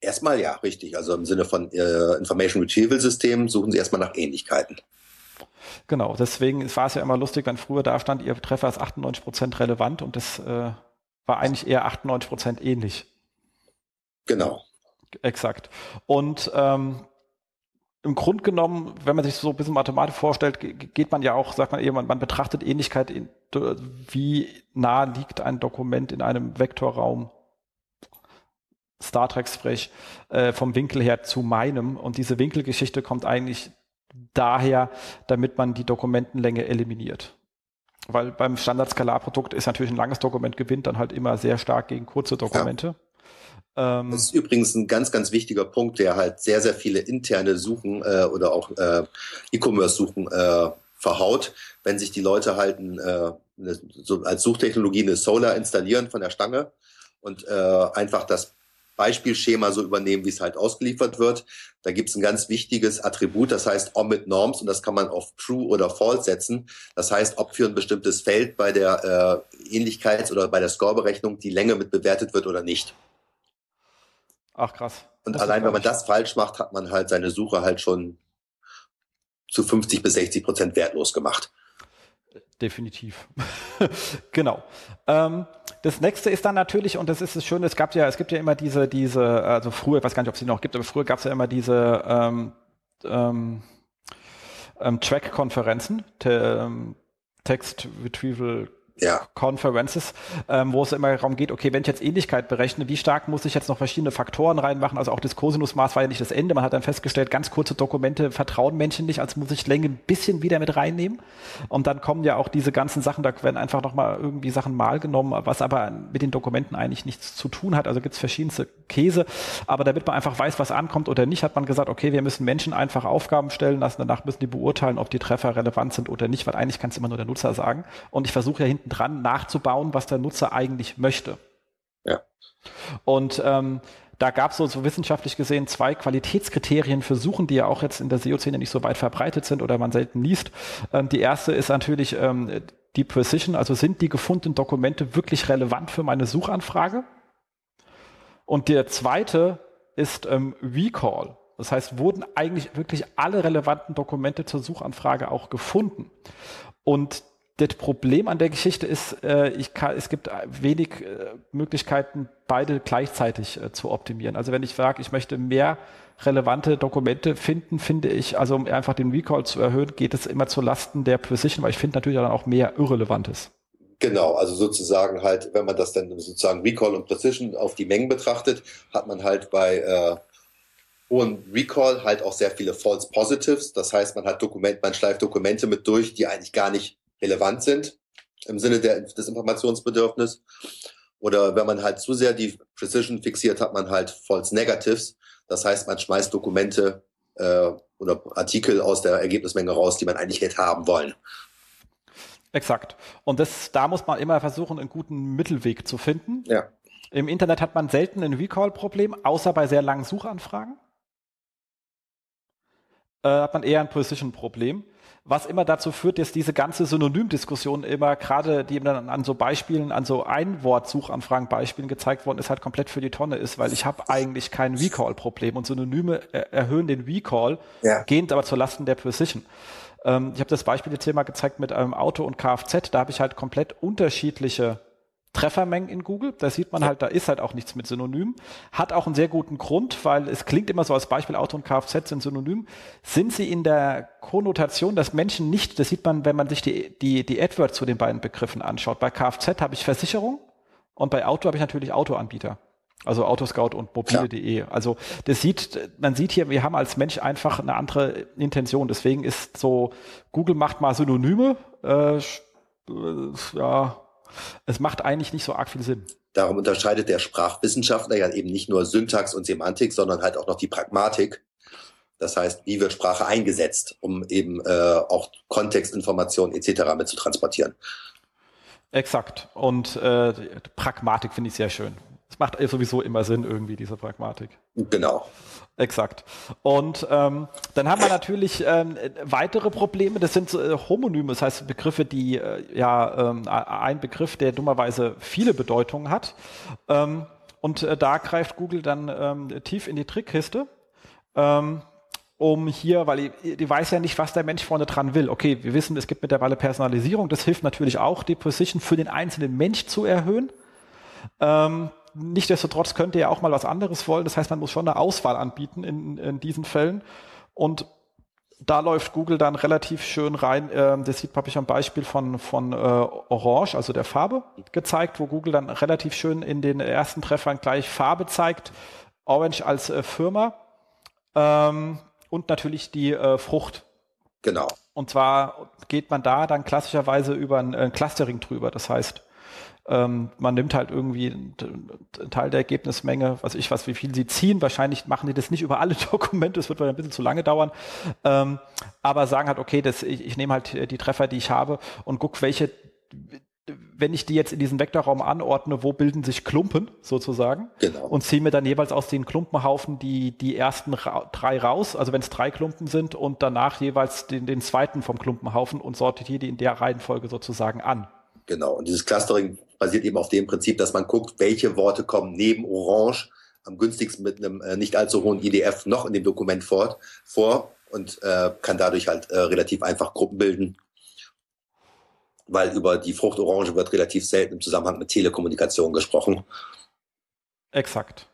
[SPEAKER 4] Erstmal ja, richtig. Also im Sinne von äh, Information Retrieval System suchen Sie erstmal nach Ähnlichkeiten.
[SPEAKER 2] Genau, deswegen war es ja immer lustig, wenn früher da stand, Ihr Treffer ist 98 Prozent relevant und das äh, war eigentlich eher 98 Prozent ähnlich.
[SPEAKER 4] Genau.
[SPEAKER 2] Exakt. Und ähm, im Grunde genommen, wenn man sich so ein bisschen mathematisch vorstellt, geht man ja auch, sagt man eben, man betrachtet Ähnlichkeit, in, wie nah liegt ein Dokument in einem Vektorraum, Star Trek sprich, äh, vom Winkel her zu meinem. Und diese Winkelgeschichte kommt eigentlich daher, damit man die Dokumentenlänge eliminiert. Weil beim Standard-Skalarprodukt ist natürlich ein langes Dokument gewinnt dann halt immer sehr stark gegen kurze Dokumente. Ja.
[SPEAKER 4] Ähm, das ist übrigens ein ganz, ganz wichtiger Punkt, der halt sehr, sehr viele interne Suchen äh, oder auch äh, E-Commerce-Suchen äh, verhaut, wenn sich die Leute halt ein, äh, eine, so als Suchtechnologie eine Solar installieren von der Stange und äh, einfach das Beispielschema so übernehmen, wie es halt ausgeliefert wird. Da gibt es ein ganz wichtiges Attribut, das heißt Omit Norms und das kann man auf True oder False setzen. Das heißt, ob für ein bestimmtes Feld bei der äh, Ähnlichkeits- oder bei der Scoreberechnung die Länge mit bewertet wird oder nicht.
[SPEAKER 2] Ach krass.
[SPEAKER 4] Und das allein wenn man das falsch macht, hat man halt seine Suche halt schon zu 50 bis 60 Prozent wertlos gemacht.
[SPEAKER 2] Definitiv. genau. Ähm, das nächste ist dann natürlich, und das ist das Schöne, es gab ja, es gibt ja immer diese, diese, also früher, ich weiß gar nicht, ob es die noch gibt, aber früher gab es ja immer diese ähm, ähm, ähm Track-Konferenzen, ähm, Text Retrieval ja. Conferences, ähm, wo es immer darum geht, okay, wenn ich jetzt Ähnlichkeit berechne, wie stark muss ich jetzt noch verschiedene Faktoren reinmachen? Also auch das Cosinusmaß war ja nicht das Ende. Man hat dann festgestellt, ganz kurze Dokumente vertrauen Menschen nicht, also muss ich Länge ein bisschen wieder mit reinnehmen. Und dann kommen ja auch diese ganzen Sachen, da werden einfach nochmal irgendwie Sachen mal genommen, was aber mit den Dokumenten eigentlich nichts zu tun hat. Also gibt's verschiedenste Käse. Aber damit man einfach weiß, was ankommt oder nicht, hat man gesagt, okay, wir müssen Menschen einfach Aufgaben stellen lassen, danach müssen die beurteilen, ob die Treffer relevant sind oder nicht, weil eigentlich kann es immer nur der Nutzer sagen. Und ich versuche ja hinten dran nachzubauen, was der Nutzer eigentlich möchte.
[SPEAKER 4] Ja.
[SPEAKER 2] Und ähm, da gab es so, so wissenschaftlich gesehen zwei Qualitätskriterien für Suchen, die ja auch jetzt in der SEO-Szene nicht so weit verbreitet sind oder man selten liest. Ähm, die erste ist natürlich ähm, die Precision, also sind die gefundenen Dokumente wirklich relevant für meine Suchanfrage? Und der zweite ist ähm, Recall. Das heißt, wurden eigentlich wirklich alle relevanten Dokumente zur Suchanfrage auch gefunden? Und das Problem an der Geschichte ist, äh, ich kann, es gibt wenig äh, Möglichkeiten, beide gleichzeitig äh, zu optimieren. Also wenn ich sage, ich möchte mehr relevante Dokumente finden, finde ich, also um einfach den Recall zu erhöhen, geht es immer zu Lasten der Precision, weil ich finde natürlich dann auch mehr Irrelevantes.
[SPEAKER 4] Genau, also sozusagen halt, wenn man das dann sozusagen Recall und Precision auf die Mengen betrachtet, hat man halt bei äh, hohen Recall halt auch sehr viele False Positives. Das heißt, man hat Dokument, man schleift Dokumente mit durch, die eigentlich gar nicht relevant sind im Sinne der, des Informationsbedürfnisses. Oder wenn man halt zu sehr die Precision fixiert, hat man halt False Negatives. Das heißt, man schmeißt Dokumente äh, oder Artikel aus der Ergebnismenge raus, die man eigentlich hätte haben wollen.
[SPEAKER 2] Exakt. Und das, da muss man immer versuchen, einen guten Mittelweg zu finden.
[SPEAKER 4] Ja.
[SPEAKER 2] Im Internet hat man selten ein Recall-Problem, außer bei sehr langen Suchanfragen. Äh, hat man eher ein Precision-Problem was immer dazu führt, dass diese ganze Synonymdiskussion immer gerade, die dann an so Beispielen, an so Einwort-Suchanfragen Beispielen gezeigt worden ist, halt komplett für die Tonne ist, weil ich habe eigentlich kein Recall-Problem und Synonyme erhöhen den Recall, ja. gehend aber zur Lasten der Precision. Ähm, ich habe das Beispiel jetzt hier mal gezeigt mit einem Auto und Kfz, da habe ich halt komplett unterschiedliche Treffermengen in Google. Da sieht man halt, da ist halt auch nichts mit Synonym. Hat auch einen sehr guten Grund, weil es klingt immer so als Beispiel Auto und Kfz sind synonym. Sind sie in der Konnotation, dass Menschen nicht, das sieht man, wenn man sich die, die, die AdWords zu den beiden Begriffen anschaut. Bei Kfz habe ich Versicherung und bei Auto habe ich natürlich Autoanbieter. Also Autoscout und mobile.de. Also das sieht, man sieht hier, wir haben als Mensch einfach eine andere Intention. Deswegen ist so, Google macht mal Synonyme, äh, ja, es macht eigentlich nicht so arg viel Sinn.
[SPEAKER 4] Darum unterscheidet der Sprachwissenschaftler ja eben nicht nur Syntax und Semantik, sondern halt auch noch die Pragmatik. Das heißt, wie wird Sprache eingesetzt, um eben äh, auch Kontextinformationen etc. mit zu transportieren.
[SPEAKER 2] Exakt. Und äh, Pragmatik finde ich sehr schön. Das macht sowieso immer Sinn, irgendwie, diese Pragmatik.
[SPEAKER 4] Genau.
[SPEAKER 2] Exakt. Und ähm, dann haben wir natürlich ähm, weitere Probleme. Das sind äh, Homonyme, das heißt Begriffe, die äh, ja ähm, ein Begriff, der dummerweise viele Bedeutungen hat. Ähm, und äh, da greift Google dann ähm, tief in die Trickkiste. Ähm, um hier, weil die, die weiß ja nicht, was der Mensch vorne dran will. Okay, wir wissen, es gibt mittlerweile Personalisierung. Das hilft natürlich auch, die Position für den einzelnen Mensch zu erhöhen. Ähm, Nichtsdestotrotz könnte er auch mal was anderes wollen. Das heißt, man muss schon eine Auswahl anbieten in, in diesen Fällen. Und da läuft Google dann relativ schön rein. Ähm, das sieht, habe ich am Beispiel von, von äh, Orange, also der Farbe, gezeigt, wo Google dann relativ schön in den ersten Treffern gleich Farbe zeigt. Orange als äh, Firma ähm, und natürlich die äh, Frucht.
[SPEAKER 4] Genau.
[SPEAKER 2] Und zwar geht man da dann klassischerweise über ein Clustering drüber. Das heißt, ähm, man nimmt halt irgendwie einen Teil der Ergebnismenge, was ich was, wie viel sie ziehen. Wahrscheinlich machen die das nicht über alle Dokumente, das wird ein bisschen zu lange dauern. Ähm, aber sagen halt, okay, das, ich, ich nehme halt die Treffer, die ich habe und guck, welche wenn ich die jetzt in diesen Vektorraum anordne, wo bilden sich Klumpen sozusagen?
[SPEAKER 4] Genau.
[SPEAKER 2] Und ziehe mir dann jeweils aus den Klumpenhaufen die, die ersten ra drei raus, also wenn es drei Klumpen sind und danach jeweils den, den zweiten vom Klumpenhaufen und sortiere die in der Reihenfolge sozusagen an.
[SPEAKER 4] Genau. Und dieses Clustering basiert eben auf dem Prinzip, dass man guckt, welche Worte kommen neben Orange am günstigsten mit einem äh, nicht allzu hohen IDF noch in dem Dokument fort, vor und äh, kann dadurch halt äh, relativ einfach Gruppen bilden, weil über die Frucht Orange wird relativ selten im Zusammenhang mit Telekommunikation gesprochen.
[SPEAKER 2] Exakt.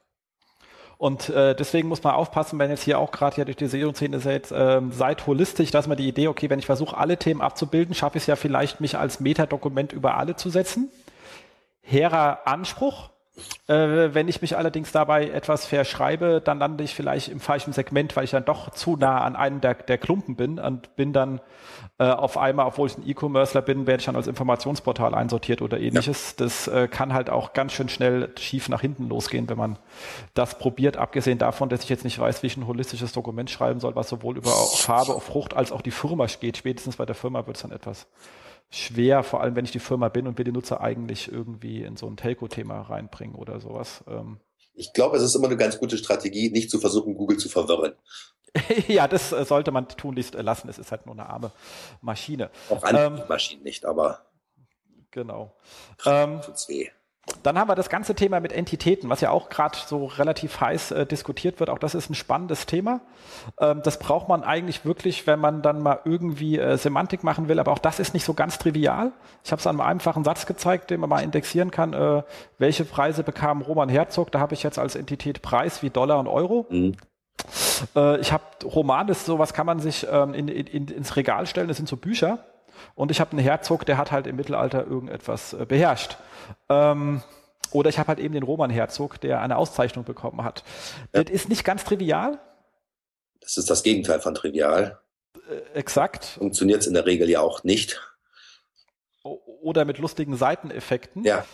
[SPEAKER 2] Und äh, deswegen muss man aufpassen, wenn jetzt hier auch gerade hier durch die SEO-Szene seid, ähm, seid holistisch, dass man die Idee, okay, wenn ich versuche, alle Themen abzubilden, schaffe ich es ja vielleicht, mich als Metadokument über alle zu setzen hehrer Anspruch. Äh, wenn ich mich allerdings dabei etwas verschreibe, dann lande ich vielleicht im falschen Segment, weil ich dann doch zu nah an einem der, der Klumpen bin und bin dann äh, auf einmal, obwohl ich ein E-Commercer bin, werde ich dann als Informationsportal einsortiert oder ähnliches. Ja. Das äh, kann halt auch ganz schön schnell schief nach hinten losgehen, wenn man das probiert. Abgesehen davon, dass ich jetzt nicht weiß, wie ich ein holistisches Dokument schreiben soll, was sowohl über Farbe, Frucht als auch die Firma geht. Spätestens bei der Firma wird es dann etwas schwer, vor allem wenn ich die Firma bin und will die Nutzer eigentlich irgendwie in so ein Telco-Thema reinbringen oder sowas. Ähm.
[SPEAKER 4] Ich glaube, es ist immer eine ganz gute Strategie, nicht zu versuchen, Google zu verwirren.
[SPEAKER 2] ja, das äh, sollte man tunlichst äh, lassen. Es ist halt nur eine arme Maschine.
[SPEAKER 4] Auch andere ähm, Maschinen nicht, aber.
[SPEAKER 2] Genau. Ähm, tut's weh. Dann haben wir das ganze Thema mit Entitäten, was ja auch gerade so relativ heiß äh, diskutiert wird. Auch das ist ein spannendes Thema. Ähm, das braucht man eigentlich wirklich, wenn man dann mal irgendwie äh, Semantik machen will. Aber auch das ist nicht so ganz trivial. Ich habe es an einem einfachen Satz gezeigt, den man mal indexieren kann. Äh, welche Preise bekam Roman Herzog? Da habe ich jetzt als Entität Preis wie Dollar und Euro. Mhm. Äh, ich habe Roman, das sowas kann man sich ähm, in, in, ins Regal stellen. Das sind so Bücher. Und ich habe einen Herzog, der hat halt im Mittelalter irgendetwas äh, beherrscht. Ähm, oder ich habe halt eben den Roman-Herzog, der eine Auszeichnung bekommen hat. Ja. Das ist nicht ganz trivial.
[SPEAKER 4] Das ist das Gegenteil von trivial.
[SPEAKER 2] Äh, exakt.
[SPEAKER 4] Funktioniert es in der Regel ja auch nicht.
[SPEAKER 2] Oder mit lustigen Seiteneffekten.
[SPEAKER 4] Ja.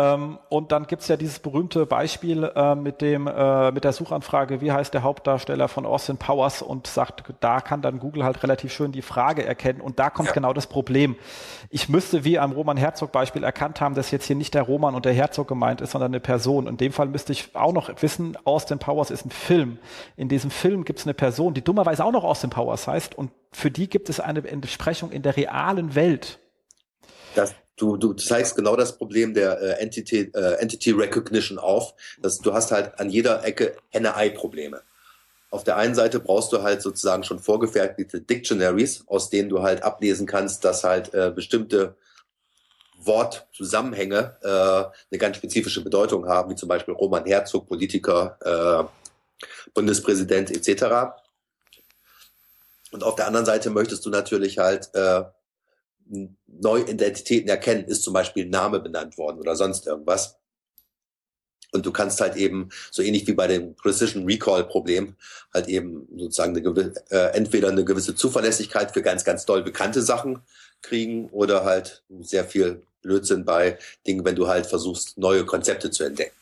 [SPEAKER 2] Ähm, und dann gibt's ja dieses berühmte Beispiel äh, mit dem äh, mit der Suchanfrage, wie heißt der Hauptdarsteller von Austin Powers und sagt, da kann dann Google halt relativ schön die Frage erkennen und da kommt ja. genau das Problem. Ich müsste wie am Roman Herzog Beispiel erkannt haben, dass jetzt hier nicht der Roman und der Herzog gemeint ist, sondern eine Person. In dem Fall müsste ich auch noch wissen, Austin Powers ist ein Film. In diesem Film gibt's eine Person, die dummerweise auch noch Austin Powers heißt und für die gibt es eine Entsprechung in der realen Welt.
[SPEAKER 4] Das du, du zeigst genau das Problem der äh, Entity, äh, Entity Recognition auf. Dass du hast halt an jeder Ecke Henne-Ei-Probleme. Auf der einen Seite brauchst du halt sozusagen schon vorgefertigte Dictionaries, aus denen du halt ablesen kannst, dass halt äh, bestimmte Wortzusammenhänge äh, eine ganz spezifische Bedeutung haben, wie zum Beispiel Roman Herzog, Politiker, äh, Bundespräsident etc. Und auf der anderen Seite möchtest du natürlich halt äh, neue Identitäten erkennen, ist zum Beispiel ein Name benannt worden oder sonst irgendwas. Und du kannst halt eben, so ähnlich wie bei dem Precision Recall Problem, halt eben sozusagen eine, äh, entweder eine gewisse Zuverlässigkeit für ganz, ganz doll bekannte Sachen kriegen oder halt sehr viel Blödsinn bei Dingen, wenn du halt versuchst, neue Konzepte zu entdecken.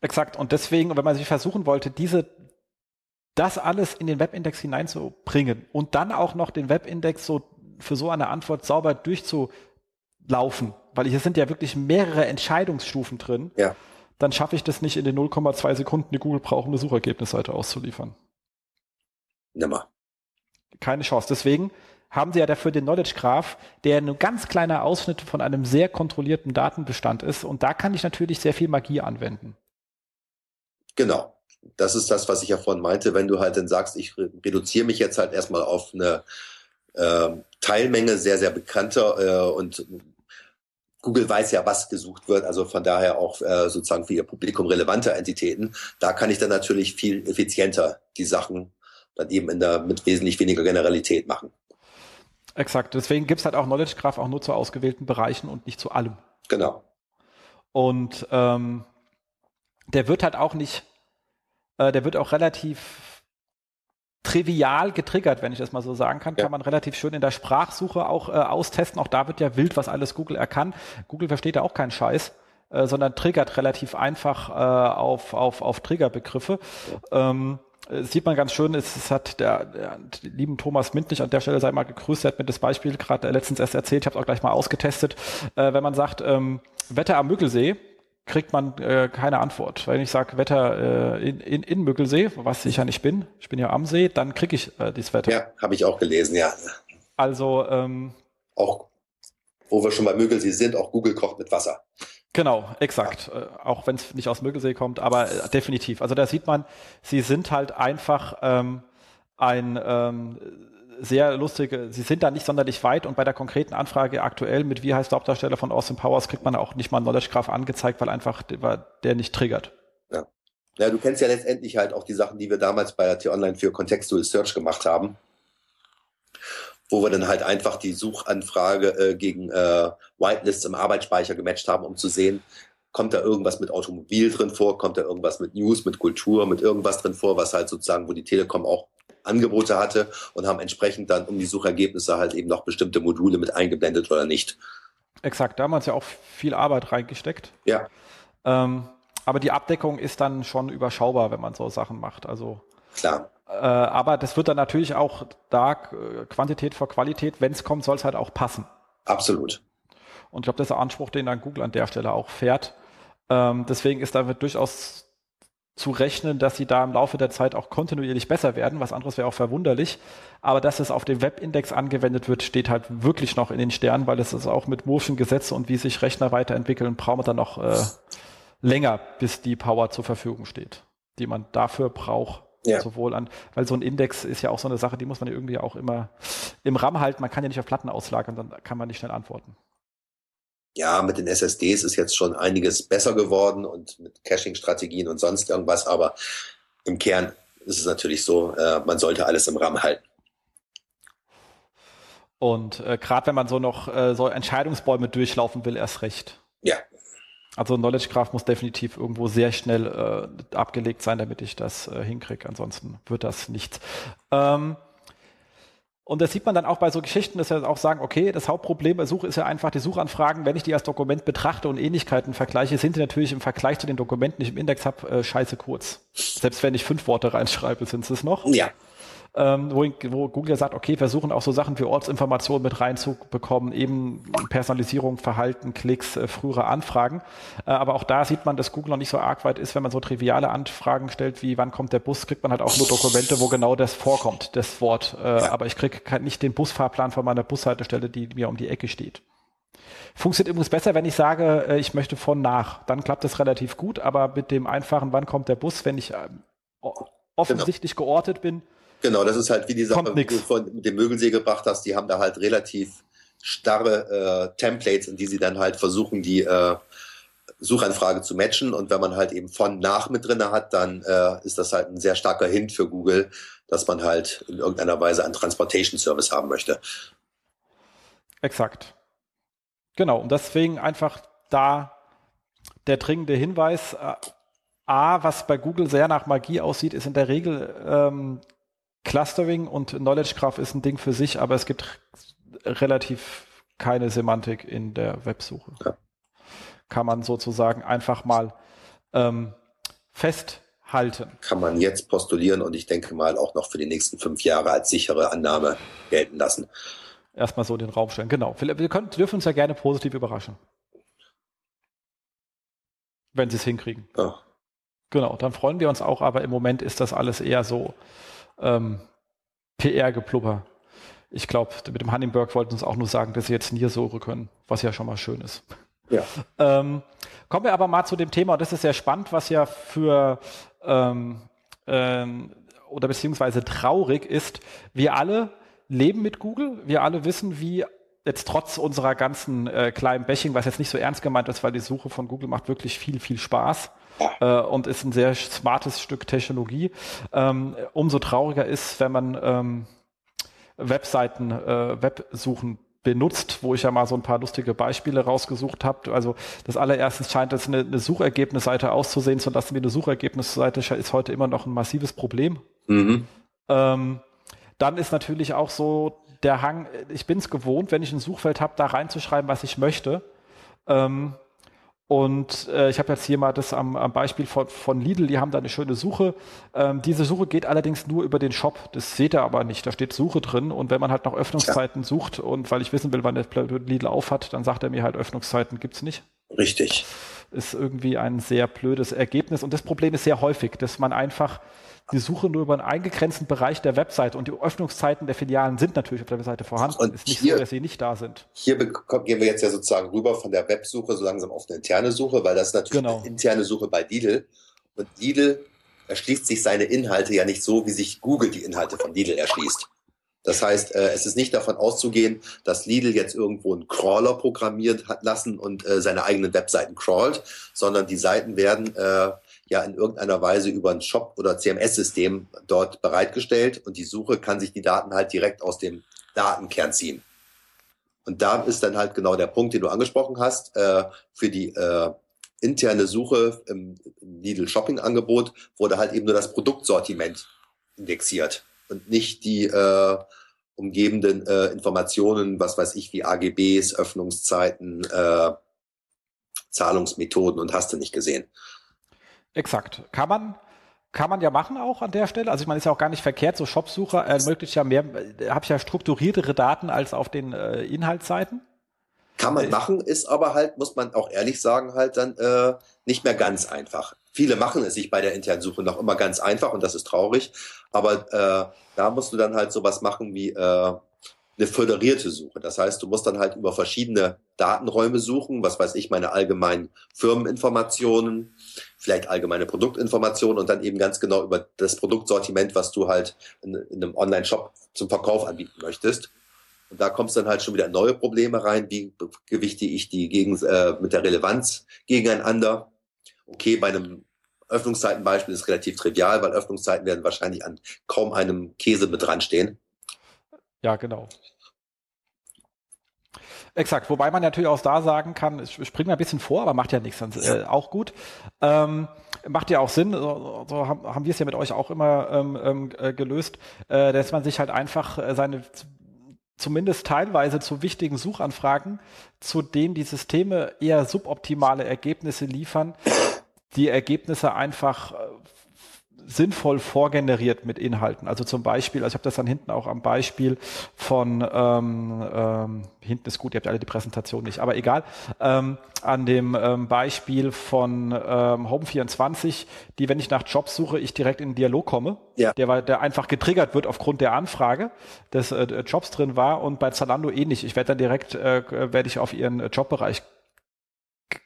[SPEAKER 2] Exakt. Und deswegen, wenn man sich versuchen wollte, diese, das alles in den Webindex hineinzubringen und dann auch noch den Webindex so für so eine Antwort sauber durchzulaufen, weil hier sind ja wirklich mehrere Entscheidungsstufen drin.
[SPEAKER 4] Ja.
[SPEAKER 2] dann schaffe ich das nicht in den 0,2 Sekunden, die Google braucht, um eine Suchergebnisseite auszuliefern.
[SPEAKER 4] Nimmer.
[SPEAKER 2] Keine Chance. Deswegen haben sie ja dafür den Knowledge Graph, der ein ganz kleiner Ausschnitt von einem sehr kontrollierten Datenbestand ist. Und da kann ich natürlich sehr viel Magie anwenden.
[SPEAKER 4] Genau. Das ist das, was ich ja vorhin meinte, wenn du halt dann sagst, ich reduziere mich jetzt halt erstmal auf eine Teilmenge sehr, sehr bekannter äh, und Google weiß ja, was gesucht wird, also von daher auch äh, sozusagen für ihr Publikum relevante Entitäten. Da kann ich dann natürlich viel effizienter die Sachen dann eben in der, mit wesentlich weniger Generalität machen.
[SPEAKER 2] Exakt. Deswegen gibt's halt auch Knowledge Graph auch nur zu ausgewählten Bereichen und nicht zu allem.
[SPEAKER 4] Genau.
[SPEAKER 2] Und ähm, der wird halt auch nicht, äh, der wird auch relativ trivial getriggert, wenn ich das mal so sagen kann, ja. kann man relativ schön in der Sprachsuche auch äh, austesten. Auch da wird ja wild, was alles Google erkannt. Google versteht ja auch keinen Scheiß, äh, sondern triggert relativ einfach äh, auf, auf, auf Triggerbegriffe. Ja. Ähm, sieht man ganz schön, es, es hat der, der lieben Thomas Mintlich an der Stelle sei mal gegrüßt, er hat mir das Beispiel gerade letztens erst erzählt, ich habe es auch gleich mal ausgetestet. Äh, wenn man sagt, ähm, Wetter am Müggelsee, kriegt man äh, keine Antwort. Wenn ich sage Wetter äh, in, in, in Müggelsee, was ich ja nicht bin, ich bin ja am See, dann kriege ich äh, dieses Wetter.
[SPEAKER 4] Ja, habe ich auch gelesen, ja.
[SPEAKER 2] Also ähm,
[SPEAKER 4] auch, wo wir schon bei Müggelsee sind, auch Google kocht mit Wasser.
[SPEAKER 2] Genau, exakt. Ja. Äh, auch wenn es nicht aus Müggelsee kommt, aber äh, definitiv. Also da sieht man, sie sind halt einfach ähm, ein ähm, sehr lustige, sie sind da nicht sonderlich weit und bei der konkreten Anfrage aktuell mit wie heißt der Hauptdarsteller von Austin Powers kriegt man auch nicht mal einen Knowledge Graph angezeigt, weil einfach der, der nicht triggert.
[SPEAKER 4] Ja. ja, du kennst ja letztendlich halt auch die Sachen, die wir damals bei T-Online für Contextual Search gemacht haben, wo wir dann halt einfach die Suchanfrage äh, gegen äh, Whitelists im Arbeitsspeicher gematcht haben, um zu sehen, kommt da irgendwas mit Automobil drin vor, kommt da irgendwas mit News, mit Kultur, mit irgendwas drin vor, was halt sozusagen, wo die Telekom auch Angebote hatte und haben entsprechend dann um die Suchergebnisse halt eben noch bestimmte Module mit eingeblendet oder nicht.
[SPEAKER 2] Exakt, da haben wir uns ja auch viel Arbeit reingesteckt.
[SPEAKER 4] Ja.
[SPEAKER 2] Ähm, aber die Abdeckung ist dann schon überschaubar, wenn man so Sachen macht. Also
[SPEAKER 4] klar.
[SPEAKER 2] Äh, aber das wird dann natürlich auch da äh, Quantität vor Qualität. Wenn es kommt, soll es halt auch passen.
[SPEAKER 4] Absolut.
[SPEAKER 2] Und ich glaube, das ist der Anspruch, den dann Google an der Stelle auch fährt. Ähm, deswegen ist da durchaus zu rechnen, dass sie da im Laufe der Zeit auch kontinuierlich besser werden. Was anderes wäre auch verwunderlich. Aber dass es auf den Webindex angewendet wird, steht halt wirklich noch in den Sternen, weil es ist auch mit Motion Gesetze und wie sich Rechner weiterentwickeln, brauchen wir dann noch äh, länger, bis die Power zur Verfügung steht, die man dafür braucht. Ja. Sowohl an, weil so ein Index ist ja auch so eine Sache, die muss man ja irgendwie auch immer im RAM halten. Man kann ja nicht auf Platten auslagern, dann kann man nicht schnell antworten
[SPEAKER 4] ja, mit den SSDs ist jetzt schon einiges besser geworden und mit Caching-Strategien und sonst irgendwas, aber im Kern ist es natürlich so, äh, man sollte alles im RAM halten.
[SPEAKER 2] Und äh, gerade wenn man so noch äh, so Entscheidungsbäume durchlaufen will, erst recht.
[SPEAKER 4] Ja.
[SPEAKER 2] Also Knowledge Graph muss definitiv irgendwo sehr schnell äh, abgelegt sein, damit ich das äh, hinkriege. Ansonsten wird das nichts. Ähm, und das sieht man dann auch bei so Geschichten, dass wir auch sagen, okay, das Hauptproblem bei Suche ist ja einfach die Suchanfragen. Wenn ich die als Dokument betrachte und Ähnlichkeiten vergleiche, sind die natürlich im Vergleich zu den Dokumenten, die ich im Index habe, äh, scheiße kurz. Selbst wenn ich fünf Worte reinschreibe, sind es noch.
[SPEAKER 4] Ja
[SPEAKER 2] ähm, wo, wo Google sagt, okay, versuchen auch so Sachen wie Ortsinformationen mit reinzubekommen, eben Personalisierung, Verhalten, Klicks, äh, frühere Anfragen. Äh, aber auch da sieht man, dass Google noch nicht so arg weit ist, wenn man so triviale Anfragen stellt, wie wann kommt der Bus, kriegt man halt auch nur Dokumente, wo genau das vorkommt, das Wort. Äh, ja. Aber ich kriege nicht den Busfahrplan von meiner Bushaltestelle, die mir um die Ecke steht. Funktioniert übrigens besser, wenn ich sage, äh, ich möchte von nach. Dann klappt es relativ gut, aber mit dem einfachen, wann kommt der Bus, wenn ich ähm, offensichtlich genau. geortet bin,
[SPEAKER 4] Genau, das ist halt wie die Sache, die du von mit dem Mögelsee gebracht hast. Die haben da halt relativ starre äh, Templates, in die sie dann halt versuchen, die äh, Suchanfrage zu matchen. Und wenn man halt eben von nach mit drinne hat, dann äh, ist das halt ein sehr starker Hint für Google, dass man halt in irgendeiner Weise einen Transportation Service haben möchte.
[SPEAKER 2] Exakt. Genau. Und deswegen einfach da der dringende Hinweis. Äh, A, was bei Google sehr nach Magie aussieht, ist in der Regel ähm, Clustering und Knowledge Graph ist ein Ding für sich, aber es gibt relativ keine Semantik in der Websuche. Ja. Kann man sozusagen einfach mal ähm, festhalten.
[SPEAKER 4] Kann man jetzt postulieren und ich denke mal auch noch für die nächsten fünf Jahre als sichere Annahme gelten lassen.
[SPEAKER 2] Erstmal so in den Raum stellen. Genau. Wir, können, dürfen uns ja gerne positiv überraschen. wenn sie es hinkriegen. Ja. Genau, dann freuen wir uns auch, aber im Moment ist das alles eher so ähm, PR-Geplupper. Ich glaube, mit dem Hunningberg wollten uns auch nur sagen, dass sie jetzt Niersäure können, was ja schon mal schön ist. Ja. Ähm, kommen wir aber mal zu dem Thema, und das ist sehr spannend, was ja für ähm, ähm, oder beziehungsweise traurig ist, wir alle leben mit Google, wir alle wissen, wie jetzt trotz unserer ganzen äh, kleinen Bashing, was jetzt nicht so ernst gemeint ist, weil die Suche von Google macht wirklich viel, viel Spaß äh, und ist ein sehr smartes Stück Technologie. Ähm, umso trauriger ist, wenn man ähm, Webseiten, äh, Websuchen benutzt, wo ich ja mal so ein paar lustige Beispiele rausgesucht habe. Also das allererste scheint jetzt eine, eine Suchergebnisseite auszusehen, so dass mir eine Suchergebnisseite ist heute immer noch ein massives Problem. Mhm. Ähm, dann ist natürlich auch so der Hang, ich bin es gewohnt, wenn ich ein Suchfeld habe, da reinzuschreiben, was ich möchte. Ähm, und äh, ich habe jetzt hier mal das am, am Beispiel von, von, Lidl, die haben da eine schöne Suche. Ähm, diese Suche geht allerdings nur über den Shop. Das seht ihr aber nicht. Da steht Suche drin. Und wenn man halt nach Öffnungszeiten ja. sucht und weil ich wissen will, wann der Lidl aufhat, dann sagt er mir halt, Öffnungszeiten gibt's nicht.
[SPEAKER 4] Richtig.
[SPEAKER 2] Ist irgendwie ein sehr blödes Ergebnis. Und das Problem ist sehr häufig, dass man einfach die Suche nur über einen eingegrenzten Bereich der Website und die Öffnungszeiten der Filialen sind natürlich auf der Webseite vorhanden. Und ist nicht hier, so, dass sie nicht da sind.
[SPEAKER 4] Hier gehen wir jetzt ja sozusagen rüber von der Websuche so langsam auf eine interne Suche, weil das ist natürlich genau. eine interne Suche bei Lidl. Und Lidl erschließt sich seine Inhalte ja nicht so, wie sich Google die Inhalte von Lidl erschließt. Das heißt, äh, es ist nicht davon auszugehen, dass Lidl jetzt irgendwo einen Crawler programmiert hat lassen und äh, seine eigenen Webseiten crawlt, sondern die Seiten werden äh, ja in irgendeiner Weise über ein Shop- oder CMS-System dort bereitgestellt und die Suche kann sich die Daten halt direkt aus dem Datenkern ziehen. Und da ist dann halt genau der Punkt, den du angesprochen hast. Äh, für die äh, interne Suche im Lidl Shopping Angebot wurde halt eben nur das Produktsortiment indexiert und nicht die äh, umgebenden äh, Informationen, was weiß ich, wie AGBs, Öffnungszeiten, äh, Zahlungsmethoden und hast du nicht gesehen.
[SPEAKER 2] Exakt. Kann man, kann man ja machen auch an der Stelle. Also ich meine, ist ja auch gar nicht verkehrt. So Shopsucher ermöglicht ja mehr, äh, habe ich ja strukturiertere Daten als auf den äh, Inhaltsseiten.
[SPEAKER 4] Kann man machen, ist aber halt, muss man auch ehrlich sagen, halt dann äh, nicht mehr ganz einfach. Viele machen es sich bei der internen Suche noch immer ganz einfach und das ist traurig. Aber äh, da musst du dann halt sowas machen wie äh, eine föderierte Suche. Das heißt, du musst dann halt über verschiedene Datenräume suchen, was weiß ich, meine allgemeinen Firmeninformationen, vielleicht allgemeine Produktinformationen und dann eben ganz genau über das Produktsortiment, was du halt in, in einem Online-Shop zum Verkauf anbieten möchtest. Und da kommst dann halt schon wieder neue Probleme rein. Wie gewichte ich die gegen, äh, mit der Relevanz gegeneinander? Okay, bei einem Öffnungszeitenbeispiel ist relativ trivial, weil Öffnungszeiten werden wahrscheinlich an kaum einem Käse mit dran stehen.
[SPEAKER 2] Ja, genau. Exakt, wobei man natürlich auch da sagen kann, ich springe mal ein bisschen vor, aber macht ja nichts, dann, äh, auch gut. Ähm, macht ja auch Sinn, so, so haben, haben wir es ja mit euch auch immer ähm, ähm, äh, gelöst, äh, dass man sich halt einfach äh, seine zumindest teilweise zu wichtigen Suchanfragen, zu denen die Systeme eher suboptimale Ergebnisse liefern, die Ergebnisse einfach äh, sinnvoll vorgeneriert mit Inhalten. Also zum Beispiel, also ich habe das dann hinten auch am Beispiel von, ähm, ähm, hinten ist gut, ihr habt alle die Präsentation nicht, aber egal, ähm, an dem ähm, Beispiel von ähm, Home24, die, wenn ich nach Jobs suche, ich direkt in den Dialog komme, ja. der, der einfach getriggert wird aufgrund der Anfrage des äh, Jobs drin war und bei Zalando ähnlich. Ich werde dann direkt, äh, werde ich auf ihren Jobbereich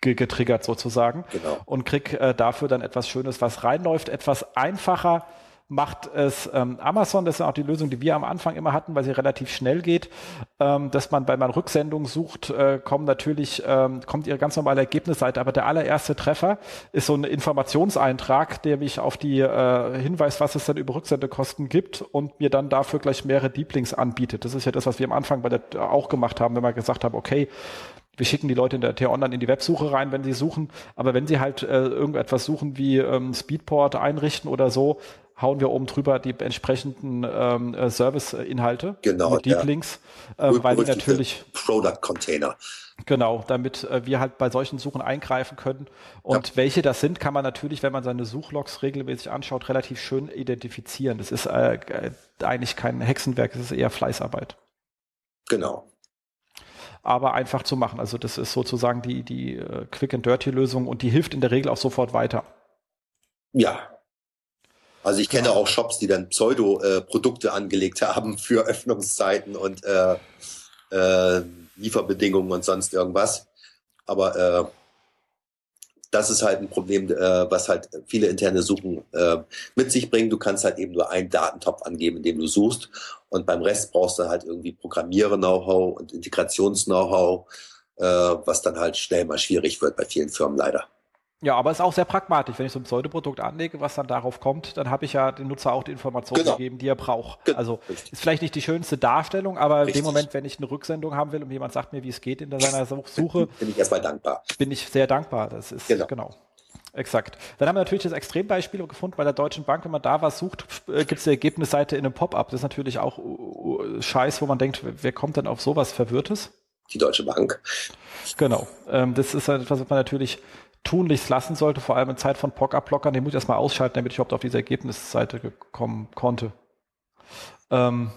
[SPEAKER 2] getriggert sozusagen genau. und krieg äh, dafür dann etwas Schönes, was reinläuft, etwas einfacher macht es ähm, Amazon, das ist auch die Lösung, die wir am Anfang immer hatten, weil sie relativ schnell geht, ähm, dass man bei man Rücksendung sucht, äh, kommt natürlich, ähm, kommt ihre ganz normale Ergebnisseite, aber der allererste Treffer ist so ein Informationseintrag, der mich auf die äh, hinweist, was es dann über Rücksendekosten gibt und mir dann dafür gleich mehrere Deep Links anbietet. Das ist ja das, was wir am Anfang bei der auch gemacht haben, wenn wir gesagt haben, okay, wir schicken die Leute in der T-Online in die Websuche rein, wenn sie suchen. Aber wenn sie halt äh, irgendetwas suchen wie ähm, Speedport einrichten oder so, hauen wir oben drüber die entsprechenden ähm, äh, Service-Inhalte
[SPEAKER 4] genau,
[SPEAKER 2] Deep Links, äh, weil die natürlich
[SPEAKER 4] Product Container.
[SPEAKER 2] Genau, damit äh, wir halt bei solchen Suchen eingreifen können. Und ja. welche das sind, kann man natürlich, wenn man seine Suchlogs regelmäßig anschaut, relativ schön identifizieren. Das ist äh, eigentlich kein Hexenwerk, es ist eher Fleißarbeit.
[SPEAKER 4] Genau.
[SPEAKER 2] Aber einfach zu machen. Also das ist sozusagen die, die äh, Quick and Dirty Lösung und die hilft in der Regel auch sofort weiter.
[SPEAKER 4] Ja. Also ich kenne auch Shops, die dann Pseudo-Produkte äh, angelegt haben für Öffnungszeiten und äh, äh, Lieferbedingungen und sonst irgendwas. Aber äh, das ist halt ein Problem, äh, was halt viele interne Suchen äh, mit sich bringen. Du kannst halt eben nur einen Datentopf angeben, in dem du suchst. Und beim Rest brauchst du halt irgendwie Programmiere-Know-how und Integrations-Know-how, äh, was dann halt schnell mal schwierig wird bei vielen Firmen leider.
[SPEAKER 2] Ja, aber es ist auch sehr pragmatisch. Wenn ich so ein Pseudoprodukt anlege, was dann darauf kommt, dann habe ich ja dem Nutzer auch die Informationen genau. gegeben, die er braucht. Genau. Also Richtig. ist vielleicht nicht die schönste Darstellung, aber Richtig. in dem Moment, wenn ich eine Rücksendung haben will und jemand sagt mir, wie es geht in seiner Suche,
[SPEAKER 4] bin ich erstmal dankbar.
[SPEAKER 2] Bin ich sehr dankbar. Das ist genau. genau. Exakt. Dann haben wir natürlich das Extrembeispiel gefunden bei der Deutschen Bank. Wenn man da was sucht, äh, gibt es die Ergebnisseite in einem Pop-up. Das ist natürlich auch uh, uh, Scheiß, wo man denkt, wer kommt denn auf sowas Verwirrtes?
[SPEAKER 4] Die Deutsche Bank.
[SPEAKER 2] Genau. Ähm, das ist etwas, was man natürlich tunlichst lassen sollte, vor allem in Zeit von POC-Blockern, den muss ich erstmal ausschalten, damit ich überhaupt auf diese Ergebnisseite kommen konnte. Ähm,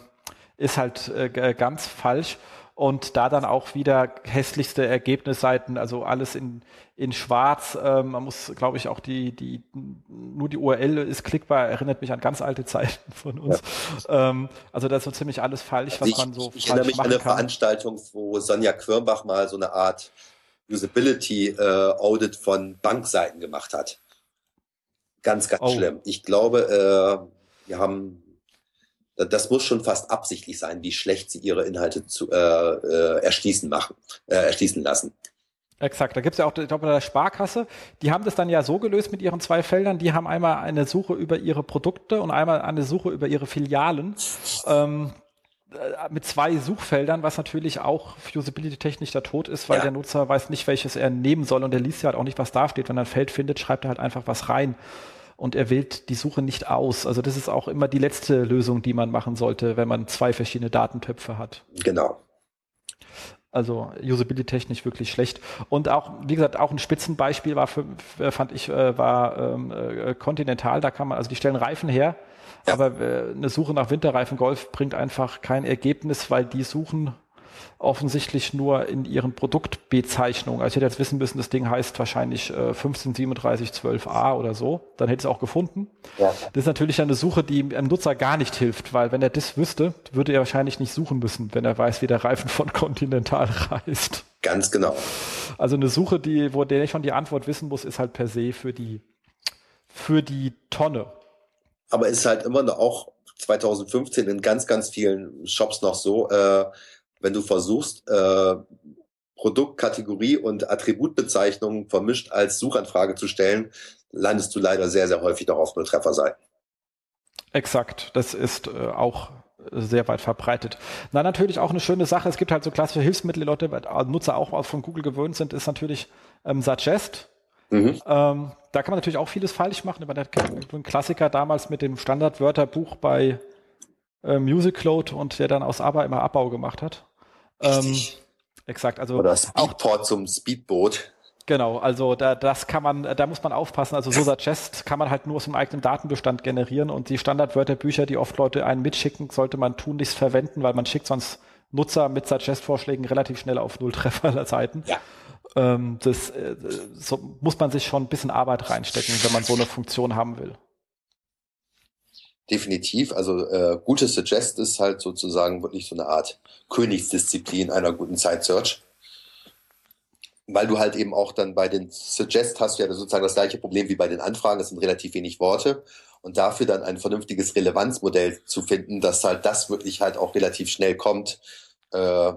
[SPEAKER 2] ist halt äh, ganz falsch. Und da dann auch wieder hässlichste Ergebnisseiten, also alles in, in schwarz. Ähm, man muss, glaube ich, auch die, die, nur die URL ist klickbar, erinnert mich an ganz alte Zeiten von uns. Ja. Ähm, also da ist so ziemlich alles falsch, was
[SPEAKER 4] also
[SPEAKER 2] man so
[SPEAKER 4] ich, ich erinnere mich an eine kann. Veranstaltung, wo Sonja Quirnbach mal so eine Art Usability äh, Audit von Bankseiten gemacht hat. Ganz, ganz oh. schlimm. Ich glaube, äh, wir haben, das muss schon fast absichtlich sein, wie schlecht sie ihre Inhalte zu, äh, äh, erschließen machen, äh, erschließen lassen.
[SPEAKER 2] Exakt, da gibt's ja auch, ich glaube, bei der Sparkasse, die haben das dann ja so gelöst mit ihren zwei Feldern, die haben einmal eine Suche über ihre Produkte und einmal eine Suche über ihre Filialen. Ähm, äh, mit zwei Suchfeldern, was natürlich auch usability-technisch der Tod ist, weil ja. der Nutzer weiß nicht, welches er nehmen soll und er liest ja halt auch nicht, was da steht. Wenn er ein Feld findet, schreibt er halt einfach was rein und er wählt die Suche nicht aus. Also das ist auch immer die letzte Lösung, die man machen sollte, wenn man zwei verschiedene Datentöpfe hat.
[SPEAKER 4] Genau.
[SPEAKER 2] Also usability-technisch wirklich schlecht. Und auch, wie gesagt, auch ein Spitzenbeispiel war für, fand ich, äh, war ähm, äh, Continental, da kann man, also die stellen Reifen her, ja. Aber äh, eine Suche nach Winterreifen Golf bringt einfach kein Ergebnis, weil die suchen offensichtlich nur in ihren Produktbezeichnungen. Also ich hätte jetzt wissen müssen, das Ding heißt wahrscheinlich äh, 153712a oder so. Dann hätte ich es auch gefunden. Ja. Das ist natürlich eine Suche, die einem Nutzer gar nicht hilft, weil wenn er das wüsste, würde er wahrscheinlich nicht suchen müssen, wenn er weiß, wie der Reifen von Continental reißt.
[SPEAKER 4] Ganz genau.
[SPEAKER 2] Also eine Suche, die, wo der nicht schon die Antwort wissen muss, ist halt per se für die, für die Tonne
[SPEAKER 4] aber ist halt immer noch auch 2015 in ganz, ganz vielen Shops noch so, äh, wenn du versuchst, äh, Produktkategorie und Attributbezeichnungen vermischt als Suchanfrage zu stellen, landest du leider sehr, sehr häufig noch auf Nulltrefferseiten.
[SPEAKER 2] Exakt, das ist äh, auch sehr weit verbreitet. Na, natürlich auch eine schöne Sache. Es gibt halt so klassische Hilfsmittel, die Leute, Nutzer auch von Google gewöhnt sind, ist natürlich ähm, Suggest. Mhm. Ähm, da kann man natürlich auch vieles falsch machen. Aber der ein Klassiker damals mit dem Standardwörterbuch bei äh, Musicload und der dann aus ABBA immer Abbau gemacht hat. Ähm, exakt, also
[SPEAKER 4] oder Speedport zum Speedboot.
[SPEAKER 2] Genau, also da, das kann man, da muss man aufpassen. Also so Suggest kann man halt nur aus dem eigenen Datenbestand generieren und die Standardwörterbücher, die oft Leute einen mitschicken, sollte man tunlichst verwenden, weil man schickt sonst Nutzer mit Suggest-Vorschlägen relativ schnell auf Nulltreffer-Seiten. Ja. Ähm, das äh, so muss man sich schon ein bisschen Arbeit reinstecken, wenn man so eine Funktion haben will.
[SPEAKER 4] Definitiv. Also äh, gutes Suggest ist halt sozusagen wirklich so eine Art Königsdisziplin einer guten Site Search. Weil du halt eben auch dann bei den Suggest hast ja sozusagen das gleiche Problem wie bei den Anfragen, das sind relativ wenig Worte. Und dafür dann ein vernünftiges Relevanzmodell zu finden, dass halt das wirklich halt auch relativ schnell kommt, äh,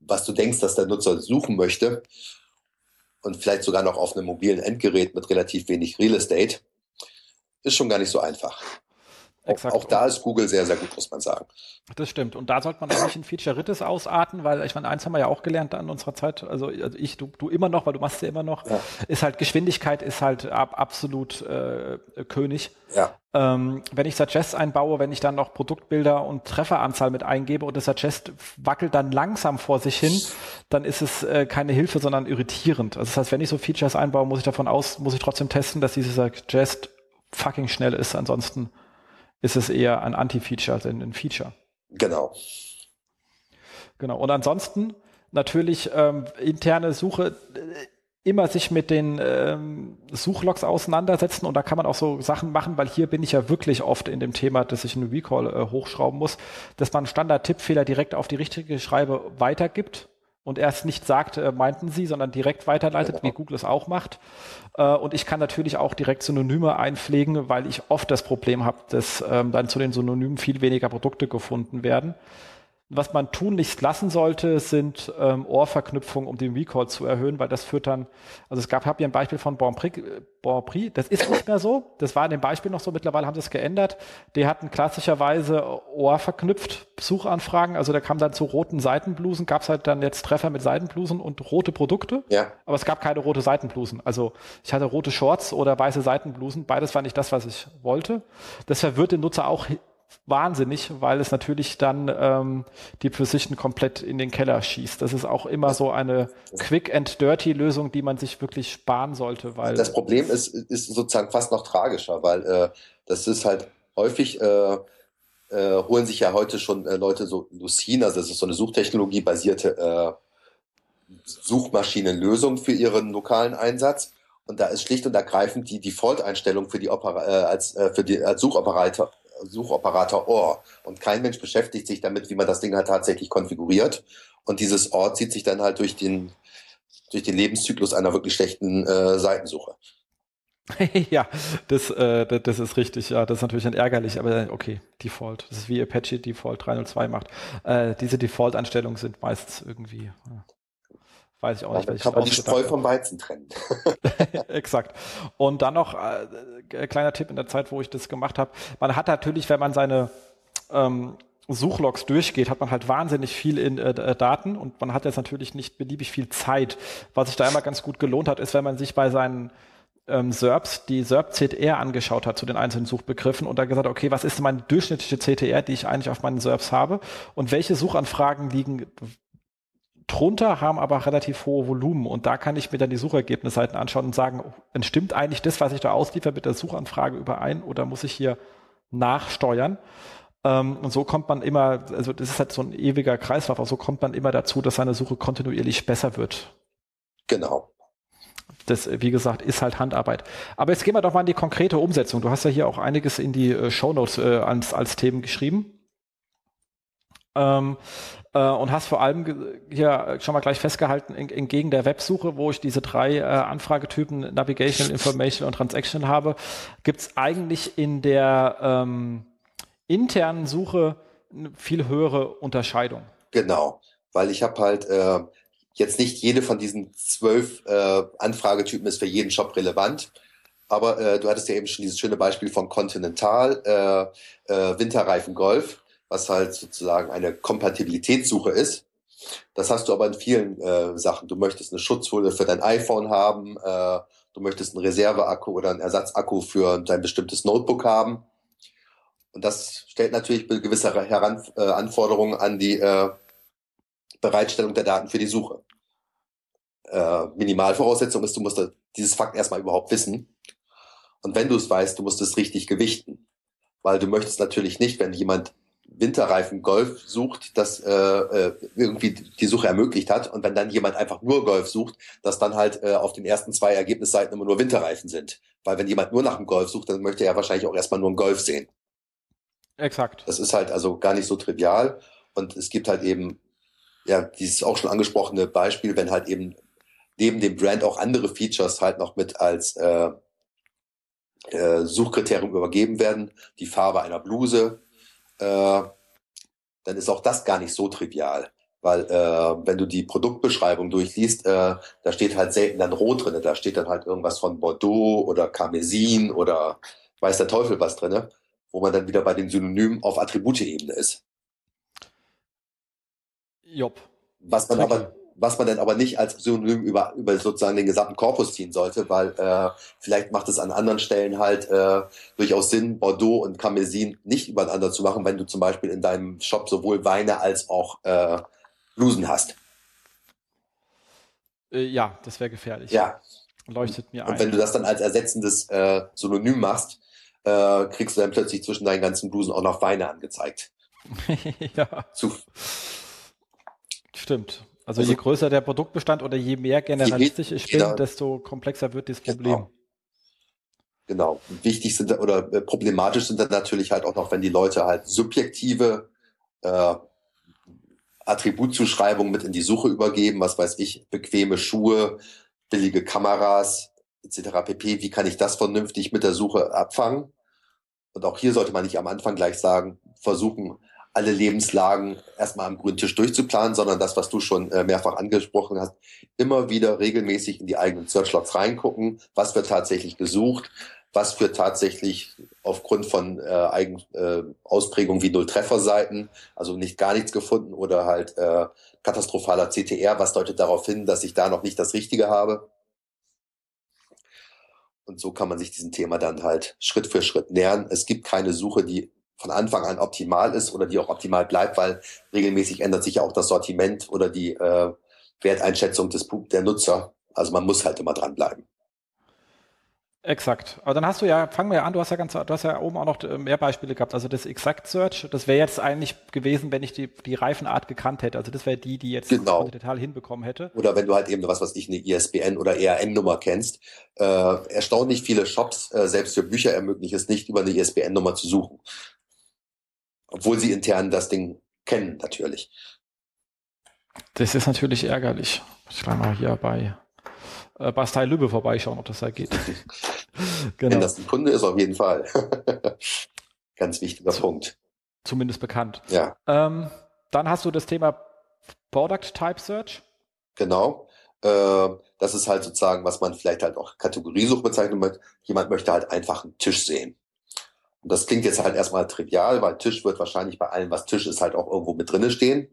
[SPEAKER 4] was du denkst, dass der Nutzer suchen möchte und vielleicht sogar noch auf einem mobilen Endgerät mit relativ wenig Real Estate, ist schon gar nicht so einfach. Exakt. Auch, da ist Google sehr, sehr gut, muss man sagen.
[SPEAKER 2] Das stimmt. Und da sollte man auch nicht in Feature-Rittes ausarten, weil ich meine, eins haben wir ja auch gelernt an unserer Zeit, also, also ich, du, du immer noch, weil du machst ja immer noch, ja. ist halt Geschwindigkeit ist halt ab, absolut äh, König. Ja. Ähm, wenn ich Suggest einbaue, wenn ich dann noch Produktbilder und Trefferanzahl mit eingebe und das Suggest wackelt dann langsam vor sich hin, dann ist es äh, keine Hilfe, sondern irritierend. Also das heißt, wenn ich so Features einbaue, muss ich davon aus, muss ich trotzdem testen, dass dieses Suggest fucking schnell ist. Ansonsten ist es eher ein Anti-Feature als ein Feature.
[SPEAKER 4] Genau.
[SPEAKER 2] Genau. Und ansonsten natürlich ähm, interne Suche äh, immer sich mit den ähm, Suchlogs auseinandersetzen und da kann man auch so Sachen machen, weil hier bin ich ja wirklich oft in dem Thema, dass ich einen Recall äh, hochschrauben muss, dass man Standard-Tippfehler direkt auf die richtige Schreibe weitergibt und erst nicht sagt, äh, meinten Sie, sondern direkt weiterleitet, genau. wie Google es auch macht. Äh, und ich kann natürlich auch direkt Synonyme einpflegen, weil ich oft das Problem habe, dass ähm, dann zu den Synonymen viel weniger Produkte gefunden werden. Was man tunlichst lassen sollte, sind ähm, Ohrverknüpfungen, um den Recall zu erhöhen, weil das führt dann, also es gab, habe hier ein Beispiel von Bon Prix, bon Prix, das ist nicht mehr so, das war in dem Beispiel noch so, mittlerweile haben sie es geändert. Die hatten klassischerweise Ohrverknüpft Suchanfragen, also da kam dann zu roten Seitenblusen, gab es halt dann jetzt Treffer mit Seitenblusen und rote Produkte,
[SPEAKER 4] ja.
[SPEAKER 2] aber es gab keine rote Seitenblusen. Also ich hatte rote Shorts oder weiße Seitenblusen, beides war nicht das, was ich wollte. Das verwirrt den Nutzer auch wahnsinnig, weil es natürlich dann ähm, die Precision komplett in den Keller schießt. Das ist auch immer so eine Quick and Dirty Lösung, die man sich wirklich sparen sollte, weil
[SPEAKER 4] das Problem ist, ist sozusagen fast noch tragischer, weil äh, das ist halt häufig äh, äh, holen sich ja heute schon äh, Leute so Lucene, also das ist so eine Suchtechnologie basierte äh, Suchmaschinenlösung für ihren lokalen Einsatz. Und da ist schlicht und ergreifend die Default-Einstellung für die Opera äh, als äh, für die als Suchoperator Suchoperator OR. Und kein Mensch beschäftigt sich damit, wie man das Ding halt tatsächlich konfiguriert. Und dieses OR zieht sich dann halt durch den, durch den Lebenszyklus einer wirklich schlechten äh, Seitensuche.
[SPEAKER 2] ja, das, äh, das ist richtig. Ja, das ist natürlich dann ärgerlich, aber okay, Default. Das ist wie Apache Default 302 macht. Äh, diese Default-Einstellungen sind meistens irgendwie. Ja. Weiß ich auch nicht.
[SPEAKER 4] Dann kann man die Spreu vom Weizen trennen.
[SPEAKER 2] Exakt. Und dann noch äh, kleiner Tipp in der Zeit, wo ich das gemacht habe. Man hat natürlich, wenn man seine ähm, Suchlogs durchgeht, hat man halt wahnsinnig viel in äh, äh Daten und man hat jetzt natürlich nicht beliebig viel Zeit. Was sich da immer ganz gut gelohnt hat, ist, wenn man sich bei seinen ähm, SERPs die SERP-CTR angeschaut hat zu den einzelnen Suchbegriffen und da gesagt, okay, was ist meine durchschnittliche CTR, die ich eigentlich auf meinen SERPs habe und welche Suchanfragen liegen drunter, haben aber relativ hohe Volumen. Und da kann ich mir dann die Suchergebnisseiten anschauen und sagen, entstimmt eigentlich das, was ich da ausliefer, mit der Suchanfrage überein oder muss ich hier nachsteuern? Ähm, und so kommt man immer, also das ist halt so ein ewiger Kreislauf, aber so kommt man immer dazu, dass seine Suche kontinuierlich besser wird.
[SPEAKER 4] Genau.
[SPEAKER 2] Das, wie gesagt, ist halt Handarbeit. Aber jetzt gehen wir doch mal in die konkrete Umsetzung. Du hast ja hier auch einiges in die äh, Shownotes äh, als, als Themen geschrieben. Ähm, äh, und hast vor allem hier schon mal gleich festgehalten, entgegen der Websuche, wo ich diese drei äh, Anfragetypen Navigation, Information und Transaction habe, gibt's eigentlich in der ähm, internen Suche eine viel höhere Unterscheidung.
[SPEAKER 4] Genau, weil ich habe halt äh, jetzt nicht jede von diesen zwölf äh, Anfragetypen ist für jeden Shop relevant. Aber äh, du hattest ja eben schon dieses schöne Beispiel von Continental, äh, äh, Winterreifen Golf was halt sozusagen eine Kompatibilitätssuche ist. Das hast du aber in vielen äh, Sachen. Du möchtest eine Schutzfolie für dein iPhone haben, äh, du möchtest einen Reserveakku oder einen Ersatzakku für dein bestimmtes Notebook haben. Und das stellt natürlich gewisse Heran äh, Anforderungen an die äh, Bereitstellung der Daten für die Suche. Äh, Minimalvoraussetzung ist, du musst dieses Fakt erstmal überhaupt wissen. Und wenn du es weißt, du musst es richtig gewichten. Weil du möchtest natürlich nicht, wenn jemand Winterreifen Golf sucht, das äh, äh, irgendwie die Suche ermöglicht hat. Und wenn dann jemand einfach nur Golf sucht, dass dann halt äh, auf den ersten zwei Ergebnisseiten immer nur Winterreifen sind. Weil wenn jemand nur nach einem Golf sucht, dann möchte er wahrscheinlich auch erstmal nur einen Golf sehen.
[SPEAKER 2] Exakt.
[SPEAKER 4] Das ist halt also gar nicht so trivial. Und es gibt halt eben, ja, dieses auch schon angesprochene Beispiel, wenn halt eben neben dem Brand auch andere Features halt noch mit als äh, äh, Suchkriterium übergeben werden. Die Farbe einer Bluse, äh, dann ist auch das gar nicht so trivial. Weil äh, wenn du die Produktbeschreibung durchliest, äh, da steht halt selten dann Rot drinne, da steht dann halt irgendwas von Bordeaux oder Karmesin oder weiß der Teufel was drinne, wo man dann wieder bei den Synonymen auf Attributeebene ist.
[SPEAKER 2] Job.
[SPEAKER 4] Was man aber was man dann aber nicht als Synonym über, über sozusagen den gesamten Korpus ziehen sollte, weil äh, vielleicht macht es an anderen Stellen halt äh, durchaus Sinn, Bordeaux und Carmesin nicht übereinander zu machen, wenn du zum Beispiel in deinem Shop sowohl Weine als auch äh, Blusen hast.
[SPEAKER 2] Äh, ja, das wäre gefährlich.
[SPEAKER 4] Ja.
[SPEAKER 2] Leuchtet mir
[SPEAKER 4] ein.
[SPEAKER 2] Und
[SPEAKER 4] wenn du das dann als ersetzendes äh, Synonym machst, äh, kriegst du dann plötzlich zwischen deinen ganzen Blusen auch noch Weine angezeigt.
[SPEAKER 2] ja.
[SPEAKER 4] Zu,
[SPEAKER 2] Stimmt. Also, also je größer der Produktbestand oder je mehr generalistisch ich bin, desto komplexer wird das Problem.
[SPEAKER 4] Genau. Genau. Wichtig sind oder äh, problematisch sind dann natürlich halt auch noch, wenn die Leute halt subjektive äh, Attributzuschreibungen mit in die Suche übergeben, was weiß ich, bequeme Schuhe, billige Kameras etc. pp. Wie kann ich das vernünftig mit der Suche abfangen? Und auch hier sollte man nicht am Anfang gleich sagen, versuchen, alle Lebenslagen erstmal am grünen Tisch durchzuplanen, sondern das, was du schon äh, mehrfach angesprochen hast, immer wieder regelmäßig in die eigenen Searchlogs reingucken, was wird tatsächlich gesucht, was wird tatsächlich aufgrund von äh, Eigen, äh, Ausprägung wie Null-Treffer-Seiten, also nicht gar nichts gefunden oder halt äh, katastrophaler CTR, was deutet darauf hin, dass ich da noch nicht das Richtige habe. Und so kann man sich diesem Thema dann halt Schritt für Schritt nähern. Es gibt keine Suche, die von Anfang an optimal ist oder die auch optimal bleibt, weil regelmäßig ändert sich ja auch das Sortiment oder die äh, Werteinschätzung des der Nutzer. Also man muss halt immer dranbleiben.
[SPEAKER 2] Exakt. Aber dann hast du ja, fangen wir ja an, du hast ja ganz, du hast ja oben auch noch äh, mehr Beispiele gehabt. Also das Exact Search, das wäre jetzt eigentlich gewesen, wenn ich die, die Reifenart gekannt hätte. Also das wäre die, die jetzt
[SPEAKER 4] genau.
[SPEAKER 2] Detail hinbekommen hätte.
[SPEAKER 4] Oder wenn du halt eben was, was ich eine ISBN oder ERN-Nummer kennst. Äh, erstaunlich viele Shops, äh, selbst für Bücher ermöglichen es nicht, über eine ISBN-Nummer zu suchen. Obwohl sie intern das Ding kennen, natürlich.
[SPEAKER 2] Das ist natürlich ärgerlich. Ich kann mal hier bei äh, Bastei Lübbe vorbeischauen, ob das da geht.
[SPEAKER 4] genau. Wenn das ein Kunde ist, auf jeden Fall. Ganz wichtiger Punkt.
[SPEAKER 2] Zumindest bekannt.
[SPEAKER 4] Ja.
[SPEAKER 2] Ähm, dann hast du das Thema Product Type Search.
[SPEAKER 4] Genau. Äh, das ist halt sozusagen, was man vielleicht halt auch Kategoriesuch bezeichnet. Jemand möchte halt einfach einen Tisch sehen. Und das klingt jetzt halt erstmal trivial, weil Tisch wird wahrscheinlich bei allem, was Tisch ist, halt auch irgendwo mit drinne stehen.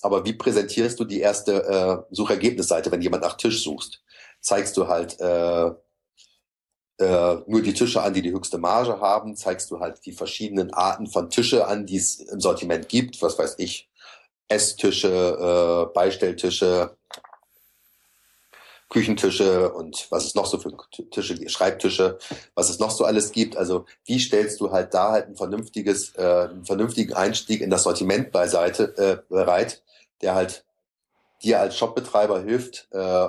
[SPEAKER 4] Aber wie präsentierst du die erste äh, Suchergebnisseite, wenn jemand nach Tisch suchst? Zeigst du halt äh, äh, nur die Tische an, die die höchste Marge haben? Zeigst du halt die verschiedenen Arten von Tische an, die es im Sortiment gibt? Was weiß ich? Esstische, äh, Beistelltische, Küchentische und was es noch so für Tische, Schreibtische, was es noch so alles gibt. Also wie stellst du halt da halt ein vernünftiges, äh, einen vernünftigen Einstieg in das Sortiment beiseite äh, bereit, der halt dir als Shopbetreiber hilft, äh,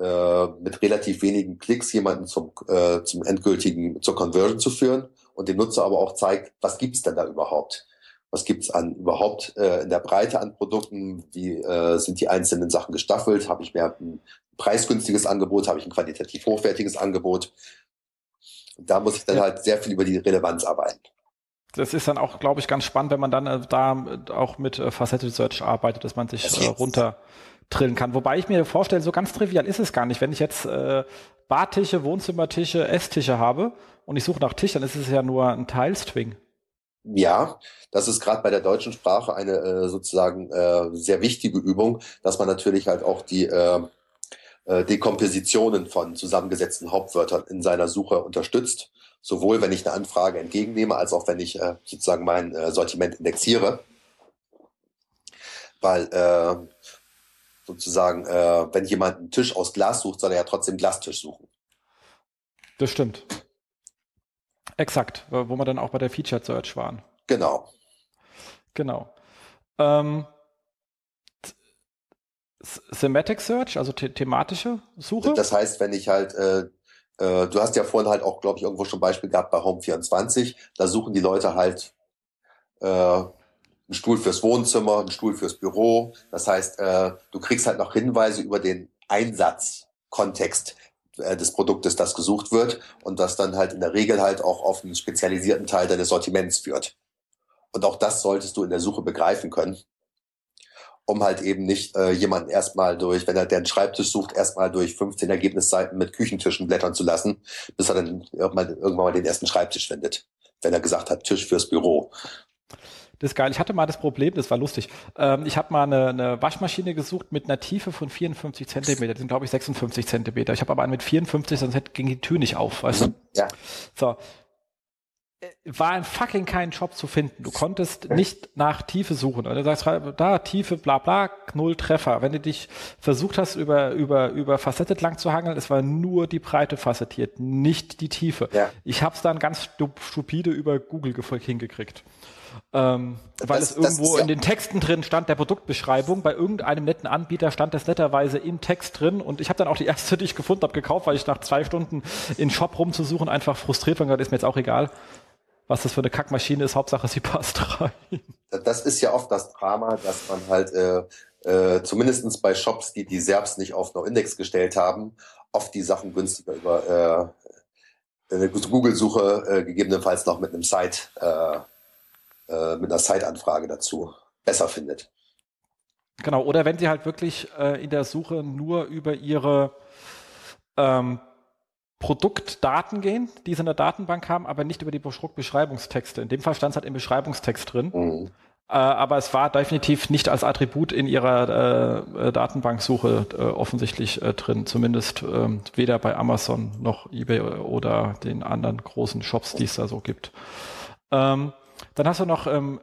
[SPEAKER 4] äh, mit relativ wenigen Klicks jemanden zum, äh, zum endgültigen, zur Conversion zu führen und dem Nutzer aber auch zeigt, was gibt's denn da überhaupt? Was gibt's an überhaupt äh, in der Breite an Produkten? Wie äh, sind die einzelnen Sachen gestaffelt? Habe ich mehr ein preisgünstiges Angebot? Habe ich ein qualitativ hochwertiges Angebot? Und da muss ich dann ja. halt sehr viel über die Relevanz arbeiten.
[SPEAKER 2] Das ist dann auch, glaube ich, ganz spannend, wenn man dann äh, da auch mit äh, Faceted Search arbeitet, dass man sich äh, runter drillen kann. Wobei ich mir vorstelle, so ganz trivial ist es gar nicht. Wenn ich jetzt äh, Badtische, Wohnzimmertische, Esstische habe und ich suche nach Tisch, dann ist es ja nur ein Teilstring.
[SPEAKER 4] Ja, das ist gerade bei der deutschen Sprache eine äh, sozusagen äh, sehr wichtige Übung, dass man natürlich halt auch die äh, äh, Dekompositionen von zusammengesetzten Hauptwörtern in seiner Suche unterstützt. Sowohl wenn ich eine Anfrage entgegennehme, als auch wenn ich äh, sozusagen mein äh, Sortiment indexiere. Weil äh, sozusagen, äh, wenn jemand einen Tisch aus Glas sucht, soll er ja trotzdem Glastisch suchen.
[SPEAKER 2] Das stimmt. Exakt, wo wir dann auch bei der Featured Search waren.
[SPEAKER 4] Genau.
[SPEAKER 2] Genau. Ähm, Thematic Search, also the thematische Suche?
[SPEAKER 4] Das heißt, wenn ich halt, äh, äh, du hast ja vorhin halt auch, glaube ich, irgendwo schon Beispiel gehabt bei Home24, da suchen die Leute halt äh, einen Stuhl fürs Wohnzimmer, einen Stuhl fürs Büro. Das heißt, äh, du kriegst halt noch Hinweise über den Einsatzkontext äh, des Produktes, das gesucht wird und das dann halt in der Regel halt auch auf einen spezialisierten Teil deines Sortiments führt. Und auch das solltest du in der Suche begreifen können, um halt eben nicht äh, jemanden erstmal durch, wenn er den Schreibtisch sucht, erstmal durch 15 Ergebnisseiten mit Küchentischen blättern zu lassen, bis er dann irgendwann, irgendwann mal den ersten Schreibtisch findet, wenn er gesagt hat, Tisch fürs Büro.
[SPEAKER 2] Das ist geil. Ich hatte mal das Problem, das war lustig. Ähm, ich habe mal eine, eine, Waschmaschine gesucht mit einer Tiefe von 54 Zentimeter. Das sind, glaube ich, 56 Zentimeter. Ich habe aber eine mit 54, sonst ging die Tür nicht auf, weißt du?
[SPEAKER 4] Ja.
[SPEAKER 2] So. War ein fucking kein Job zu finden. Du konntest nicht nach Tiefe suchen. Also du sagst, da Tiefe, bla bla, null Treffer. Wenn du dich versucht hast, über, über, über Facettet lang zu hangeln, es war nur die Breite facettiert, nicht die Tiefe.
[SPEAKER 4] Ja.
[SPEAKER 2] Ich habe es dann ganz stupide über Google hingekriegt. Ähm, weil das, es irgendwo ja in den Texten drin stand, der Produktbeschreibung, bei irgendeinem netten Anbieter stand das netterweise im Text drin und ich habe dann auch die erste, die ich gefunden habe, gekauft, weil ich nach zwei Stunden in Shop rumzusuchen einfach frustriert war und gesagt, ist mir jetzt auch egal, was das für eine Kackmaschine ist, Hauptsache sie passt rein.
[SPEAKER 4] Das ist ja oft das Drama, dass man halt äh, äh, zumindestens bei Shops, die die Serbs nicht auf No-Index gestellt haben, oft die Sachen günstiger über äh, eine Google-Suche äh, gegebenenfalls noch mit einem Site äh, äh, mit einer Site-Anfrage dazu besser findet.
[SPEAKER 2] Genau, oder wenn sie halt wirklich äh, in der Suche nur über ihre ähm, Produktdaten gehen, die sie in der Datenbank haben, aber nicht über die Beschreibungstexte. In dem Fall stand es halt im Beschreibungstext drin. Mhm. Äh, aber es war definitiv nicht als Attribut in ihrer äh, äh Datenbanksuche äh, offensichtlich äh, drin. Zumindest ähm, weder bei Amazon noch eBay oder den anderen großen Shops, die es da so gibt. Ähm, dann hast du noch ähm,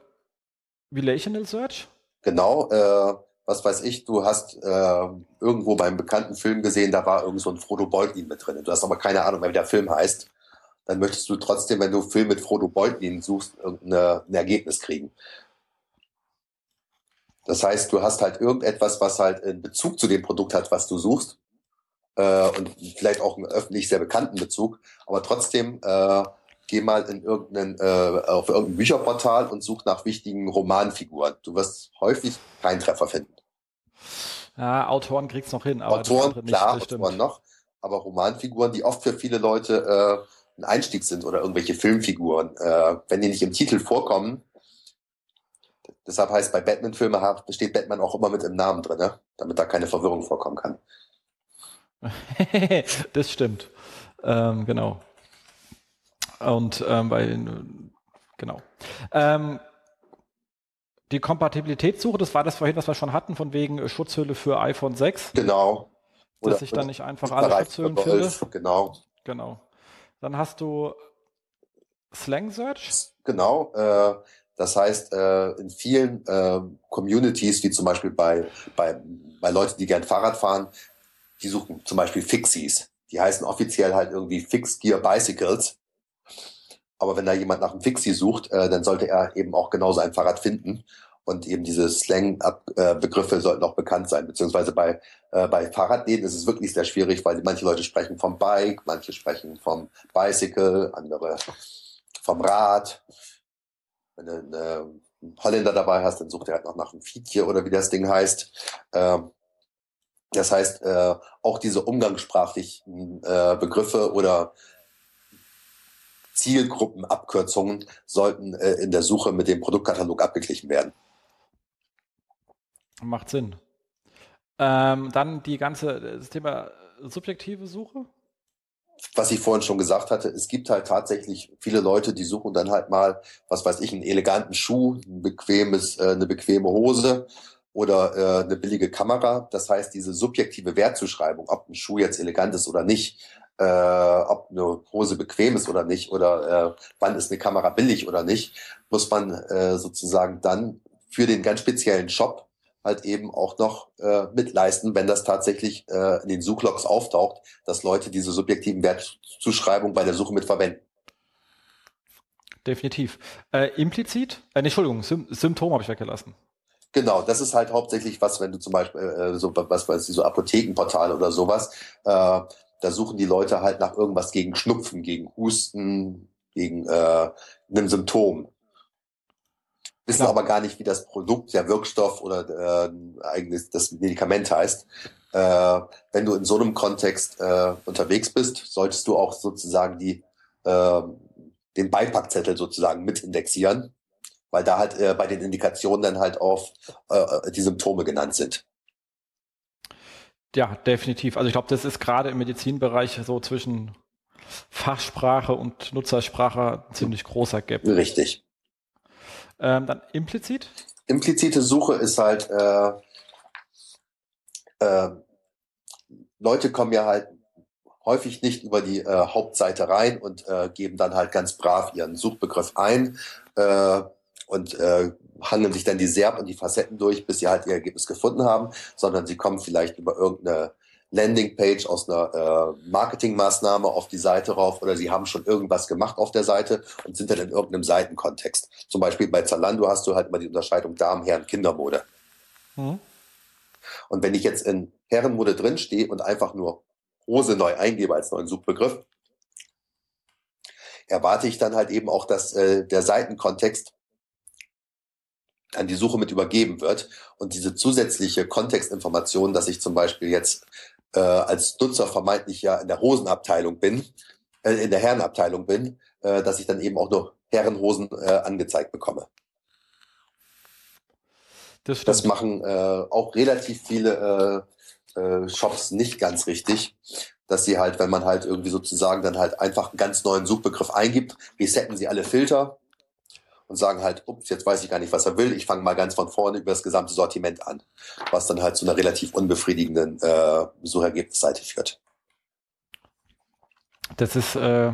[SPEAKER 2] Relational Search.
[SPEAKER 4] Genau, äh, was weiß ich, du hast äh, irgendwo beim bekannten Film gesehen, da war irgend so ein Frodo Beutlin mit drin. Du hast aber keine Ahnung, wie der Film heißt. Dann möchtest du trotzdem, wenn du Film mit Frodo Beutlin suchst, ein Ergebnis kriegen. Das heißt, du hast halt irgendetwas, was halt in Bezug zu dem Produkt hat, was du suchst. Äh, und vielleicht auch einen öffentlich sehr bekannten Bezug. Aber trotzdem äh, geh mal in irgendeinen, äh, auf irgendein Bücherportal und such nach wichtigen Romanfiguren. Du wirst häufig keinen Treffer finden.
[SPEAKER 2] Ja, Autoren kriegt's noch hin, aber
[SPEAKER 4] Autoren, nicht, klar, Autoren noch, aber Romanfiguren, die oft für viele Leute äh, ein Einstieg sind oder irgendwelche Filmfiguren, äh, wenn die nicht im Titel vorkommen, deshalb heißt bei Batman-Filmen steht Batman auch immer mit im Namen drin, ne? damit da keine Verwirrung vorkommen kann.
[SPEAKER 2] das stimmt. Ähm, genau. Und ähm, bei, genau. Ähm, die Kompatibilitätssuche, das war das vorhin, was wir schon hatten, von wegen Schutzhülle für iPhone 6.
[SPEAKER 4] Genau.
[SPEAKER 2] Oder dass ich dann nicht einfach alle Schutzhüllen finde.
[SPEAKER 4] Genau.
[SPEAKER 2] Genau. Dann hast du Slang Search.
[SPEAKER 4] Genau. Äh, das heißt, äh, in vielen äh, Communities, wie zum Beispiel bei, bei, bei Leuten, die gern Fahrrad fahren, die suchen zum Beispiel Fixies. Die heißen offiziell halt irgendwie Fixed Gear Bicycles. Aber wenn da jemand nach einem Fixie sucht, äh, dann sollte er eben auch genauso ein Fahrrad finden. Und eben diese Slang-Begriffe äh, sollten auch bekannt sein. Beziehungsweise bei, äh, bei Fahrradläden ist es wirklich sehr schwierig, weil manche Leute sprechen vom Bike, manche sprechen vom Bicycle, andere vom Rad. Wenn du einen Holländer dabei hast, dann sucht er halt noch nach einem Fietje oder wie das Ding heißt. Ähm, das heißt, äh, auch diese umgangssprachlichen äh, Begriffe oder Zielgruppenabkürzungen sollten äh, in der Suche mit dem Produktkatalog abgeglichen werden.
[SPEAKER 2] Macht Sinn. Ähm, dann die ganze, das Thema subjektive Suche.
[SPEAKER 4] Was ich vorhin schon gesagt hatte, es gibt halt tatsächlich viele Leute, die suchen dann halt mal, was weiß ich, einen eleganten Schuh, ein bequemes, äh, eine bequeme Hose oder äh, eine billige Kamera. Das heißt, diese subjektive Wertzuschreibung, ob ein Schuh jetzt elegant ist oder nicht, äh, ob eine Hose bequem ist oder nicht oder äh, wann ist eine Kamera billig oder nicht, muss man äh, sozusagen dann für den ganz speziellen Shop halt eben auch noch äh, mitleisten, wenn das tatsächlich äh, in den Suchlogs auftaucht, dass Leute diese subjektiven Wertzuschreibungen bei der Suche mit verwenden.
[SPEAKER 2] Definitiv. Äh, implizit? Äh, Entschuldigung, Sym Symptom habe ich weggelassen.
[SPEAKER 4] Genau, das ist halt hauptsächlich was, wenn du zum Beispiel äh, so was weiß ich, so Apothekenportale oder sowas, äh, da suchen die Leute halt nach irgendwas gegen Schnupfen, gegen Husten, gegen äh, einem Symptom. Wissen Klar. aber gar nicht, wie das Produkt, der Wirkstoff oder äh, eigentlich das Medikament heißt. Äh, wenn du in so einem Kontext äh, unterwegs bist, solltest du auch sozusagen die äh, den Beipackzettel sozusagen mit indexieren, weil da halt äh, bei den Indikationen dann halt auch äh, die Symptome genannt sind.
[SPEAKER 2] Ja, definitiv. Also ich glaube, das ist gerade im Medizinbereich so zwischen Fachsprache und Nutzersprache ein ziemlich großer Gap.
[SPEAKER 4] Richtig.
[SPEAKER 2] Ähm, dann implizit?
[SPEAKER 4] Implizite Suche ist halt, äh, äh, Leute kommen ja halt häufig nicht über die äh, Hauptseite rein und äh, geben dann halt ganz brav ihren Suchbegriff ein äh, und äh, handeln sich dann die Serb und die Facetten durch, bis sie halt ihr Ergebnis gefunden haben, sondern sie kommen vielleicht über irgendeine Landingpage, aus einer äh, Marketingmaßnahme auf die Seite rauf oder sie haben schon irgendwas gemacht auf der Seite und sind dann in irgendeinem Seitenkontext. Zum Beispiel bei Zalando hast du halt immer die Unterscheidung Damen, Herren, Kindermode. Mhm. Und wenn ich jetzt in Herrenmode drinstehe und einfach nur Hose neu eingebe als neuen Suchbegriff, erwarte ich dann halt eben auch, dass äh, der Seitenkontext an die Suche mit übergeben wird und diese zusätzliche Kontextinformation, dass ich zum Beispiel jetzt äh, als Nutzer vermeintlich ja in der Hosenabteilung bin, äh, in der Herrenabteilung bin, äh, dass ich dann eben auch nur Herrenhosen äh, angezeigt bekomme. Das, das machen äh, auch relativ viele äh, äh, Shops nicht ganz richtig, dass sie halt, wenn man halt irgendwie sozusagen dann halt einfach einen ganz neuen Suchbegriff eingibt, resetten sie alle Filter und sagen halt, ups, jetzt weiß ich gar nicht, was er will. Ich fange mal ganz von vorne über das gesamte Sortiment an, was dann halt zu einer relativ unbefriedigenden äh, Suchergebnisseite führt.
[SPEAKER 2] Das ist, äh,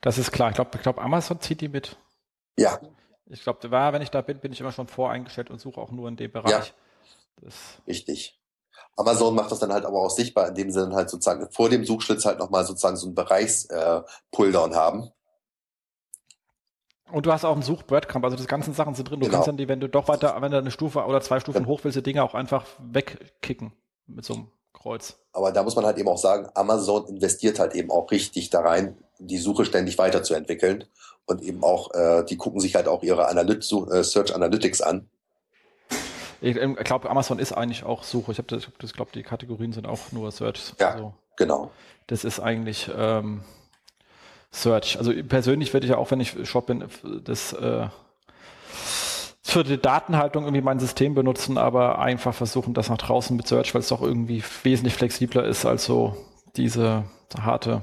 [SPEAKER 2] das ist klar. Ich glaube, ich glaub, Amazon zieht die mit.
[SPEAKER 4] Ja.
[SPEAKER 2] Ich glaube, wenn ich da bin, bin ich immer schon voreingestellt und suche auch nur in dem Bereich. Ja.
[SPEAKER 4] Das Richtig. Amazon macht das dann halt aber auch sichtbar, indem sie dann halt sozusagen vor dem Suchschlitz halt nochmal sozusagen so einen Bereichs-Pulldown äh, haben
[SPEAKER 2] und du hast auch einen Such-Breadcrumb, also die ganzen Sachen sind drin. Du genau. kannst dann die, wenn du doch weiter, wenn du eine Stufe oder zwei Stufen ja. hoch willst, die Dinge auch einfach wegkicken mit so einem Kreuz.
[SPEAKER 4] Aber da muss man halt eben auch sagen, Amazon investiert halt eben auch richtig da rein, die Suche ständig weiterzuentwickeln. Und eben auch, äh, die gucken sich halt auch ihre Analyt äh, Search Analytics an.
[SPEAKER 2] Ich ähm, glaube, Amazon ist eigentlich auch Suche. Ich habe das, das glaube, die Kategorien sind auch nur Search.
[SPEAKER 4] Ja, also, genau.
[SPEAKER 2] Das ist eigentlich, ähm, Search. Also persönlich würde ich ja auch, wenn ich Shop bin, das äh, für die Datenhaltung irgendwie mein System benutzen, aber einfach versuchen, das nach draußen mit Search, weil es doch irgendwie wesentlich flexibler ist als so diese harte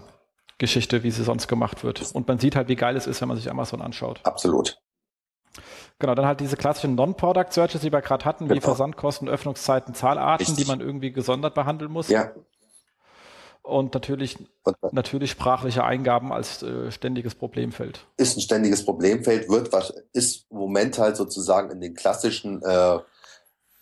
[SPEAKER 2] Geschichte, wie sie sonst gemacht wird. Und man sieht halt, wie geil es ist, wenn man sich Amazon anschaut.
[SPEAKER 4] Absolut.
[SPEAKER 2] Genau, dann halt diese klassischen Non-Product Searches, die wir gerade hatten, genau. wie Versandkosten, Öffnungszeiten, Zahlarten, Richtig. die man irgendwie gesondert behandeln muss.
[SPEAKER 4] Ja
[SPEAKER 2] und natürlich, natürlich sprachliche Eingaben als äh, ständiges Problemfeld.
[SPEAKER 4] Ist ein ständiges Problemfeld, wird was, ist im Moment halt sozusagen in den klassischen äh,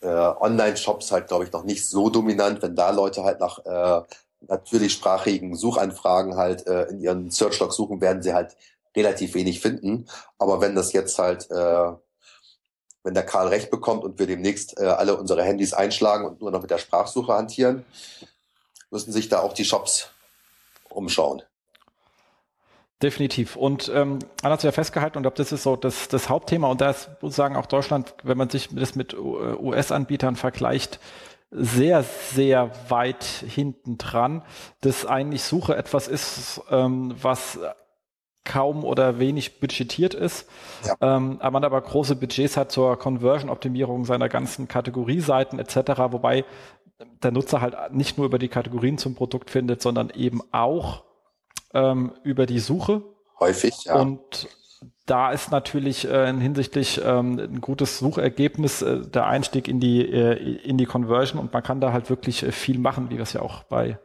[SPEAKER 4] äh, Online-Shops halt, glaube ich, noch nicht so dominant, wenn da Leute halt nach äh, natürlich sprachigen Suchanfragen halt äh, in ihren Search-Log suchen, werden sie halt relativ wenig finden. Aber wenn das jetzt halt, äh, wenn der Karl recht bekommt und wir demnächst äh, alle unsere Handys einschlagen und nur noch mit der Sprachsuche hantieren, müssen sich da auch die Shops umschauen.
[SPEAKER 2] Definitiv. Und ähm, Anna hat ja festgehalten, und ich glaube, das ist so das, das Hauptthema. Und da ist sozusagen auch Deutschland, wenn man sich das mit US-Anbietern vergleicht, sehr, sehr weit hinten dran, dass eigentlich Suche etwas ist, ähm, was kaum oder wenig budgetiert ist, ja. ähm, aber man aber große Budgets hat zur Conversion-Optimierung seiner ganzen Kategorieseiten etc., wobei der Nutzer halt nicht nur über die Kategorien zum Produkt findet, sondern eben auch ähm, über die Suche.
[SPEAKER 4] Häufig, ja.
[SPEAKER 2] Und da ist natürlich äh, hinsichtlich ähm, ein gutes Suchergebnis äh, der Einstieg in die, äh, in die Conversion und man kann da halt wirklich äh, viel machen, wie wir es ja auch bei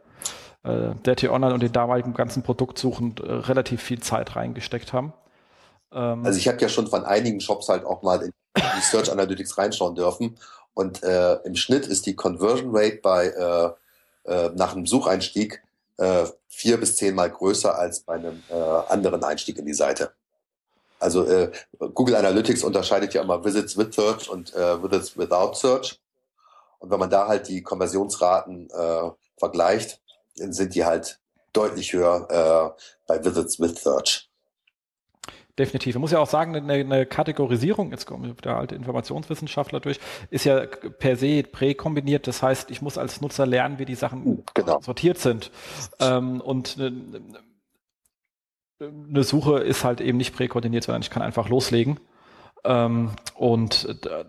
[SPEAKER 2] äh, Dirty Online und den damaligen ganzen Produktsuchen äh, relativ viel Zeit reingesteckt haben.
[SPEAKER 4] Ähm, also ich habe ja schon von einigen Shops halt auch mal in die Search Analytics reinschauen dürfen und äh, im Schnitt ist die Conversion Rate bei äh, äh, nach einem Sucheinstieg äh, vier bis zehnmal größer als bei einem äh, anderen Einstieg in die Seite. Also äh, Google Analytics unterscheidet ja immer Visits with Search und äh, Visits without Search. Und wenn man da halt die Konversionsraten äh, vergleicht, dann sind die halt deutlich höher äh, bei Visits with Search.
[SPEAKER 2] Definitiv. Man muss ja auch sagen, eine, eine Kategorisierung, jetzt kommt der alte Informationswissenschaftler durch, ist ja per se präkombiniert. Das heißt, ich muss als Nutzer lernen, wie die Sachen genau. sortiert sind. Ähm, und eine, eine, Suche ist halt eben nicht präkoordiniert, sondern ich kann einfach loslegen. Ähm, und da,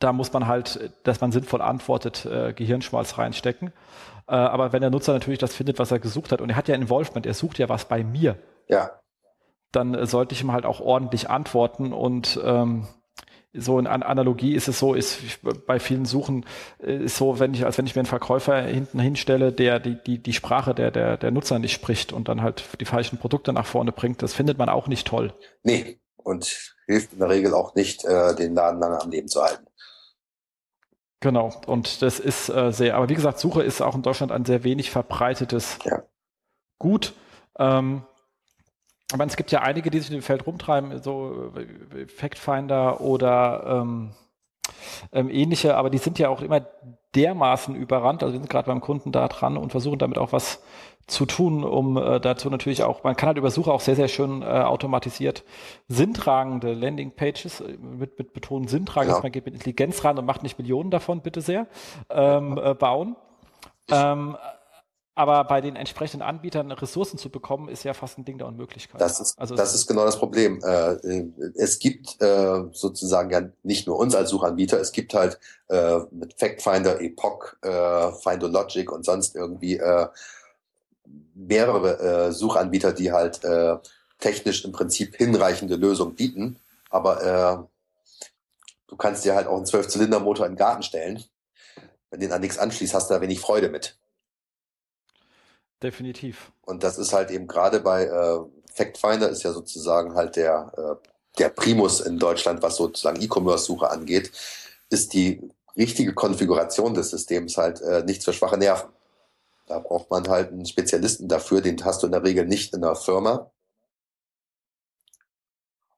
[SPEAKER 2] da, muss man halt, dass man sinnvoll antwortet, äh, Gehirnschmalz reinstecken. Äh, aber wenn der Nutzer natürlich das findet, was er gesucht hat, und er hat ja Involvement, er sucht ja was bei mir.
[SPEAKER 4] Ja
[SPEAKER 2] dann sollte ich ihm halt auch ordentlich antworten und ähm, so in Analogie ist es so, ist bei vielen Suchen äh, ist so, wenn ich, als wenn ich mir einen Verkäufer hinten hinstelle, der die, die, die Sprache der, der, der Nutzer nicht spricht und dann halt die falschen Produkte nach vorne bringt, das findet man auch nicht toll.
[SPEAKER 4] Nee, und hilft in der Regel auch nicht, äh, den Laden lange am Leben zu halten.
[SPEAKER 2] Genau, und das ist äh, sehr, aber wie gesagt, Suche ist auch in Deutschland ein sehr wenig verbreitetes ja. Gut. Ähm, aber es gibt ja einige, die sich in dem Feld rumtreiben, so äh, Factfinder oder ähm, ähm, ähnliche, aber die sind ja auch immer dermaßen überrannt. Also wir sind gerade beim Kunden da dran und versuchen damit auch was zu tun, um äh, dazu natürlich auch, man kann halt über Suche auch sehr, sehr schön äh, automatisiert sinntragende Landingpages äh, mit, mit betonen sinntragend, ja. man geht mit Intelligenz ran und macht nicht Millionen davon, bitte sehr, ähm, äh, bauen. Ähm, aber bei den entsprechenden Anbietern Ressourcen zu bekommen, ist ja fast ein Ding der Unmöglichkeit.
[SPEAKER 4] Das ist, also das ist genau das Problem. Äh, es gibt äh, sozusagen ja nicht nur uns als Suchanbieter, es gibt halt äh, mit FactFinder, Epoch, Findologic und sonst irgendwie mehrere Suchanbieter, die halt technisch im Prinzip hinreichende Lösungen bieten. Aber du kannst dir halt auch einen Zwölf-Zylinder-Motor in den Garten stellen. Wenn den an nichts anschließt, hast du da wenig Freude mit.
[SPEAKER 2] Definitiv.
[SPEAKER 4] Und das ist halt eben gerade bei äh, FactFinder ist ja sozusagen halt der, äh, der Primus in Deutschland, was sozusagen E-Commerce-Suche angeht, ist die richtige Konfiguration des Systems halt äh, nichts für schwache Nerven. Da braucht man halt einen Spezialisten dafür, den hast du in der Regel nicht in der Firma.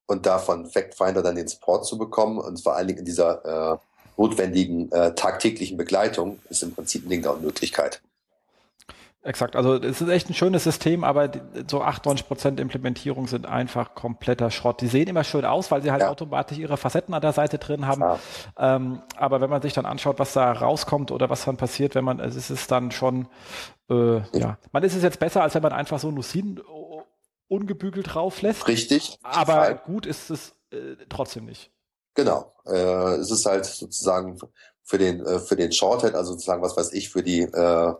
[SPEAKER 4] Und davon FactFinder dann den Support zu bekommen und vor allen Dingen in dieser äh, notwendigen äh, tagtäglichen Begleitung ist im Prinzip ein Ding der Unmöglichkeit.
[SPEAKER 2] Exakt, also es ist echt ein schönes System, aber so 98 Prozent Implementierung sind einfach kompletter Schrott. Die sehen immer schön aus, weil sie halt ja. automatisch ihre Facetten an der Seite drin haben. Ja. Ähm, aber wenn man sich dann anschaut, was da rauskommt oder was dann passiert, wenn man, es ist dann schon, äh, ja, man ist es jetzt besser, als wenn man einfach so Lucin ungebügelt rauflässt.
[SPEAKER 4] Richtig.
[SPEAKER 2] Aber Fall. gut ist es äh, trotzdem nicht.
[SPEAKER 4] Genau. Äh, es ist halt sozusagen für den, äh, für den Shorthead, also sozusagen, was weiß ich, für die äh,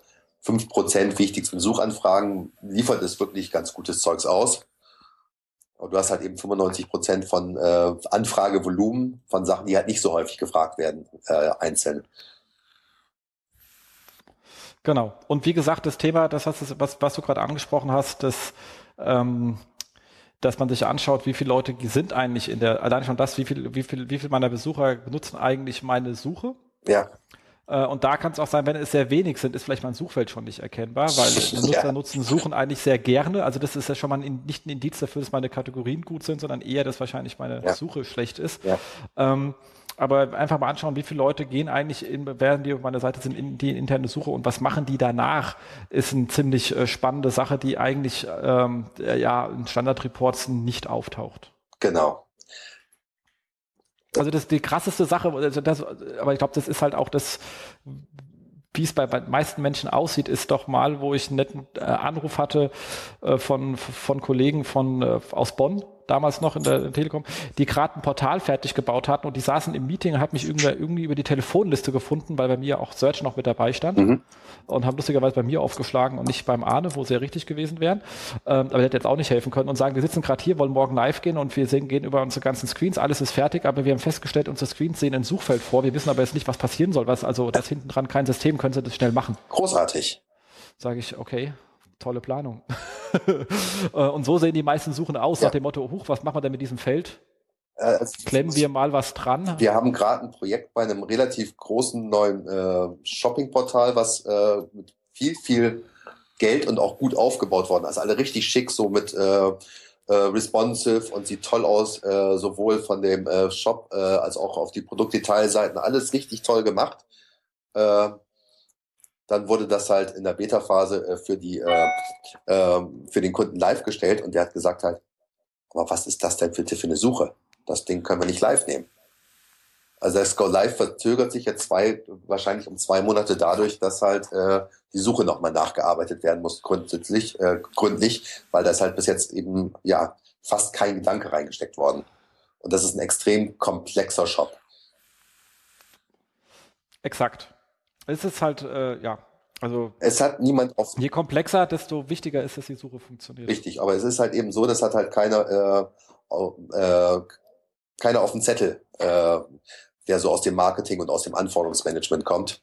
[SPEAKER 4] 5% wichtigsten Suchanfragen liefert es wirklich ganz gutes Zeugs aus. Und du hast halt eben 95% von äh, Anfragevolumen von Sachen, die halt nicht so häufig gefragt werden, äh, einzeln.
[SPEAKER 2] Genau. Und wie gesagt, das Thema, das was, was, was du gerade angesprochen hast, das, ähm, dass man sich anschaut, wie viele Leute sind eigentlich in der, allein schon das, wie viel, wie viel, wie viel meiner Besucher benutzen eigentlich meine Suche.
[SPEAKER 4] Ja.
[SPEAKER 2] Äh, und da kann es auch sein, wenn es sehr wenig sind, ist vielleicht mein Suchfeld schon nicht erkennbar, weil Nutzer ja. nutzen Suchen eigentlich sehr gerne. Also das ist ja schon mal ein, nicht ein Indiz dafür, dass meine Kategorien gut sind, sondern eher, dass wahrscheinlich meine ja. Suche schlecht ist. Ja. Ähm, aber einfach mal anschauen, wie viele Leute gehen eigentlich, in, während die auf meiner Seite sind, in die interne Suche und was machen die danach, ist eine ziemlich äh, spannende Sache, die eigentlich ähm, ja in Standardreports nicht auftaucht.
[SPEAKER 4] Genau.
[SPEAKER 2] Also das die krasseste Sache, also das, aber ich glaube, das ist halt auch das, wie es bei, bei meisten Menschen aussieht, ist doch mal, wo ich einen netten äh, Anruf hatte äh, von, von Kollegen von, äh, aus Bonn, damals noch in der, Telekom, die gerade ein Portal fertig gebaut hatten und die saßen im Meeting und hat mich irgendwie, irgendwie über die Telefonliste gefunden, weil bei mir auch Search noch mit dabei stand mhm. und haben lustigerweise bei mir aufgeschlagen und nicht beim Arne, wo sie ja richtig gewesen wären. Ähm, aber der hätte jetzt auch nicht helfen können und sagen, wir sitzen gerade hier, wollen morgen live gehen und wir sehen, gehen über unsere ganzen Screens, alles ist fertig, aber wir haben festgestellt, unsere Screens sehen ein Suchfeld vor, wir wissen aber jetzt nicht, was passieren soll, was also das hinten dran kein System, können sie das schnell machen.
[SPEAKER 4] Großartig.
[SPEAKER 2] Sage ich, okay, tolle Planung. Äh, und so sehen die meisten Suchen aus, ja. nach dem Motto, huch, was machen wir denn mit diesem Feld? Äh, Klemmen wir mal was dran?
[SPEAKER 4] Wir haben gerade ein Projekt bei einem relativ großen neuen äh, Shoppingportal, was äh, mit viel, viel Geld und auch gut aufgebaut worden ist. Also alle richtig schick, so mit äh, äh, responsive und sieht toll aus, sowohl von dem Shop als auch auf die Produktdetailseiten. Alles richtig toll gemacht. Dann wurde das halt in der Beta-Phase äh, für die äh, äh, für den Kunden live gestellt und der hat gesagt halt, aber was ist das denn für, für eine Suche? Das Ding können wir nicht live nehmen. Also das Go Live verzögert sich jetzt zwei, wahrscheinlich um zwei Monate dadurch, dass halt äh, die Suche nochmal nachgearbeitet werden muss, grundsätzlich, äh, gründlich, weil da ist halt bis jetzt eben ja fast kein Gedanke reingesteckt worden. Und das ist ein extrem komplexer Shop.
[SPEAKER 2] Exakt. Es ist halt, äh, ja, also.
[SPEAKER 4] Es hat niemand
[SPEAKER 2] offen. Je komplexer, desto wichtiger ist, dass die Suche funktioniert.
[SPEAKER 4] Richtig, aber es ist halt eben so, das hat halt keiner, äh, äh, keiner auf dem Zettel, äh, der so aus dem Marketing und aus dem Anforderungsmanagement kommt.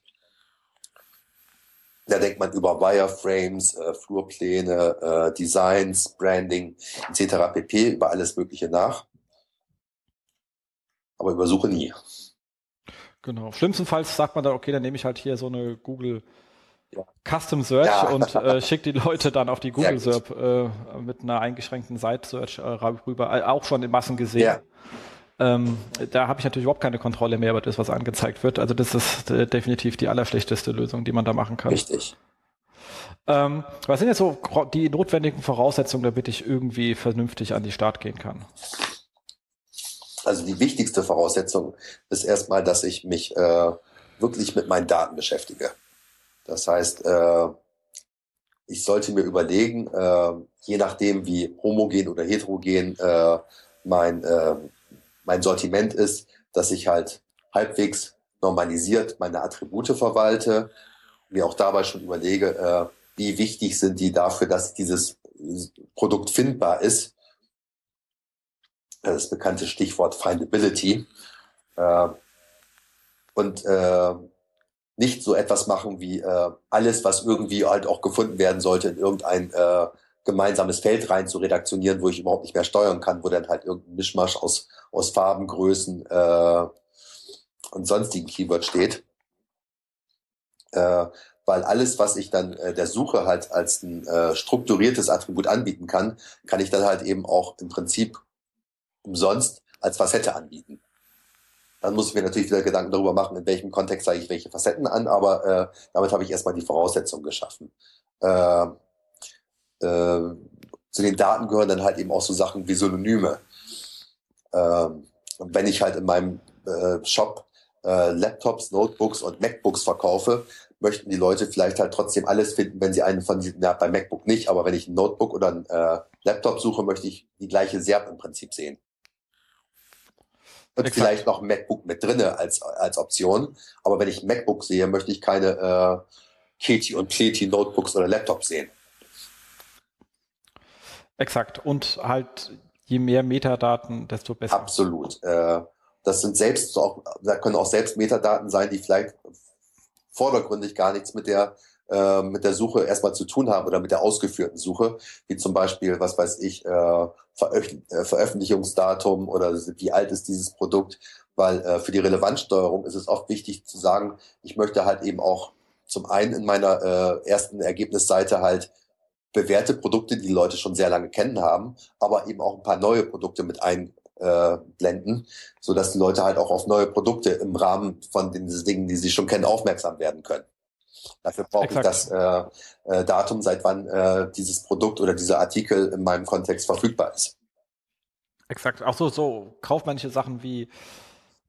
[SPEAKER 4] Da denkt man über Wireframes, äh, Flurpläne, äh, Designs, Branding etc. pp. über alles Mögliche nach. Aber über Suche nie.
[SPEAKER 2] Genau. Schlimmstenfalls sagt man dann, okay, dann nehme ich halt hier so eine Google ja. Custom Search ja. und äh, schickt die Leute dann auf die Google Search äh, mit einer eingeschränkten Site Search äh, rüber, äh, auch schon in Massen gesehen. Ja. Ähm, da habe ich natürlich überhaupt keine Kontrolle mehr über das, was angezeigt wird. Also das ist äh, definitiv die allerschlechteste Lösung, die man da machen kann.
[SPEAKER 4] Richtig.
[SPEAKER 2] Ähm, was sind jetzt so die notwendigen Voraussetzungen, damit ich irgendwie vernünftig an die Start gehen kann?
[SPEAKER 4] Also die wichtigste Voraussetzung ist erstmal, dass ich mich äh, wirklich mit meinen Daten beschäftige. Das heißt, äh, ich sollte mir überlegen, äh, je nachdem wie homogen oder heterogen äh, mein, äh, mein Sortiment ist, dass ich halt halbwegs normalisiert meine Attribute verwalte, mir auch dabei schon überlege, äh, wie wichtig sind die dafür, dass dieses Produkt findbar ist. Das bekannte Stichwort Findability. Äh, und äh, nicht so etwas machen wie äh, alles, was irgendwie halt auch gefunden werden sollte, in irgendein äh, gemeinsames Feld rein zu redaktionieren, wo ich überhaupt nicht mehr steuern kann, wo dann halt irgendein Mischmasch aus, aus Farben, Größen äh, und sonstigen Keywords steht. Äh, weil alles, was ich dann äh, der Suche halt als ein äh, strukturiertes Attribut anbieten kann, kann ich dann halt eben auch im Prinzip umsonst als Facette anbieten. Dann muss ich mir natürlich wieder Gedanken darüber machen, in welchem Kontext zeige ich welche Facetten an, aber äh, damit habe ich erstmal die Voraussetzungen geschaffen. Äh, äh, zu den Daten gehören dann halt eben auch so Sachen wie Synonyme. Ähm, wenn ich halt in meinem äh, Shop äh, Laptops, Notebooks und MacBooks verkaufe, möchten die Leute vielleicht halt trotzdem alles finden, wenn sie einen von diesen, ja, bei MacBook nicht, aber wenn ich ein Notebook oder ein äh, Laptop suche, möchte ich die gleiche SERP im Prinzip sehen. Und Exakt. vielleicht noch MacBook mit drinne als, als Option. Aber wenn ich MacBook sehe, möchte ich keine äh, Keti und Pleti Notebooks oder Laptops sehen.
[SPEAKER 2] Exakt. Und halt, je mehr Metadaten, desto besser.
[SPEAKER 4] Absolut. Äh, das sind selbst auch, da können auch selbst Metadaten sein, die vielleicht vordergründig gar nichts mit der äh, mit der Suche erstmal zu tun haben oder mit der ausgeführten Suche, wie zum Beispiel, was weiß ich, äh, Veröf äh, Veröffentlichungsdatum oder wie alt ist dieses Produkt, weil äh, für die Relevanzsteuerung ist es oft wichtig zu sagen, ich möchte halt eben auch zum einen in meiner äh, ersten Ergebnisseite halt bewährte Produkte, die, die Leute schon sehr lange kennen haben, aber eben auch ein paar neue Produkte mit einblenden, äh, so dass die Leute halt auch auf neue Produkte im Rahmen von den Dingen, die sie schon kennen, aufmerksam werden können. Dafür brauche ich das äh, äh, Datum, seit wann äh, dieses Produkt oder dieser Artikel in meinem Kontext verfügbar ist.
[SPEAKER 2] Exakt. Auch so, so kaufmännische Sachen wie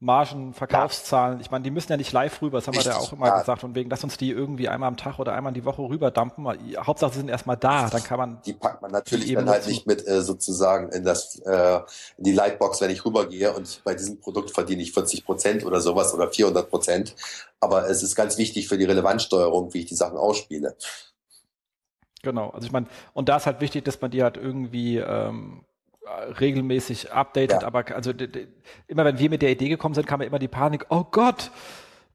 [SPEAKER 2] Margen, Verkaufszahlen, ich meine, die müssen ja nicht live rüber, das haben Richtig, wir ja auch immer ja. gesagt, und wegen, dass uns die irgendwie einmal am Tag oder einmal die Woche rüberdampen. Hauptsache, sie sind erstmal da, dann kann man.
[SPEAKER 4] Die packt man natürlich dann halt nicht mit äh, sozusagen in das äh, in die Lightbox, wenn ich rübergehe und bei diesem Produkt verdiene ich 40 Prozent oder sowas oder 400 Prozent. Aber es ist ganz wichtig für die Relevanzsteuerung, wie ich die Sachen ausspiele.
[SPEAKER 2] Genau, also ich meine, und da ist halt wichtig, dass man die halt irgendwie ähm, regelmäßig updated, ja. aber also immer wenn wir mit der Idee gekommen sind, kam ja immer die Panik, oh Gott,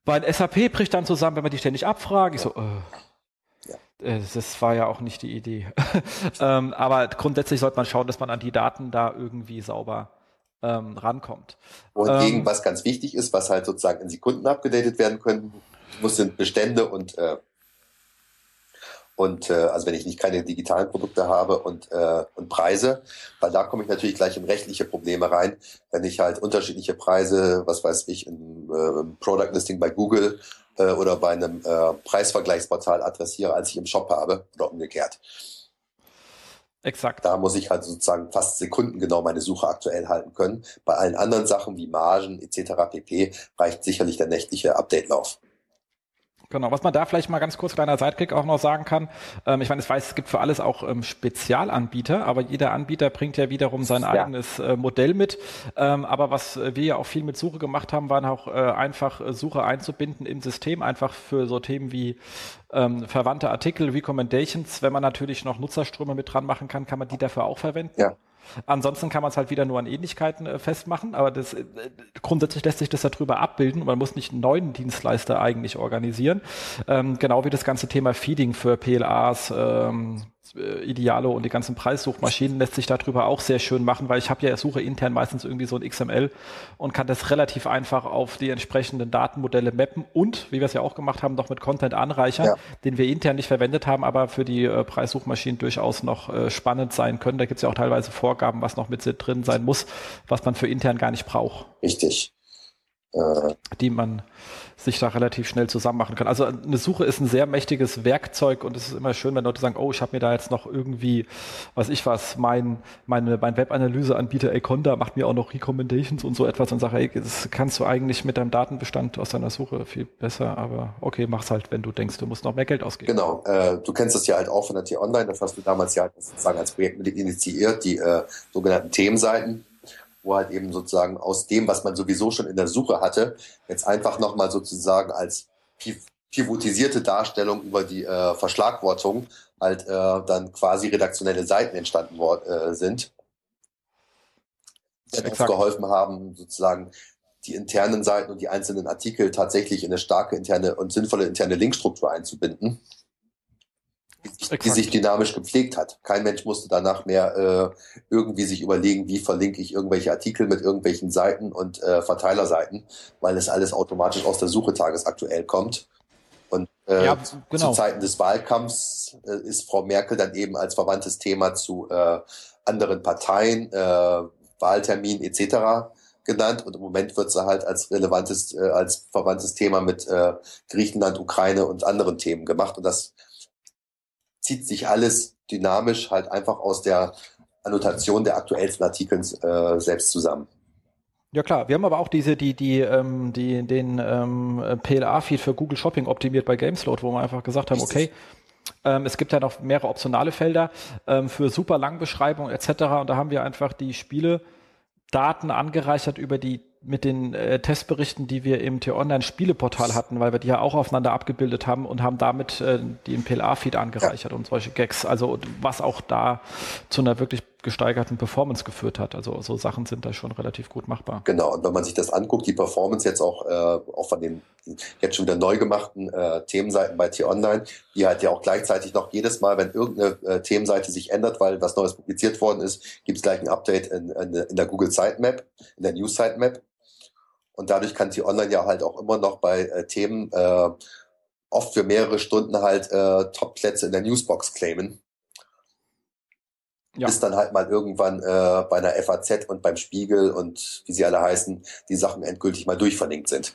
[SPEAKER 2] mein SAP bricht dann zusammen, wenn wir die ständig abfragen. Ich so, äh, ja. das war ja auch nicht die Idee. ähm, aber grundsätzlich sollte man schauen, dass man an die Daten da irgendwie sauber ähm, rankommt.
[SPEAKER 4] Wohingegen, ähm, was ganz wichtig ist, was halt sozusagen in Sekunden abgedatet werden können, muss sind Bestände und äh, und äh, also wenn ich nicht keine digitalen Produkte habe und, äh, und Preise, weil da komme ich natürlich gleich in rechtliche Probleme rein, wenn ich halt unterschiedliche Preise, was weiß ich, im, äh, Product Listing bei Google äh, oder bei einem äh, Preisvergleichsportal adressiere, als ich im Shop habe oder umgekehrt.
[SPEAKER 2] Exakt.
[SPEAKER 4] Da muss ich halt sozusagen fast sekundengenau meine Suche aktuell halten können. Bei allen anderen Sachen wie Margen etc. pp. reicht sicherlich der nächtliche Update-Lauf.
[SPEAKER 2] Genau, was man da vielleicht mal ganz kurz kleiner Sidekick auch noch sagen kann. Ähm, ich meine, ich weiß, es gibt für alles auch ähm, Spezialanbieter, aber jeder Anbieter bringt ja wiederum sein ja. eigenes äh, Modell mit. Ähm, aber was wir ja auch viel mit Suche gemacht haben, waren auch äh, einfach äh, Suche einzubinden im System, einfach für so Themen wie ähm, verwandte Artikel, Recommendations. Wenn man natürlich noch Nutzerströme mit dran machen kann, kann man die dafür auch verwenden. Ja. Ansonsten kann man es halt wieder nur an Ähnlichkeiten äh, festmachen, aber das, äh, grundsätzlich lässt sich das darüber abbilden man muss nicht einen neuen Dienstleister eigentlich organisieren. Ähm, genau wie das ganze Thema Feeding für PLAs, ähm, äh, Idealo und die ganzen Preissuchmaschinen lässt sich darüber auch sehr schön machen, weil ich habe ja suche intern meistens irgendwie so ein XML und kann das relativ einfach auf die entsprechenden Datenmodelle mappen und, wie wir es ja auch gemacht haben, noch mit Content anreichern, ja. den wir intern nicht verwendet haben, aber für die äh, Preissuchmaschinen durchaus noch äh, spannend sein können. Da gibt es ja auch teilweise Vorgaben, was noch mit drin sein muss, was man für intern gar nicht braucht.
[SPEAKER 4] Richtig.
[SPEAKER 2] Äh. Die man sich da relativ schnell zusammen machen kann. Also eine Suche ist ein sehr mächtiges Werkzeug und es ist immer schön, wenn Leute sagen, oh, ich habe mir da jetzt noch irgendwie, was ich was, mein, meine, mein Webanalyseanbieter Aconda macht mir auch noch Recommendations und so etwas und sage, ey, das kannst du eigentlich mit deinem Datenbestand aus deiner Suche viel besser, aber okay, mach's halt, wenn du denkst, du musst noch mehr Geld ausgeben.
[SPEAKER 4] Genau, äh, du kennst das ja halt auch von der T-Online, das hast du damals ja sozusagen als Projekt mit initiiert, die äh, sogenannten Themenseiten wo halt eben sozusagen aus dem, was man sowieso schon in der Suche hatte, jetzt einfach nochmal sozusagen als pivotisierte Darstellung über die äh, Verschlagwortung halt äh, dann quasi redaktionelle Seiten entstanden äh, sind, die uns geholfen haben, sozusagen die internen Seiten und die einzelnen Artikel tatsächlich in eine starke interne und sinnvolle interne Linkstruktur einzubinden die sich dynamisch gepflegt hat. Kein Mensch musste danach mehr äh, irgendwie sich überlegen, wie verlinke ich irgendwelche Artikel mit irgendwelchen Seiten und äh, Verteilerseiten, weil es alles automatisch aus der Suche tagesaktuell kommt. Und äh, ja, genau. zu Zeiten des Wahlkampfs äh, ist Frau Merkel dann eben als verwandtes Thema zu äh, anderen Parteien, äh, Wahltermin etc. genannt und im Moment wird sie halt als relevantes, äh, als verwandtes Thema mit äh, Griechenland, Ukraine und anderen Themen gemacht und das zieht sich alles dynamisch halt einfach aus der Annotation der aktuellsten Artikel äh, selbst zusammen.
[SPEAKER 2] Ja klar, wir haben aber auch diese, die, die, ähm, die, den ähm, PLA-Feed für Google Shopping optimiert bei Gamesload, wo wir einfach gesagt haben, okay, ähm, es gibt ja noch mehrere optionale Felder ähm, für super Langbeschreibung etc. Und da haben wir einfach die Spiele Daten angereichert über die mit den äh, Testberichten, die wir im T-Online-Spieleportal hatten, weil wir die ja auch aufeinander abgebildet haben und haben damit äh, den PLA-Feed angereichert ja. und solche Gags. Also was auch da zu einer wirklich gesteigerten Performance geführt hat. Also so Sachen sind da schon relativ gut machbar.
[SPEAKER 4] Genau, und wenn man sich das anguckt, die Performance jetzt auch, äh, auch von den jetzt schon wieder neu gemachten äh, Themenseiten bei T-Online, die halt ja auch gleichzeitig noch jedes Mal, wenn irgendeine äh, Themenseite sich ändert, weil was Neues publiziert worden ist, gibt es gleich ein Update in, in, in der Google Sitemap, in der News Sitemap. Und dadurch kann sie online ja halt auch immer noch bei äh, Themen äh, oft für mehrere Stunden halt äh, Top-Plätze in der Newsbox claimen. Ja. Bis dann halt mal irgendwann äh, bei einer FAZ und beim Spiegel und wie sie alle heißen, die Sachen endgültig mal durchverlinkt sind.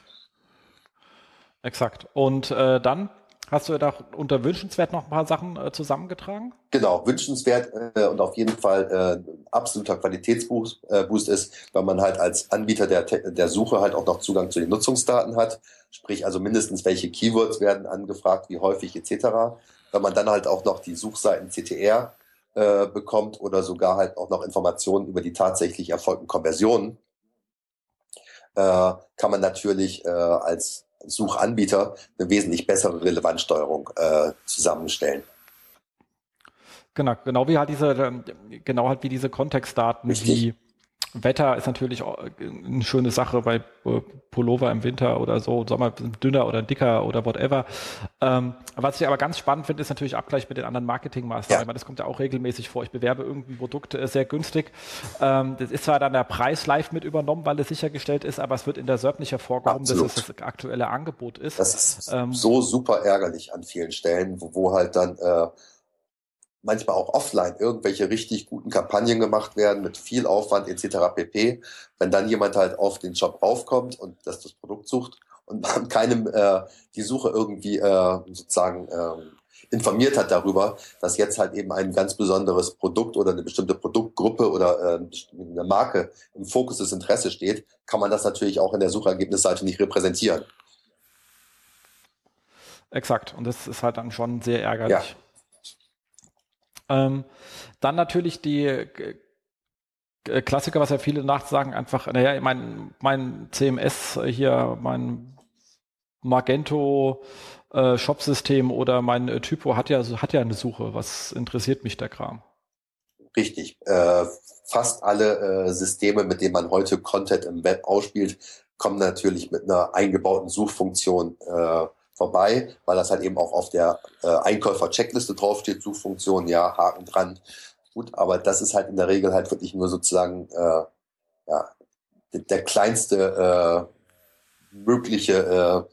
[SPEAKER 2] Exakt. Und äh, dann Hast du da unter wünschenswert noch ein paar Sachen äh, zusammengetragen?
[SPEAKER 4] Genau, wünschenswert äh, und auf jeden Fall äh, absoluter Qualitätsboost äh, ist, weil man halt als Anbieter der, der Suche halt auch noch Zugang zu den Nutzungsdaten hat. Sprich also mindestens welche Keywords werden angefragt, wie häufig etc. Wenn man dann halt auch noch die Suchseiten CTR äh, bekommt oder sogar halt auch noch Informationen über die tatsächlich erfolgten Konversionen, äh, kann man natürlich äh, als Suchanbieter eine wesentlich bessere Relevanzsteuerung äh, zusammenstellen.
[SPEAKER 2] Genau, genau wie halt diese, genau halt wie diese Kontextdaten, Richtig. wie Wetter ist natürlich eine schöne Sache bei äh, Pullover im Winter oder so, Sommer dünner oder dicker oder whatever. Ähm, was ich aber ganz spannend finde, ist natürlich Abgleich mit den anderen Marketingmaßnahmen. Ja. Das kommt ja auch regelmäßig vor. Ich bewerbe irgendwie Produkte äh, sehr günstig. Ähm, das ist zwar dann der Preis live mit übernommen, weil es sichergestellt ist, aber es wird in der SERP nicht hervorgehoben, dass es das aktuelle Angebot ist.
[SPEAKER 4] Das ist ähm, so super ärgerlich an vielen Stellen, wo, wo halt dann äh, manchmal auch offline irgendwelche richtig guten Kampagnen gemacht werden mit viel Aufwand etc. pp. Wenn dann jemand halt auf den Shop raufkommt und das, das Produkt sucht und man keinem äh, die Suche irgendwie äh, sozusagen äh, informiert hat darüber, dass jetzt halt eben ein ganz besonderes Produkt oder eine bestimmte Produktgruppe oder äh, eine Marke im Fokus des Interesses steht, kann man das natürlich auch in der Suchergebnisseite nicht repräsentieren.
[SPEAKER 2] Exakt. Und das ist halt dann schon sehr ärgerlich. Ja. Ähm, dann natürlich die äh, Klassiker, was ja viele nachsagen, einfach, naja, mein, mein CMS hier, mein Magento äh, Shop-System oder mein äh, Typo hat ja, hat ja eine Suche. Was interessiert mich der Kram?
[SPEAKER 4] Richtig. Äh, fast alle äh, Systeme, mit denen man heute Content im Web ausspielt, kommen natürlich mit einer eingebauten Suchfunktion äh, vorbei, weil das halt eben auch auf der äh, Einkäufer-Checkliste draufsteht, Suchfunktion, ja, Haken dran. Gut, aber das ist halt in der Regel halt wirklich nur sozusagen äh, ja, der kleinste äh, mögliche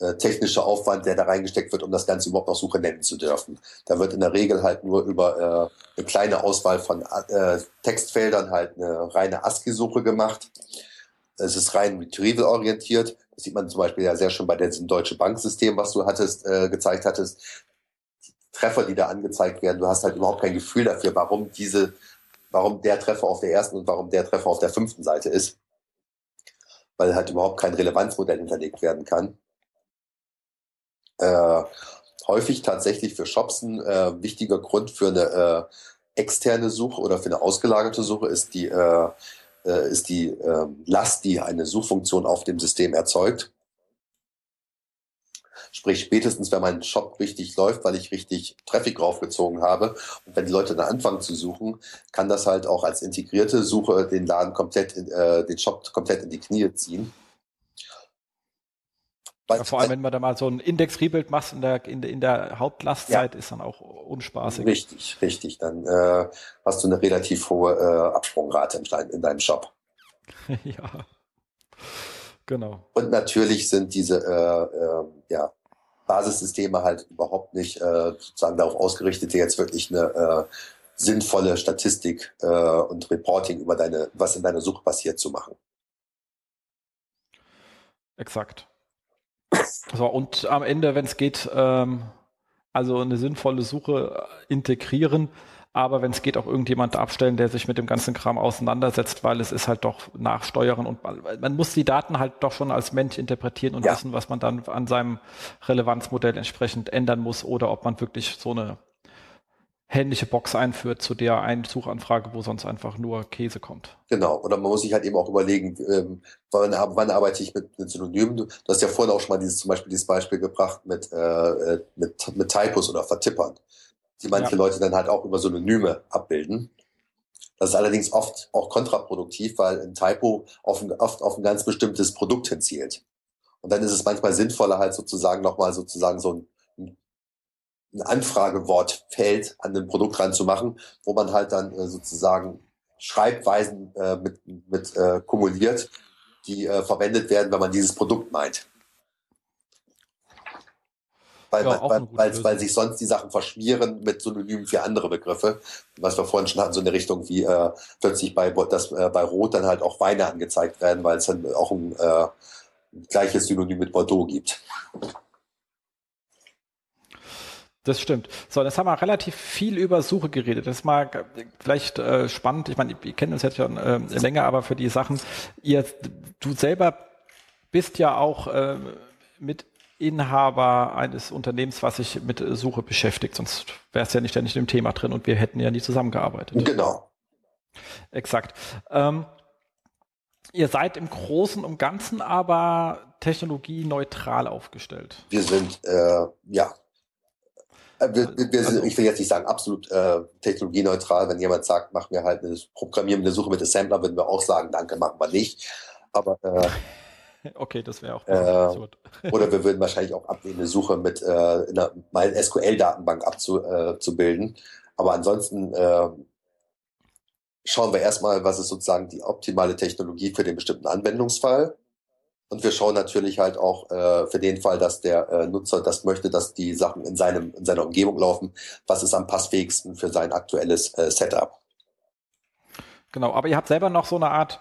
[SPEAKER 4] äh, äh, technische Aufwand, der da reingesteckt wird, um das Ganze überhaupt noch Suche nennen zu dürfen. Da wird in der Regel halt nur über äh, eine kleine Auswahl von äh, Textfeldern halt eine reine ASCII-Suche gemacht. Es ist rein retrieval-orientiert. Das sieht man zum Beispiel ja sehr schön bei diesem Deutsche Banksystem, was du hattest, äh, gezeigt hattest. Die Treffer, die da angezeigt werden, du hast halt überhaupt kein Gefühl dafür, warum diese, warum der Treffer auf der ersten und warum der Treffer auf der fünften Seite ist. Weil halt überhaupt kein Relevanzmodell hinterlegt werden kann. Äh, häufig tatsächlich für Shops ein äh, wichtiger Grund für eine äh, externe Suche oder für eine ausgelagerte Suche ist die äh, äh, ist die äh, Last, die eine Suchfunktion auf dem System erzeugt. Sprich, spätestens wenn mein Shop richtig läuft, weil ich richtig Traffic raufgezogen habe und wenn die Leute dann anfangen zu suchen, kann das halt auch als integrierte Suche den Laden komplett, in, äh, den Shop komplett in die Knie ziehen.
[SPEAKER 2] Ja, vor allem, wenn man da mal so ein Index-Rebuild macht in der, in der, in der Hauptlastzeit, ja. ist dann auch unspaßig.
[SPEAKER 4] Richtig, richtig. Dann äh, hast du eine relativ hohe äh, Absprungrate in, in deinem Shop.
[SPEAKER 2] ja, genau.
[SPEAKER 4] Und natürlich sind diese äh, äh, ja, Basissysteme halt überhaupt nicht äh, sozusagen darauf ausgerichtet, dir jetzt wirklich eine äh, sinnvolle Statistik äh, und Reporting über deine, was in deiner Suche passiert, zu machen.
[SPEAKER 2] Exakt. So, und am Ende, wenn es geht, ähm, also eine sinnvolle Suche integrieren, aber wenn es geht, auch irgendjemand abstellen, der sich mit dem ganzen Kram auseinandersetzt, weil es ist halt doch nachsteuern und man muss die Daten halt doch schon als Mensch interpretieren und ja. wissen, was man dann an seinem Relevanzmodell entsprechend ändern muss oder ob man wirklich so eine händliche Box einführt zu der einen Suchanfrage, wo sonst einfach nur Käse kommt.
[SPEAKER 4] Genau, oder man muss sich halt eben auch überlegen, ähm, wann, wann arbeite ich mit, mit Synonymen. Du hast ja vorhin auch schon mal dieses, zum Beispiel dieses Beispiel gebracht mit, äh, mit, mit Typos oder Vertippern, die manche ja. Leute dann halt auch über Synonyme abbilden. Das ist allerdings oft auch kontraproduktiv, weil ein Typo auf ein, oft auf ein ganz bestimmtes Produkt hinzielt. Und dann ist es manchmal sinnvoller, halt sozusagen nochmal sozusagen so ein ein Anfragewortfeld an ein Produkt ranzumachen, wo man halt dann äh, sozusagen Schreibweisen äh, mit, mit äh, kumuliert, die äh, verwendet werden, wenn man dieses Produkt meint. Weil, ja, weil, weil, weil sich sonst die Sachen verschmieren mit Synonymen für andere Begriffe. Was wir vorhin schon hatten, so eine Richtung wie äh, plötzlich bei, das, äh, bei Rot dann halt auch Weine angezeigt werden, weil es dann auch ein, äh, ein gleiches Synonym mit Bordeaux gibt.
[SPEAKER 2] Das stimmt. So, jetzt haben wir relativ viel über Suche geredet. Das ist mal vielleicht äh, spannend. Ich meine, ihr kennt uns jetzt schon äh, länger, aber für die Sachen, ihr, du selber bist ja auch äh, mit Inhaber eines Unternehmens, was sich mit Suche beschäftigt. Sonst wärst du ja nicht ständig im Thema drin und wir hätten ja nie zusammengearbeitet.
[SPEAKER 4] Genau.
[SPEAKER 2] Exakt. Ähm, ihr seid im Großen und Ganzen aber technologieneutral aufgestellt.
[SPEAKER 4] Wir sind, äh, ja, äh, wir, wir, wir, also, ich will jetzt nicht sagen absolut äh, technologieneutral. Wenn jemand sagt, mach mir halt eine Programmieren eine Suche mit Assembler, würden wir auch sagen, danke, machen wir nicht. Aber äh,
[SPEAKER 2] okay, das wäre auch
[SPEAKER 4] äh, oder wir würden wahrscheinlich auch ablehnen, eine Suche mit äh, in einer MySQL-Datenbank abzubilden. Äh, Aber ansonsten äh, schauen wir erstmal, was ist sozusagen die optimale Technologie für den bestimmten Anwendungsfall und wir schauen natürlich halt auch äh, für den Fall, dass der äh, Nutzer das möchte, dass die Sachen in, seinem, in seiner Umgebung laufen, was ist am passfähigsten für sein aktuelles äh, Setup.
[SPEAKER 2] Genau, aber ihr habt selber noch so eine Art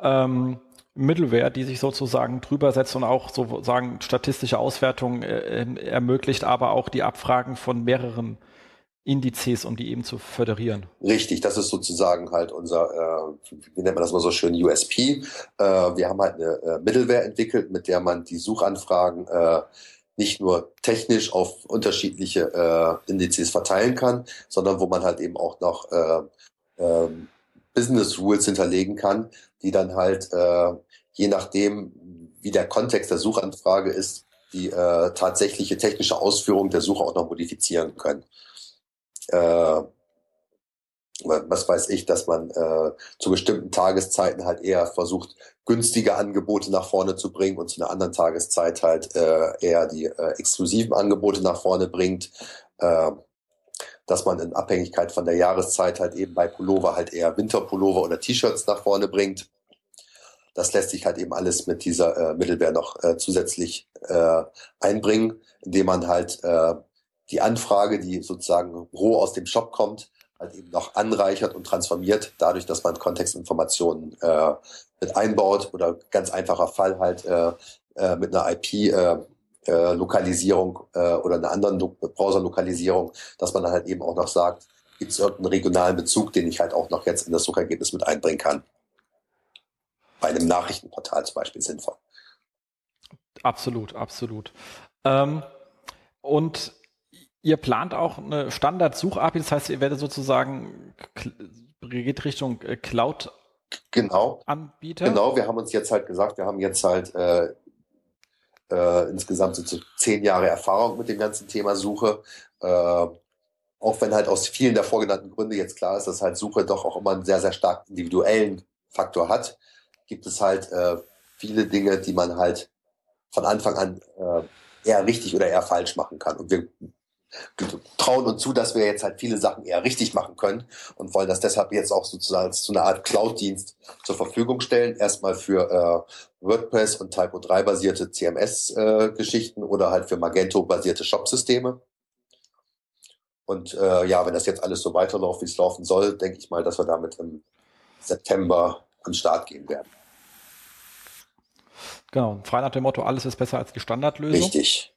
[SPEAKER 2] ähm, Middleware, die sich sozusagen drüber setzt und auch sozusagen statistische Auswertungen äh, ermöglicht, aber auch die Abfragen von mehreren Indizes, um die eben zu föderieren.
[SPEAKER 4] Richtig, das ist sozusagen halt unser, äh, wie nennt man das mal so schön, USP. Äh, wir haben halt eine äh, Middleware entwickelt, mit der man die Suchanfragen äh, nicht nur technisch auf unterschiedliche äh, Indizes verteilen kann, sondern wo man halt eben auch noch äh, äh, Business Rules hinterlegen kann, die dann halt äh, je nachdem, wie der Kontext der Suchanfrage ist, die äh, tatsächliche technische Ausführung der Suche auch noch modifizieren können. Äh, was weiß ich, dass man äh, zu bestimmten Tageszeiten halt eher versucht, günstige Angebote nach vorne zu bringen und zu einer anderen Tageszeit halt äh, eher die äh, exklusiven Angebote nach vorne bringt. Äh, dass man in Abhängigkeit von der Jahreszeit halt eben bei Pullover halt eher Winterpullover oder T-Shirts nach vorne bringt. Das lässt sich halt eben alles mit dieser äh, Mittelware noch äh, zusätzlich äh, einbringen, indem man halt äh, die Anfrage, die sozusagen roh aus dem Shop kommt, halt eben noch anreichert und transformiert, dadurch, dass man Kontextinformationen äh, mit einbaut oder ganz einfacher Fall halt äh, äh, mit einer IP äh, äh, Lokalisierung äh, oder einer anderen Browser-Lokalisierung, dass man dann halt eben auch noch sagt, gibt es irgendeinen regionalen Bezug, den ich halt auch noch jetzt in das Suchergebnis mit einbringen kann. Bei einem Nachrichtenportal zum Beispiel sinnvoll.
[SPEAKER 2] Absolut, absolut. Ähm, und Ihr plant auch eine Standard-Such-API, das heißt, ihr werdet sozusagen geht Richtung äh, Cloud
[SPEAKER 4] genau.
[SPEAKER 2] Anbieter.
[SPEAKER 4] Genau, wir haben uns jetzt halt gesagt, wir haben jetzt halt äh, äh, insgesamt so zehn Jahre Erfahrung mit dem ganzen Thema Suche. Äh, auch wenn halt aus vielen der vorgenannten Gründe jetzt klar ist, dass halt Suche doch auch immer einen sehr, sehr stark individuellen Faktor hat, gibt es halt äh, viele Dinge, die man halt von Anfang an äh, eher richtig oder eher falsch machen kann. Und wir trauen uns zu, dass wir jetzt halt viele Sachen eher richtig machen können und wollen das deshalb jetzt auch sozusagen zu einer Art Cloud-Dienst zur Verfügung stellen. Erstmal für äh, WordPress und Typo 3 basierte CMS-Geschichten äh, oder halt für Magento basierte Shop-Systeme. Und äh, ja, wenn das jetzt alles so weiterläuft, wie es laufen soll, denke ich mal, dass wir damit im September an den Start gehen werden.
[SPEAKER 2] Genau, frei nach dem Motto, alles ist besser als die Standardlösung.
[SPEAKER 4] Richtig.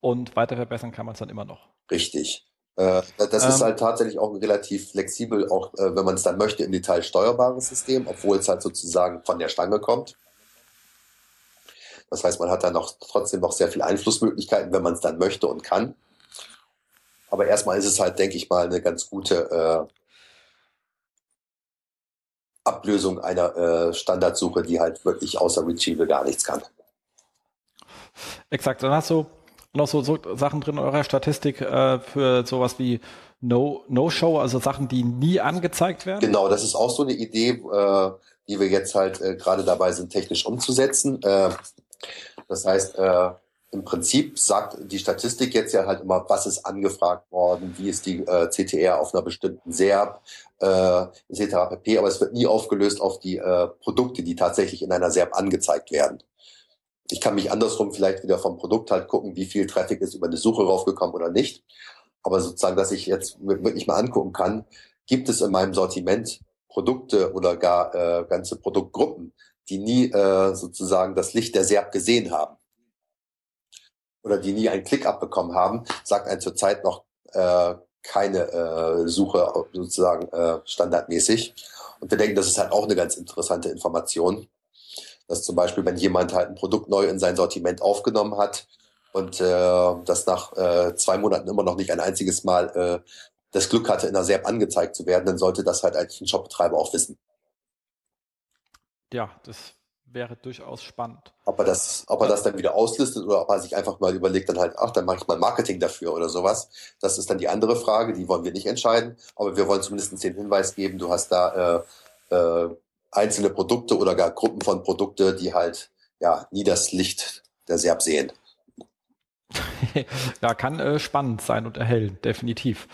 [SPEAKER 2] Und weiter verbessern kann man es dann immer noch.
[SPEAKER 4] Richtig. Äh, das ist ähm, halt tatsächlich auch relativ flexibel, auch äh, wenn man es dann möchte, im Detail steuerbares System, obwohl es halt sozusagen von der Stange kommt. Das heißt, man hat dann noch trotzdem noch sehr viele Einflussmöglichkeiten, wenn man es dann möchte und kann. Aber erstmal ist es halt, denke ich mal, eine ganz gute äh, Ablösung einer äh, Standardsuche, die halt wirklich außer Retrieval gar nichts kann.
[SPEAKER 2] Exakt. Dann hast du noch so, so Sachen drin in eurer Statistik äh, für sowas wie No, No-Show, also Sachen, die nie angezeigt werden?
[SPEAKER 4] Genau, das ist auch so eine Idee, äh, die wir jetzt halt äh, gerade dabei sind, technisch umzusetzen. Äh, das heißt, äh, im Prinzip sagt die Statistik jetzt ja halt immer, was ist angefragt worden, wie ist die äh, CTR auf einer bestimmten SERP, äh, etc. pp. Aber es wird nie aufgelöst auf die äh, Produkte, die tatsächlich in einer SERP angezeigt werden ich kann mich andersrum vielleicht wieder vom Produkt halt gucken, wie viel Traffic ist über eine Suche raufgekommen oder nicht. Aber sozusagen, dass ich jetzt wirklich mal angucken kann, gibt es in meinem Sortiment Produkte oder gar äh, ganze Produktgruppen, die nie äh, sozusagen das Licht der SERP gesehen haben oder die nie einen Klick abbekommen haben, sagt ein zurzeit noch äh, keine äh, Suche sozusagen äh, standardmäßig. Und wir denken, das ist halt auch eine ganz interessante Information, dass zum Beispiel, wenn jemand halt ein Produkt neu in sein Sortiment aufgenommen hat und äh, das nach äh, zwei Monaten immer noch nicht ein einziges Mal äh, das Glück hatte, in der SERP angezeigt zu werden, dann sollte das halt eigentlich ein Shopbetreiber auch wissen.
[SPEAKER 2] Ja, das wäre durchaus spannend.
[SPEAKER 4] Ob er das, ob er das dann wieder auslistet oder ob er sich einfach mal überlegt, dann halt, ach, dann mache ich mal Marketing dafür oder sowas. Das ist dann die andere Frage, die wollen wir nicht entscheiden, aber wir wollen zumindest den Hinweis geben, du hast da äh, äh, einzelne Produkte oder gar Gruppen von Produkte, die halt ja nie das Licht der SERP sehen.
[SPEAKER 2] ja, kann äh, spannend sein und erhellen, definitiv.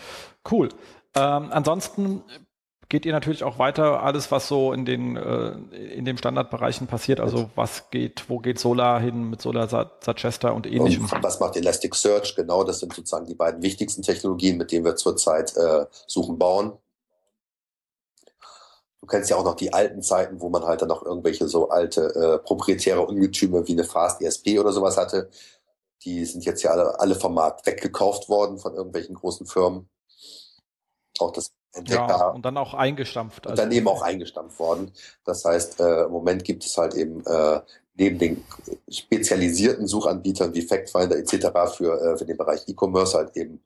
[SPEAKER 2] Cool. Ähm, ansonsten geht ihr natürlich auch weiter, alles was so in den äh, in den Standardbereichen passiert, also was geht, wo geht Solar hin mit Solar Suggester und ähnlichem. Und
[SPEAKER 4] was macht Elasticsearch? Genau, das sind sozusagen die beiden wichtigsten Technologien, mit denen wir zurzeit äh, Suchen bauen. Du kennst ja auch noch die alten Zeiten, wo man halt dann noch irgendwelche so alte äh, proprietäre Ungetüme wie eine Fast ESP oder sowas hatte. Die sind jetzt ja alle, alle vom Markt weggekauft worden von irgendwelchen großen Firmen. Auch das
[SPEAKER 2] Entdecker. Ja, und dann auch eingestampft.
[SPEAKER 4] Also. Und dann eben auch eingestampft worden. Das heißt, äh, im Moment gibt es halt eben äh, neben den spezialisierten Suchanbietern wie Factfinder etc. für, äh, für den Bereich E-Commerce halt eben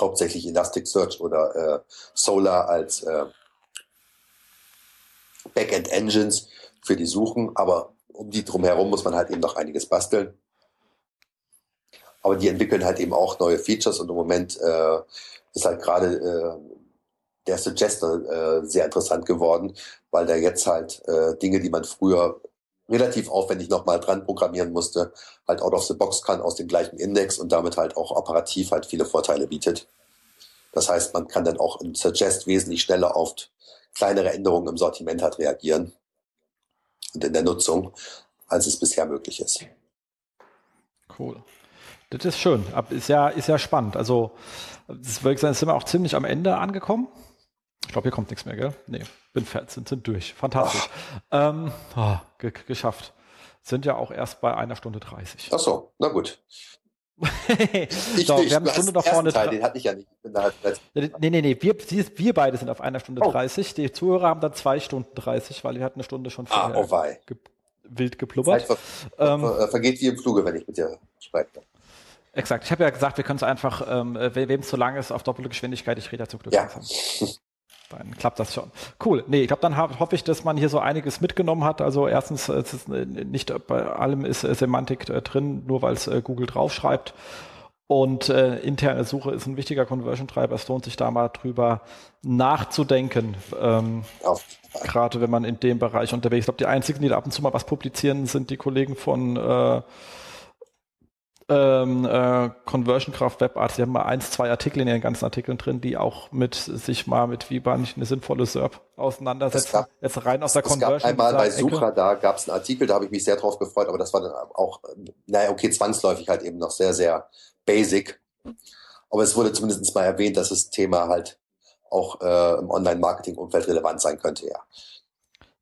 [SPEAKER 4] hauptsächlich Elasticsearch oder äh, Solar als äh, Backend-Engines für die Suchen, aber um die drumherum muss man halt eben noch einiges basteln. Aber die entwickeln halt eben auch neue Features und im Moment äh, ist halt gerade äh, der Suggester äh, sehr interessant geworden, weil der jetzt halt äh, Dinge, die man früher relativ aufwendig nochmal dran programmieren musste, halt out of the box kann aus dem gleichen Index und damit halt auch operativ halt viele Vorteile bietet. Das heißt, man kann dann auch im Suggest wesentlich schneller auf kleinere Änderungen im Sortiment halt reagieren und in der Nutzung, als es bisher möglich ist.
[SPEAKER 2] Cool. Das ist schön. Ist ja, ist ja spannend. Also, das würde ich sagen, sind wir auch ziemlich am Ende angekommen. Ich glaube, hier kommt nichts mehr, gell? Nee, bin fertig, sind, sind durch. Fantastisch. Ähm, oh, geschafft. Sind ja auch erst bei einer Stunde 30.
[SPEAKER 4] Ach so, na gut.
[SPEAKER 2] Ich so, wir haben eine Stunde da vorne.
[SPEAKER 4] Teil, den hatte ich ja nicht.
[SPEAKER 2] Nee, nee, nee, wir, wir beide sind auf einer Stunde oh. 30. Die Zuhörer haben dann zwei Stunden 30, weil wir hatten eine Stunde schon
[SPEAKER 4] ah, vorher ah, oh
[SPEAKER 2] ge wild geplubbert.
[SPEAKER 4] Ver ähm, ver vergeht wie im Fluge, wenn ich mit dir spreche.
[SPEAKER 2] Exakt. Ich habe ja gesagt, wir können es einfach, ähm, wem es zu lang ist, auf doppelte Geschwindigkeit, ich rede ja zum Glück
[SPEAKER 4] ja.
[SPEAKER 2] langsam. Dann klappt das schon. Cool. Nee, ich glaube, dann hoffe ich, dass man hier so einiges mitgenommen hat. Also erstens, es ist äh, nicht bei allem ist äh, Semantik äh, drin, nur weil es Google draufschreibt. Und äh, interne Suche ist ein wichtiger Conversion-Treiber. Es lohnt sich da mal drüber nachzudenken. Ähm, Gerade wenn man in dem Bereich unterwegs ist. Ich glaube, die einzigen, die da ab und zu mal was publizieren, sind die Kollegen von äh, ähm, äh, Conversion Craft Webarts, die haben mal eins, zwei Artikel in ihren ganzen Artikeln drin, die auch mit sich mal mit wie man nicht eine sinnvolle SERP auseinandersetzen. Gab,
[SPEAKER 4] Jetzt rein aus der es Conversion. Gab einmal bei Sucher, da gab es einen Artikel, da habe ich mich sehr drauf gefreut, aber das war dann auch, naja, okay, zwangsläufig halt eben noch sehr, sehr basic. Aber es wurde zumindest mal erwähnt, dass das Thema halt auch äh, im Online-Marketing-Umfeld relevant sein könnte, ja.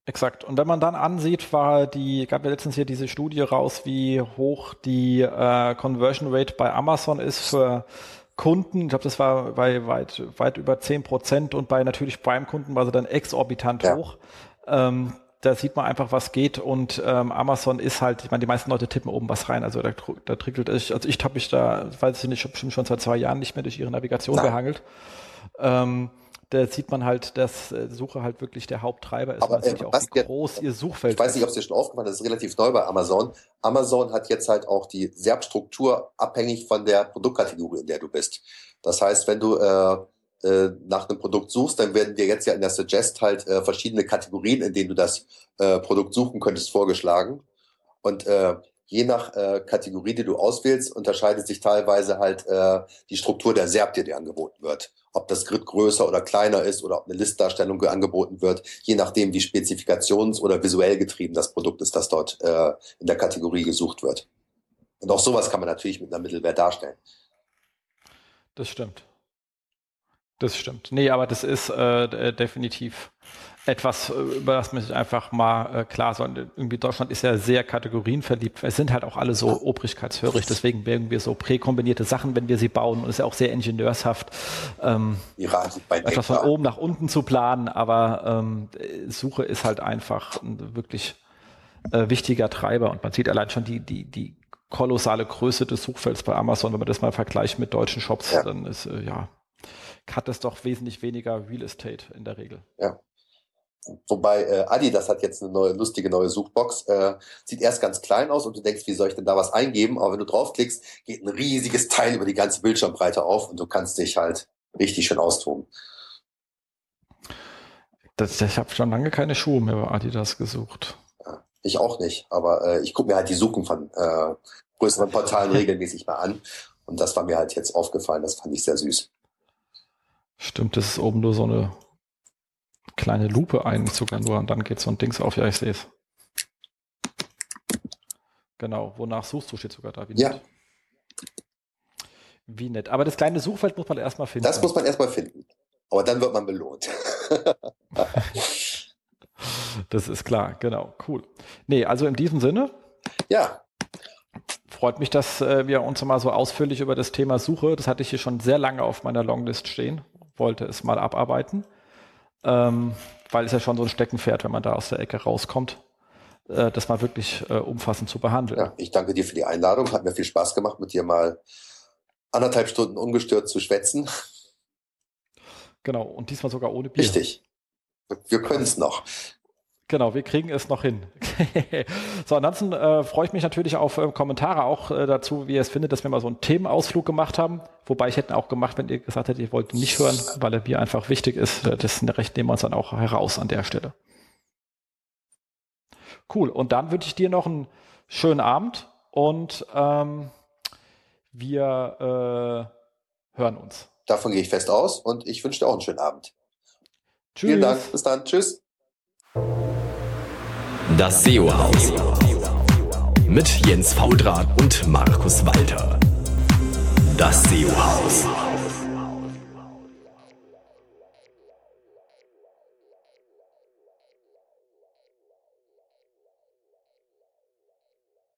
[SPEAKER 2] Exakt. Und wenn man dann ansieht, war die, gab ja letztens hier diese Studie raus, wie hoch die äh, Conversion Rate bei Amazon ist für Kunden. Ich glaube, das war bei weit, weit über zehn Prozent und bei natürlich Prime-Kunden war sie dann exorbitant ja. hoch. Ähm, da sieht man einfach, was geht und ähm, Amazon ist halt, ich meine, die meisten Leute tippen oben was rein, also da, da trickelt ich, also ich habe mich da, weiß ich nicht, bestimmt schon seit zwei Jahren nicht mehr durch ihre Navigation Nein. gehangelt. Ähm, da sieht man halt, dass äh, Suche halt wirklich der Haupttreiber ist.
[SPEAKER 4] Aber,
[SPEAKER 2] man
[SPEAKER 4] äh,
[SPEAKER 2] auch, wie groß ihr Suchfeld.
[SPEAKER 4] Ich weiß nicht, ob es dir schon aufgefallen ist, das ist relativ neu bei Amazon. Amazon hat jetzt halt auch die SERP-Struktur abhängig von der Produktkategorie, in der du bist. Das heißt, wenn du äh, äh, nach einem Produkt suchst, dann werden dir jetzt ja in der Suggest halt äh, verschiedene Kategorien, in denen du das äh, Produkt suchen könntest, vorgeschlagen. Und äh, je nach äh, Kategorie, die du auswählst, unterscheidet sich teilweise halt äh, die Struktur der SERP, die dir angeboten wird. Ob das Grid größer oder kleiner ist oder ob eine Listdarstellung angeboten wird, je nachdem, wie spezifikations- oder visuell getrieben das Produkt ist, das dort äh, in der Kategorie gesucht wird. Und auch sowas kann man natürlich mit einer Mittelwert darstellen.
[SPEAKER 2] Das stimmt. Das stimmt. Nee, aber das ist äh, definitiv etwas, äh, über das man sich einfach mal äh, klar soll. Irgendwie Deutschland ist ja sehr kategorienverliebt. Es sind halt auch alle so obrigkeitshörig, deswegen werden wir so präkombinierte Sachen, wenn wir sie bauen. Und es ist ja auch sehr ingenieurshaft, ähm, etwas von oben nach unten zu planen. Aber ähm, Suche ist halt einfach ein wirklich äh, wichtiger Treiber. Und man sieht allein schon die, die, die kolossale Größe des Suchfelds bei Amazon. Wenn man das mal vergleicht mit deutschen Shops, ja. dann ist, äh, ja, hat es doch wesentlich weniger Real Estate in der Regel.
[SPEAKER 4] Ja. Wobei äh, Adidas hat jetzt eine neue, lustige neue Suchbox. Äh, sieht erst ganz klein aus und du denkst, wie soll ich denn da was eingeben? Aber wenn du draufklickst, geht ein riesiges Teil über die ganze Bildschirmbreite auf und du kannst dich halt richtig schön austoben.
[SPEAKER 2] Das, ich habe schon lange keine Schuhe mehr bei Adidas gesucht.
[SPEAKER 4] Ja, ich auch nicht, aber äh, ich gucke mir halt die Suchen von äh, größeren Portalen regelmäßig mal an. Und das war mir halt jetzt aufgefallen, das fand ich sehr süß.
[SPEAKER 2] Stimmt, das ist oben nur so eine kleine Lupe ein, sogar nur, und dann geht so ein Dings auf. Ja, ich sehe es. Genau, wonach suchst du, steht sogar da.
[SPEAKER 4] Wie ja. Nett.
[SPEAKER 2] Wie nett. Aber das kleine Suchfeld muss man erstmal finden.
[SPEAKER 4] Das muss man erstmal finden. Aber dann wird man belohnt.
[SPEAKER 2] das ist klar, genau. Cool. Nee, also in diesem Sinne.
[SPEAKER 4] Ja.
[SPEAKER 2] Freut mich, dass äh, wir uns mal so ausführlich über das Thema Suche, das hatte ich hier schon sehr lange auf meiner Longlist stehen, wollte es mal abarbeiten ähm, weil es ja schon so ein Steckenpferd, wenn man da aus der Ecke rauskommt, äh, das mal wirklich äh, umfassend zu behandeln. Ja,
[SPEAKER 4] ich danke dir für die Einladung. Hat mir viel Spaß gemacht, mit dir mal anderthalb Stunden ungestört zu schwätzen.
[SPEAKER 2] Genau, und diesmal sogar ohne Bier.
[SPEAKER 4] Richtig. Wir können es noch.
[SPEAKER 2] Genau, wir kriegen es noch hin. so, ansonsten äh, freue ich mich natürlich auf äh, Kommentare auch äh, dazu, wie ihr es findet, dass wir mal so einen Themenausflug gemacht haben. Wobei ich hätte auch gemacht, wenn ihr gesagt hättet, ihr wollt nicht hören, weil er mir einfach wichtig ist. Äh, das Recht nehmen wir uns dann auch heraus an der Stelle. Cool. Und dann wünsche ich dir noch einen schönen Abend und ähm, wir äh, hören uns.
[SPEAKER 4] Davon gehe ich fest aus und ich wünsche dir auch einen schönen Abend. Tschüss. Vielen Dank. Bis dann. Tschüss.
[SPEAKER 1] Das SEO-Haus. Mit Jens Faudrat und Markus Walter. Das SEO-Haus.